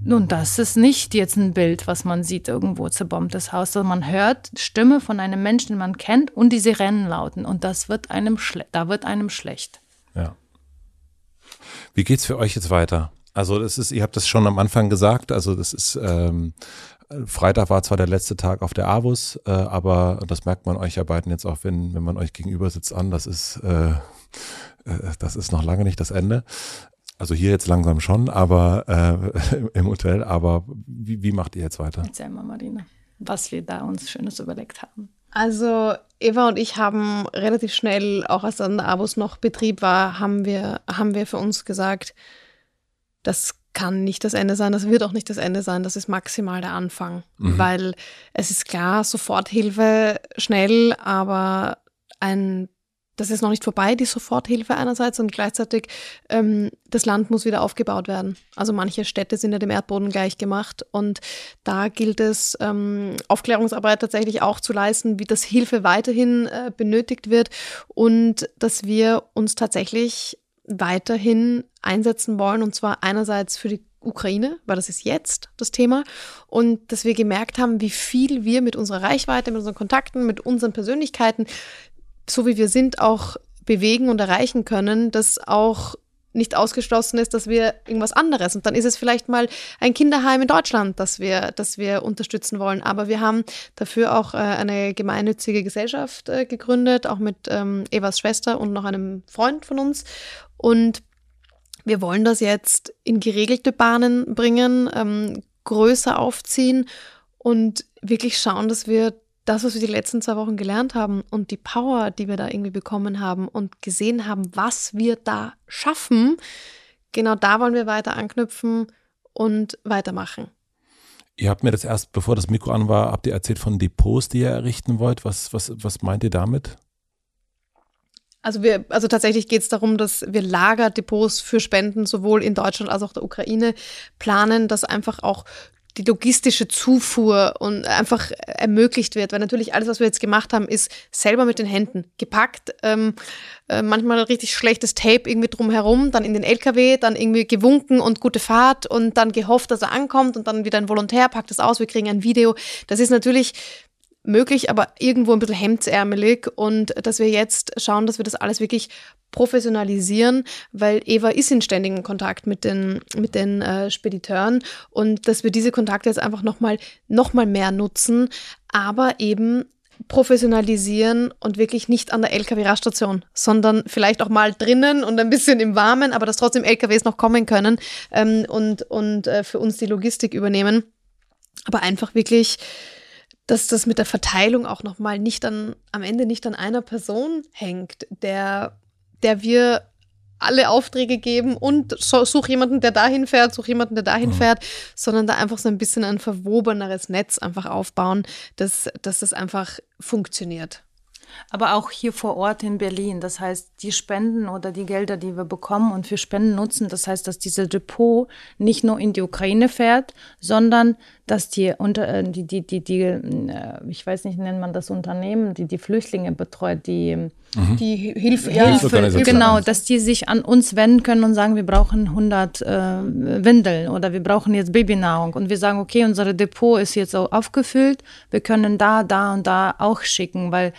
Nun, das ist nicht jetzt ein Bild, was man sieht irgendwo zerbombtes Haus, sondern man hört Stimme von einem Menschen, den man kennt und die Sirenen lauten und das wird einem da wird einem schlecht. Ja. Wie geht's für euch jetzt weiter? Also das ist, ihr habt das schon am Anfang gesagt, also das ist ähm, Freitag war zwar der letzte Tag auf der Avus, äh, aber das merkt man euch ja beiden jetzt auch, wenn, wenn man euch gegenüber sitzt an, das ist, äh, äh, das ist noch lange nicht das Ende. Also hier jetzt langsam schon, aber äh, (laughs) im Hotel, aber wie, wie macht ihr jetzt weiter? Erzähl mal, Marina, was wir da uns Schönes überlegt haben. Also Eva und ich haben relativ schnell, auch als dann der Abus noch Betrieb war, haben wir, haben wir für uns gesagt, das kann nicht das Ende sein, das wird auch nicht das Ende sein, das ist maximal der Anfang. Mhm. Weil es ist klar, Soforthilfe schnell, aber ein, das ist noch nicht vorbei, die Soforthilfe einerseits und gleichzeitig ähm, das Land muss wieder aufgebaut werden. Also manche Städte sind ja dem Erdboden gleich gemacht und da gilt es, ähm, Aufklärungsarbeit tatsächlich auch zu leisten, wie das Hilfe weiterhin äh, benötigt wird und dass wir uns tatsächlich weiterhin einsetzen wollen, und zwar einerseits für die Ukraine, weil das ist jetzt das Thema, und dass wir gemerkt haben, wie viel wir mit unserer Reichweite, mit unseren Kontakten, mit unseren Persönlichkeiten, so wie wir sind, auch bewegen und erreichen können, dass auch nicht ausgeschlossen ist, dass wir irgendwas anderes. Und dann ist es vielleicht mal ein Kinderheim in Deutschland, das wir, das wir unterstützen wollen. Aber wir haben dafür auch äh, eine gemeinnützige Gesellschaft äh, gegründet, auch mit ähm, Evas Schwester und noch einem Freund von uns. Und wir wollen das jetzt in geregelte Bahnen bringen, ähm, größer aufziehen und wirklich schauen, dass wir das, was wir die letzten zwei Wochen gelernt haben und die Power, die wir da irgendwie bekommen haben und gesehen haben, was wir da schaffen, genau da wollen wir weiter anknüpfen und weitermachen. Ihr habt mir das erst, bevor das Mikro an war, habt ihr erzählt von Depots, die ihr errichten wollt. Was, was, was meint ihr damit? Also wir, also tatsächlich geht es darum, dass wir Lagerdepots für Spenden sowohl in Deutschland als auch der Ukraine planen, dass einfach auch die logistische Zufuhr und einfach ermöglicht wird. Weil natürlich alles, was wir jetzt gemacht haben, ist selber mit den Händen gepackt. Ähm, äh, manchmal richtig schlechtes Tape irgendwie drumherum, dann in den LKW, dann irgendwie gewunken und gute Fahrt und dann gehofft, dass er ankommt und dann wieder ein Volontär packt es aus, wir kriegen ein Video. Das ist natürlich möglich, aber irgendwo ein bisschen hemdsärmelig und dass wir jetzt schauen, dass wir das alles wirklich professionalisieren, weil Eva ist in ständigem Kontakt mit den, mit den äh, Spediteuren und dass wir diese Kontakte jetzt einfach nochmal noch mal mehr nutzen, aber eben professionalisieren und wirklich nicht an der LKW-Raststation, sondern vielleicht auch mal drinnen und ein bisschen im Warmen, aber dass trotzdem LKWs noch kommen können ähm, und, und äh, für uns die Logistik übernehmen. Aber einfach wirklich dass das mit der Verteilung auch nochmal nicht an, am Ende nicht an einer Person hängt, der, der wir alle Aufträge geben und such jemanden, der dahin fährt, such jemanden, der dahin mhm. fährt, sondern da einfach so ein bisschen ein verwobeneres Netz einfach aufbauen, dass, dass das einfach funktioniert aber auch hier vor Ort in Berlin. Das heißt, die Spenden oder die Gelder, die wir bekommen und für Spenden nutzen, das heißt, dass dieses Depot nicht nur in die Ukraine fährt, sondern dass die unter äh, die die die die äh, ich weiß nicht nennt man das Unternehmen die die Flüchtlinge betreut die mhm. die Hilfe ja, Hilfe genau dass die sich an uns wenden können und sagen wir brauchen 100 äh, Windeln oder wir brauchen jetzt Babynahrung und wir sagen okay unser Depot ist jetzt auch aufgefüllt wir können da da und da auch schicken weil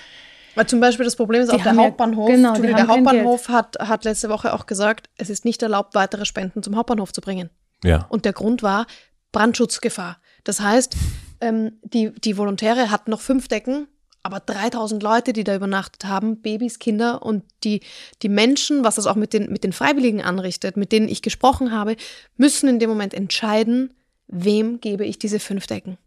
weil zum Beispiel das Problem ist auch der Hauptbahnhof. Ja, genau, der Hauptbahnhof hat, hat letzte Woche auch gesagt, es ist nicht erlaubt, weitere Spenden zum Hauptbahnhof zu bringen. Ja. Und der Grund war Brandschutzgefahr. Das heißt, ähm, die, die Volontäre hatten noch fünf Decken, aber 3000 Leute, die da übernachtet haben, Babys, Kinder und die, die Menschen, was das auch mit den, mit den Freiwilligen anrichtet, mit denen ich gesprochen habe, müssen in dem Moment entscheiden, wem gebe ich diese fünf Decken.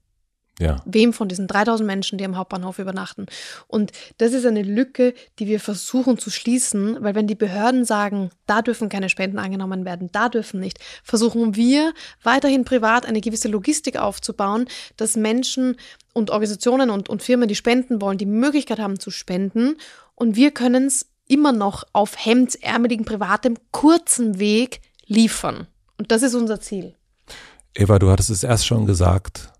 Ja. Wem von diesen 3000 Menschen, die am Hauptbahnhof übernachten. Und das ist eine Lücke, die wir versuchen zu schließen, weil wenn die Behörden sagen, da dürfen keine Spenden angenommen werden, da dürfen nicht, versuchen wir weiterhin privat eine gewisse Logistik aufzubauen, dass Menschen und Organisationen und, und Firmen, die spenden wollen, die Möglichkeit haben zu spenden. Und wir können es immer noch auf hemdsärmeligen, privatem, kurzen Weg liefern. Und das ist unser Ziel. Eva, du hattest es erst schon gesagt,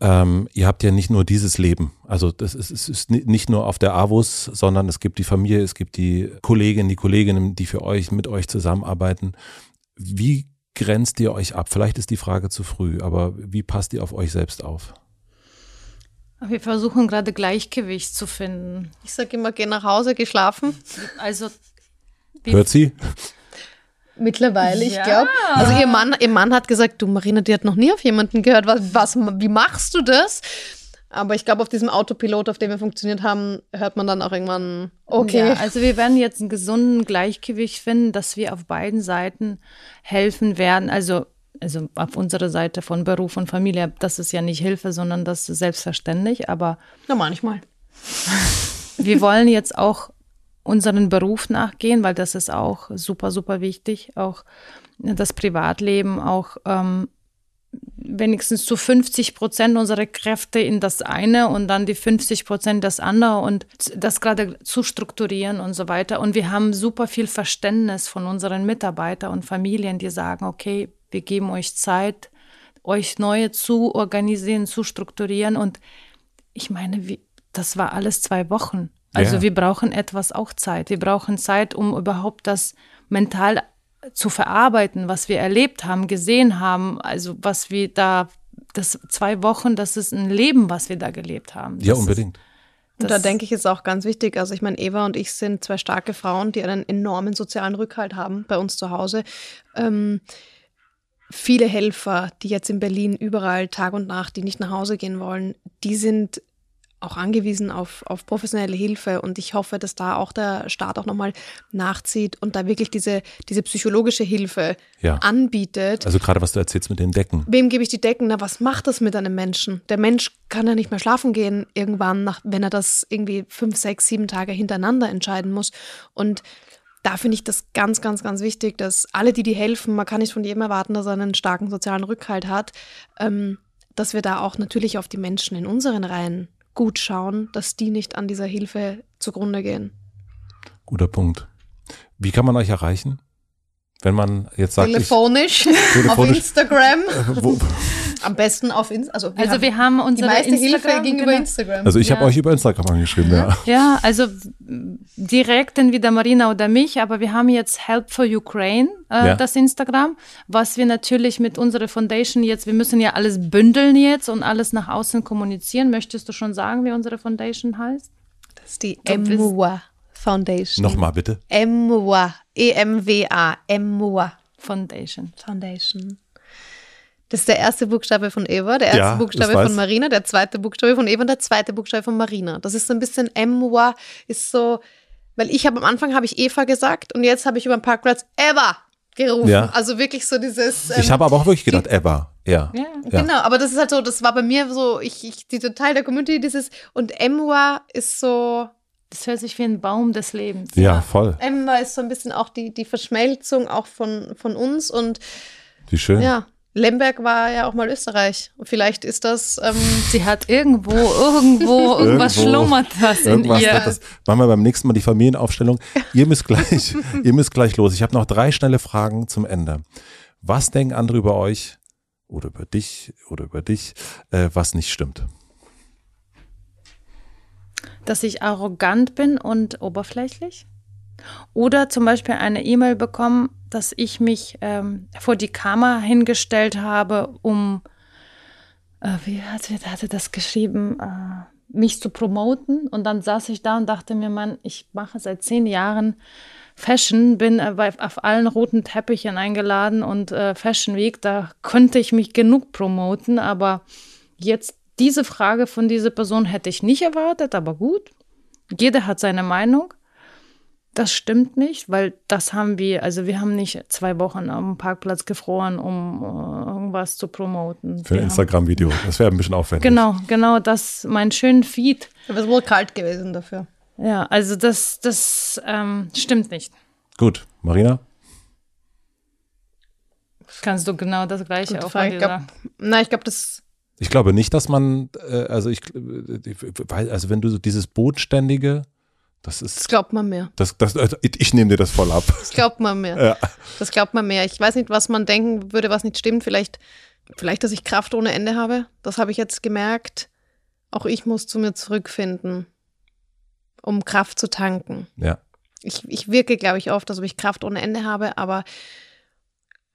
ähm, ihr habt ja nicht nur dieses Leben. Also das ist, es ist nicht nur auf der AWUS, sondern es gibt die Familie, es gibt die Kolleginnen, die Kolleginnen, die für euch, mit euch zusammenarbeiten. Wie grenzt ihr euch ab? Vielleicht ist die Frage zu früh, aber wie passt ihr auf euch selbst auf? Wir versuchen gerade Gleichgewicht zu finden. Ich sage immer, geh nach Hause, geh schlafen. Also Hört sie? Mittlerweile, ich ja. glaube. Also ihr Mann, ihr Mann hat gesagt, du Marina, die hat noch nie auf jemanden gehört. Was, was, wie machst du das? Aber ich glaube, auf diesem Autopilot, auf dem wir funktioniert haben, hört man dann auch irgendwann, okay. Ja, also wir werden jetzt einen gesunden Gleichgewicht finden, dass wir auf beiden Seiten helfen werden. Also, also auf unserer Seite von Beruf und Familie, das ist ja nicht Hilfe, sondern das ist selbstverständlich, aber. Na, manchmal. (laughs) wir wollen jetzt auch unseren Beruf nachgehen, weil das ist auch super, super wichtig. Auch das Privatleben, auch ähm, wenigstens zu 50 Prozent unserer Kräfte in das eine und dann die 50 Prozent das andere und das gerade zu strukturieren und so weiter. Und wir haben super viel Verständnis von unseren Mitarbeitern und Familien, die sagen, okay, wir geben euch Zeit, euch neue zu organisieren, zu strukturieren. Und ich meine, wie, das war alles zwei Wochen. Also ja. wir brauchen etwas auch Zeit. Wir brauchen Zeit, um überhaupt das mental zu verarbeiten, was wir erlebt haben, gesehen haben, also was wir da, das zwei Wochen, das ist ein Leben, was wir da gelebt haben. Ja, unbedingt. Ist, und da denke ich, ist auch ganz wichtig. Also ich meine, Eva und ich sind zwei starke Frauen, die einen enormen sozialen Rückhalt haben bei uns zu Hause. Ähm, viele Helfer, die jetzt in Berlin überall Tag und Nacht, die nicht nach Hause gehen wollen, die sind auch angewiesen auf, auf professionelle Hilfe und ich hoffe, dass da auch der Staat auch nochmal nachzieht und da wirklich diese, diese psychologische Hilfe ja. anbietet. Also gerade was du erzählst mit den Decken. Wem gebe ich die Decken? Na, was macht das mit einem Menschen? Der Mensch kann ja nicht mehr schlafen gehen irgendwann, nach, wenn er das irgendwie fünf, sechs, sieben Tage hintereinander entscheiden muss. Und da finde ich das ganz, ganz, ganz wichtig, dass alle, die die helfen, man kann nicht von jedem erwarten, dass er einen starken sozialen Rückhalt hat, ähm, dass wir da auch natürlich auf die Menschen in unseren Reihen gut schauen, dass die nicht an dieser Hilfe zugrunde gehen. Guter Punkt. Wie kann man euch erreichen? Wenn man jetzt sagt. Telefonisch, ich, telefonisch auf Instagram. Äh, wo, Am besten auf Instagram. Also, wir, also haben wir haben unsere die meiste Instagram, Hilfe gegenüber genau. Instagram. Also ich ja. habe euch über Instagram angeschrieben, ja. Ja, also direkt entweder Marina oder mich, aber wir haben jetzt Help for Ukraine, äh, ja. das Instagram, was wir natürlich mit unserer Foundation jetzt, wir müssen ja alles bündeln jetzt und alles nach außen kommunizieren. Möchtest du schon sagen, wie unsere Foundation heißt? Das ist die MUA Foundation. Nochmal bitte. MUA. E-M-W-A. MUA. Foundation. Foundation. Das ist der erste Buchstabe von Eva, der erste ja, Buchstabe von Marina, der zweite Buchstabe von Eva und der zweite Buchstabe von Marina. Das ist so ein bisschen Emwa, ist so, weil ich habe am Anfang habe ich Eva gesagt und jetzt habe ich über den Parkplatz Eva gerufen. Ja. Also wirklich so dieses. Ähm, ich habe aber auch wirklich gedacht, Eva. Ja. ja. ja. Genau, aber das ist halt so, das war bei mir so, ich, ich dieser Teil der Community, dieses und Emwa ist so. Das hört sich wie ein Baum des Lebens. Ja, voll. Emma ist so ein bisschen auch die, die Verschmelzung auch von, von uns und. Wie schön. Ja, Lemberg war ja auch mal Österreich. Und vielleicht ist das. Ähm Sie hat irgendwo, irgendwo, (laughs) irgendwas irgendwo, schlummert das in ihr. Das. Machen wir beim nächsten Mal die Familienaufstellung. Ihr müsst gleich, (laughs) ihr müsst gleich los. Ich habe noch drei schnelle Fragen zum Ende. Was denken andere über euch, oder über dich oder über dich, äh, was nicht stimmt? Dass ich arrogant bin und oberflächlich. Oder zum Beispiel eine E-Mail bekommen, dass ich mich ähm, vor die Kamera hingestellt habe, um, äh, wie hat, hatte das geschrieben, äh, mich zu promoten. Und dann saß ich da und dachte mir, Mann, ich mache seit zehn Jahren Fashion, bin äh, auf allen roten Teppichen eingeladen und äh, Fashion Week, da könnte ich mich genug promoten, aber jetzt diese Frage von dieser Person hätte ich nicht erwartet, aber gut. Jeder hat seine Meinung. Das stimmt nicht, weil das haben wir, also wir haben nicht zwei Wochen am Parkplatz gefroren, um uh, irgendwas zu promoten. Für ein Instagram-Video. Das wäre ein bisschen aufwendig. Genau, genau, das, mein schönen Feed. Aber es wurde kalt gewesen dafür. Ja, also das, das ähm, stimmt nicht. Gut, Marina? Kannst du genau das Gleiche Gute auch Frage. Ich glaub, sagen? nein, ich glaube, das Ich glaube nicht, dass man, äh, also ich, äh, weil, also wenn du so dieses Bodenständige, das Das ist, glaubt man mehr. das, das, äh, ich nehme dir das voll ab. Das glaubt man mehr. Ja. Das glaubt man mehr. Ich weiß nicht, was man denken würde, was nicht stimmt. Vielleicht, vielleicht, dass ich Kraft ohne Ende habe. Das habe ich jetzt gemerkt. Auch ich muss zu mir zurückfinden, um Kraft zu tanken. Ja. Ich, ich wirke, glaube ich, oft, als ob ich Kraft ohne Ende habe, aber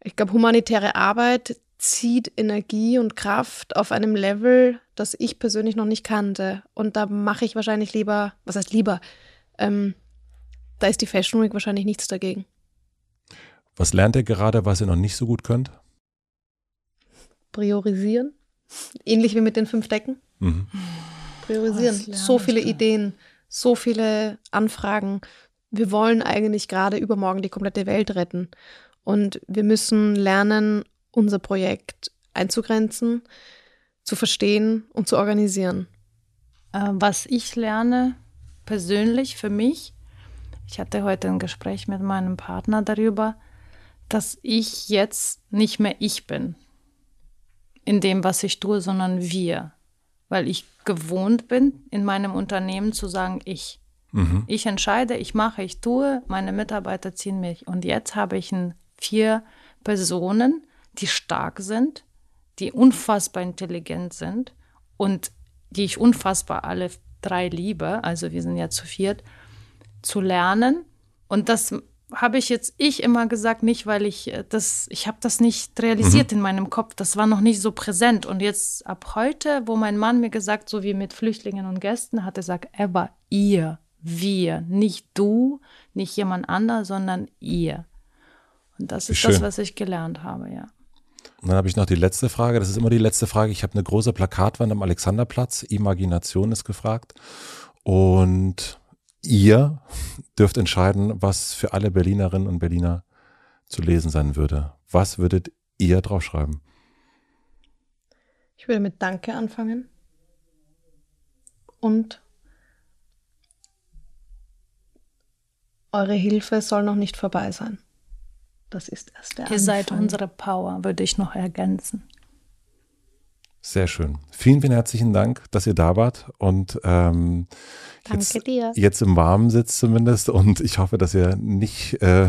ich glaube, humanitäre Arbeit zieht Energie und Kraft auf einem Level, das ich persönlich noch nicht kannte. Und da mache ich wahrscheinlich lieber, was heißt lieber? Ähm, da ist die Fashion Week wahrscheinlich nichts dagegen. Was lernt ihr gerade, was ihr noch nicht so gut könnt? Priorisieren. Ähnlich wie mit den fünf Decken. Mhm. Priorisieren. Oh, so viele. Ideen, so viele Anfragen. Wir wollen eigentlich gerade übermorgen die komplette Welt retten. Und wir müssen lernen, unser Projekt einzugrenzen, zu verstehen und zu organisieren. Äh, was ich lerne persönlich für mich, ich hatte heute ein Gespräch mit meinem Partner darüber, dass ich jetzt nicht mehr ich bin in dem, was ich tue, sondern wir. Weil ich gewohnt bin, in meinem Unternehmen zu sagen, ich. Mhm. Ich entscheide, ich mache, ich tue, meine Mitarbeiter ziehen mich. Und jetzt habe ich ein, vier Personen, die stark sind, die unfassbar intelligent sind und die ich unfassbar alle drei liebe, also wir sind ja zu viert, zu lernen. Und das habe ich jetzt ich immer gesagt, nicht weil ich äh, das, ich habe das nicht realisiert in meinem Kopf, das war noch nicht so präsent. Und jetzt ab heute, wo mein Mann mir gesagt, so wie mit Flüchtlingen und Gästen, hat er gesagt, Eva, ihr, wir, nicht du, nicht jemand anderer, sondern ihr. Und das ist das, schön. was ich gelernt habe, ja. Und dann habe ich noch die letzte Frage. Das ist immer die letzte Frage. Ich habe eine große Plakatwand am Alexanderplatz. Imagination ist gefragt. Und ihr dürft entscheiden, was für alle Berlinerinnen und Berliner zu lesen sein würde. Was würdet ihr draufschreiben? Ich würde mit Danke anfangen. Und eure Hilfe soll noch nicht vorbei sein. Das ist erst der Ihr seid Anfang. unsere Power, würde ich noch ergänzen. Sehr schön. Vielen, vielen herzlichen Dank, dass ihr da wart und ähm, Danke jetzt, dir. jetzt im Warmen sitzt zumindest und ich hoffe, dass ihr nicht, äh,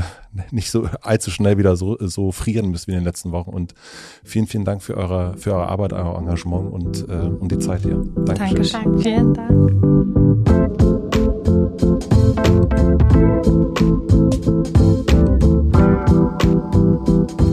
nicht so allzu schnell wieder so, so frieren müsst wie in den letzten Wochen und vielen, vielen Dank für eure, für eure Arbeit, euer Engagement und, äh, und die Zeit hier. Dankeschön. Dankeschön. Vielen Dank.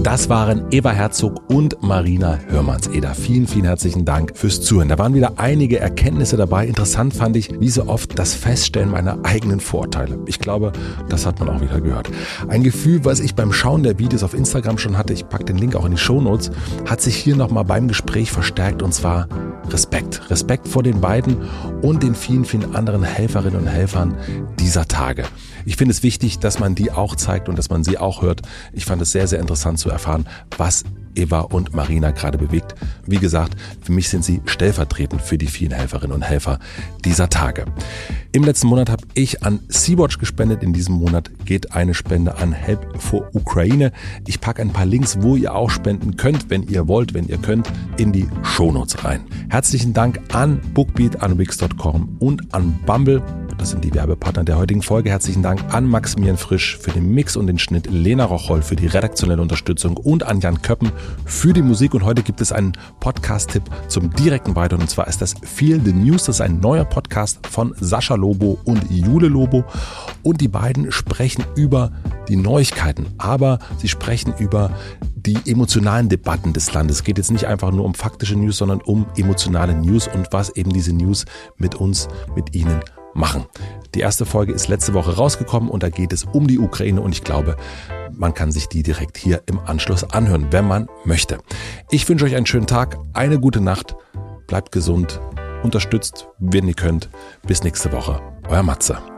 Das waren Eva Herzog und Marina Hörmannseder. Vielen, vielen herzlichen Dank fürs Zuhören. Da waren wieder einige Erkenntnisse dabei. Interessant fand ich, wie so oft, das Feststellen meiner eigenen Vorteile. Ich glaube, das hat man auch wieder gehört. Ein Gefühl, was ich beim Schauen der Videos auf Instagram schon hatte, ich packe den Link auch in die Shownotes, hat sich hier nochmal beim Gespräch verstärkt und zwar Respekt. Respekt vor den beiden und den vielen, vielen anderen Helferinnen und Helfern dieser Tage. Ich finde es wichtig, dass man die auch zeigt und dass man sie auch hört. Ich fand es sehr, sehr interessant zu erfahren, was Eva und Marina gerade bewegt. Wie gesagt, für mich sind sie stellvertretend für die vielen Helferinnen und Helfer dieser Tage. Im letzten Monat habe ich an Sea-Watch gespendet. In diesem Monat geht eine Spende an Help for Ukraine. Ich packe ein paar Links, wo ihr auch spenden könnt, wenn ihr wollt, wenn ihr könnt, in die Shownotes rein. Herzlichen Dank an Bookbeat, an Wix.com und an Bumble. Das sind die Werbepartner der heutigen Folge. Herzlichen Dank an Maximilian Frisch für den Mix und den Schnitt, Lena Rocholl für die redaktionelle Unterstützung und an Jan Köppen für die Musik. Und heute gibt es einen Podcast-Tipp zum direkten Weiter. Und zwar ist das Feel the News. Das ist ein neuer Podcast von Sascha Lobo und Jule Lobo. Und die beiden sprechen über die Neuigkeiten, aber sie sprechen über die emotionalen Debatten des Landes. Es geht jetzt nicht einfach nur um faktische News, sondern um emotionale News und was eben diese News mit uns, mit Ihnen machen. Die erste Folge ist letzte Woche rausgekommen und da geht es um die Ukraine und ich glaube, man kann sich die direkt hier im Anschluss anhören, wenn man möchte. Ich wünsche euch einen schönen Tag, eine gute Nacht, bleibt gesund, unterstützt, wenn ihr könnt. Bis nächste Woche, euer Matze.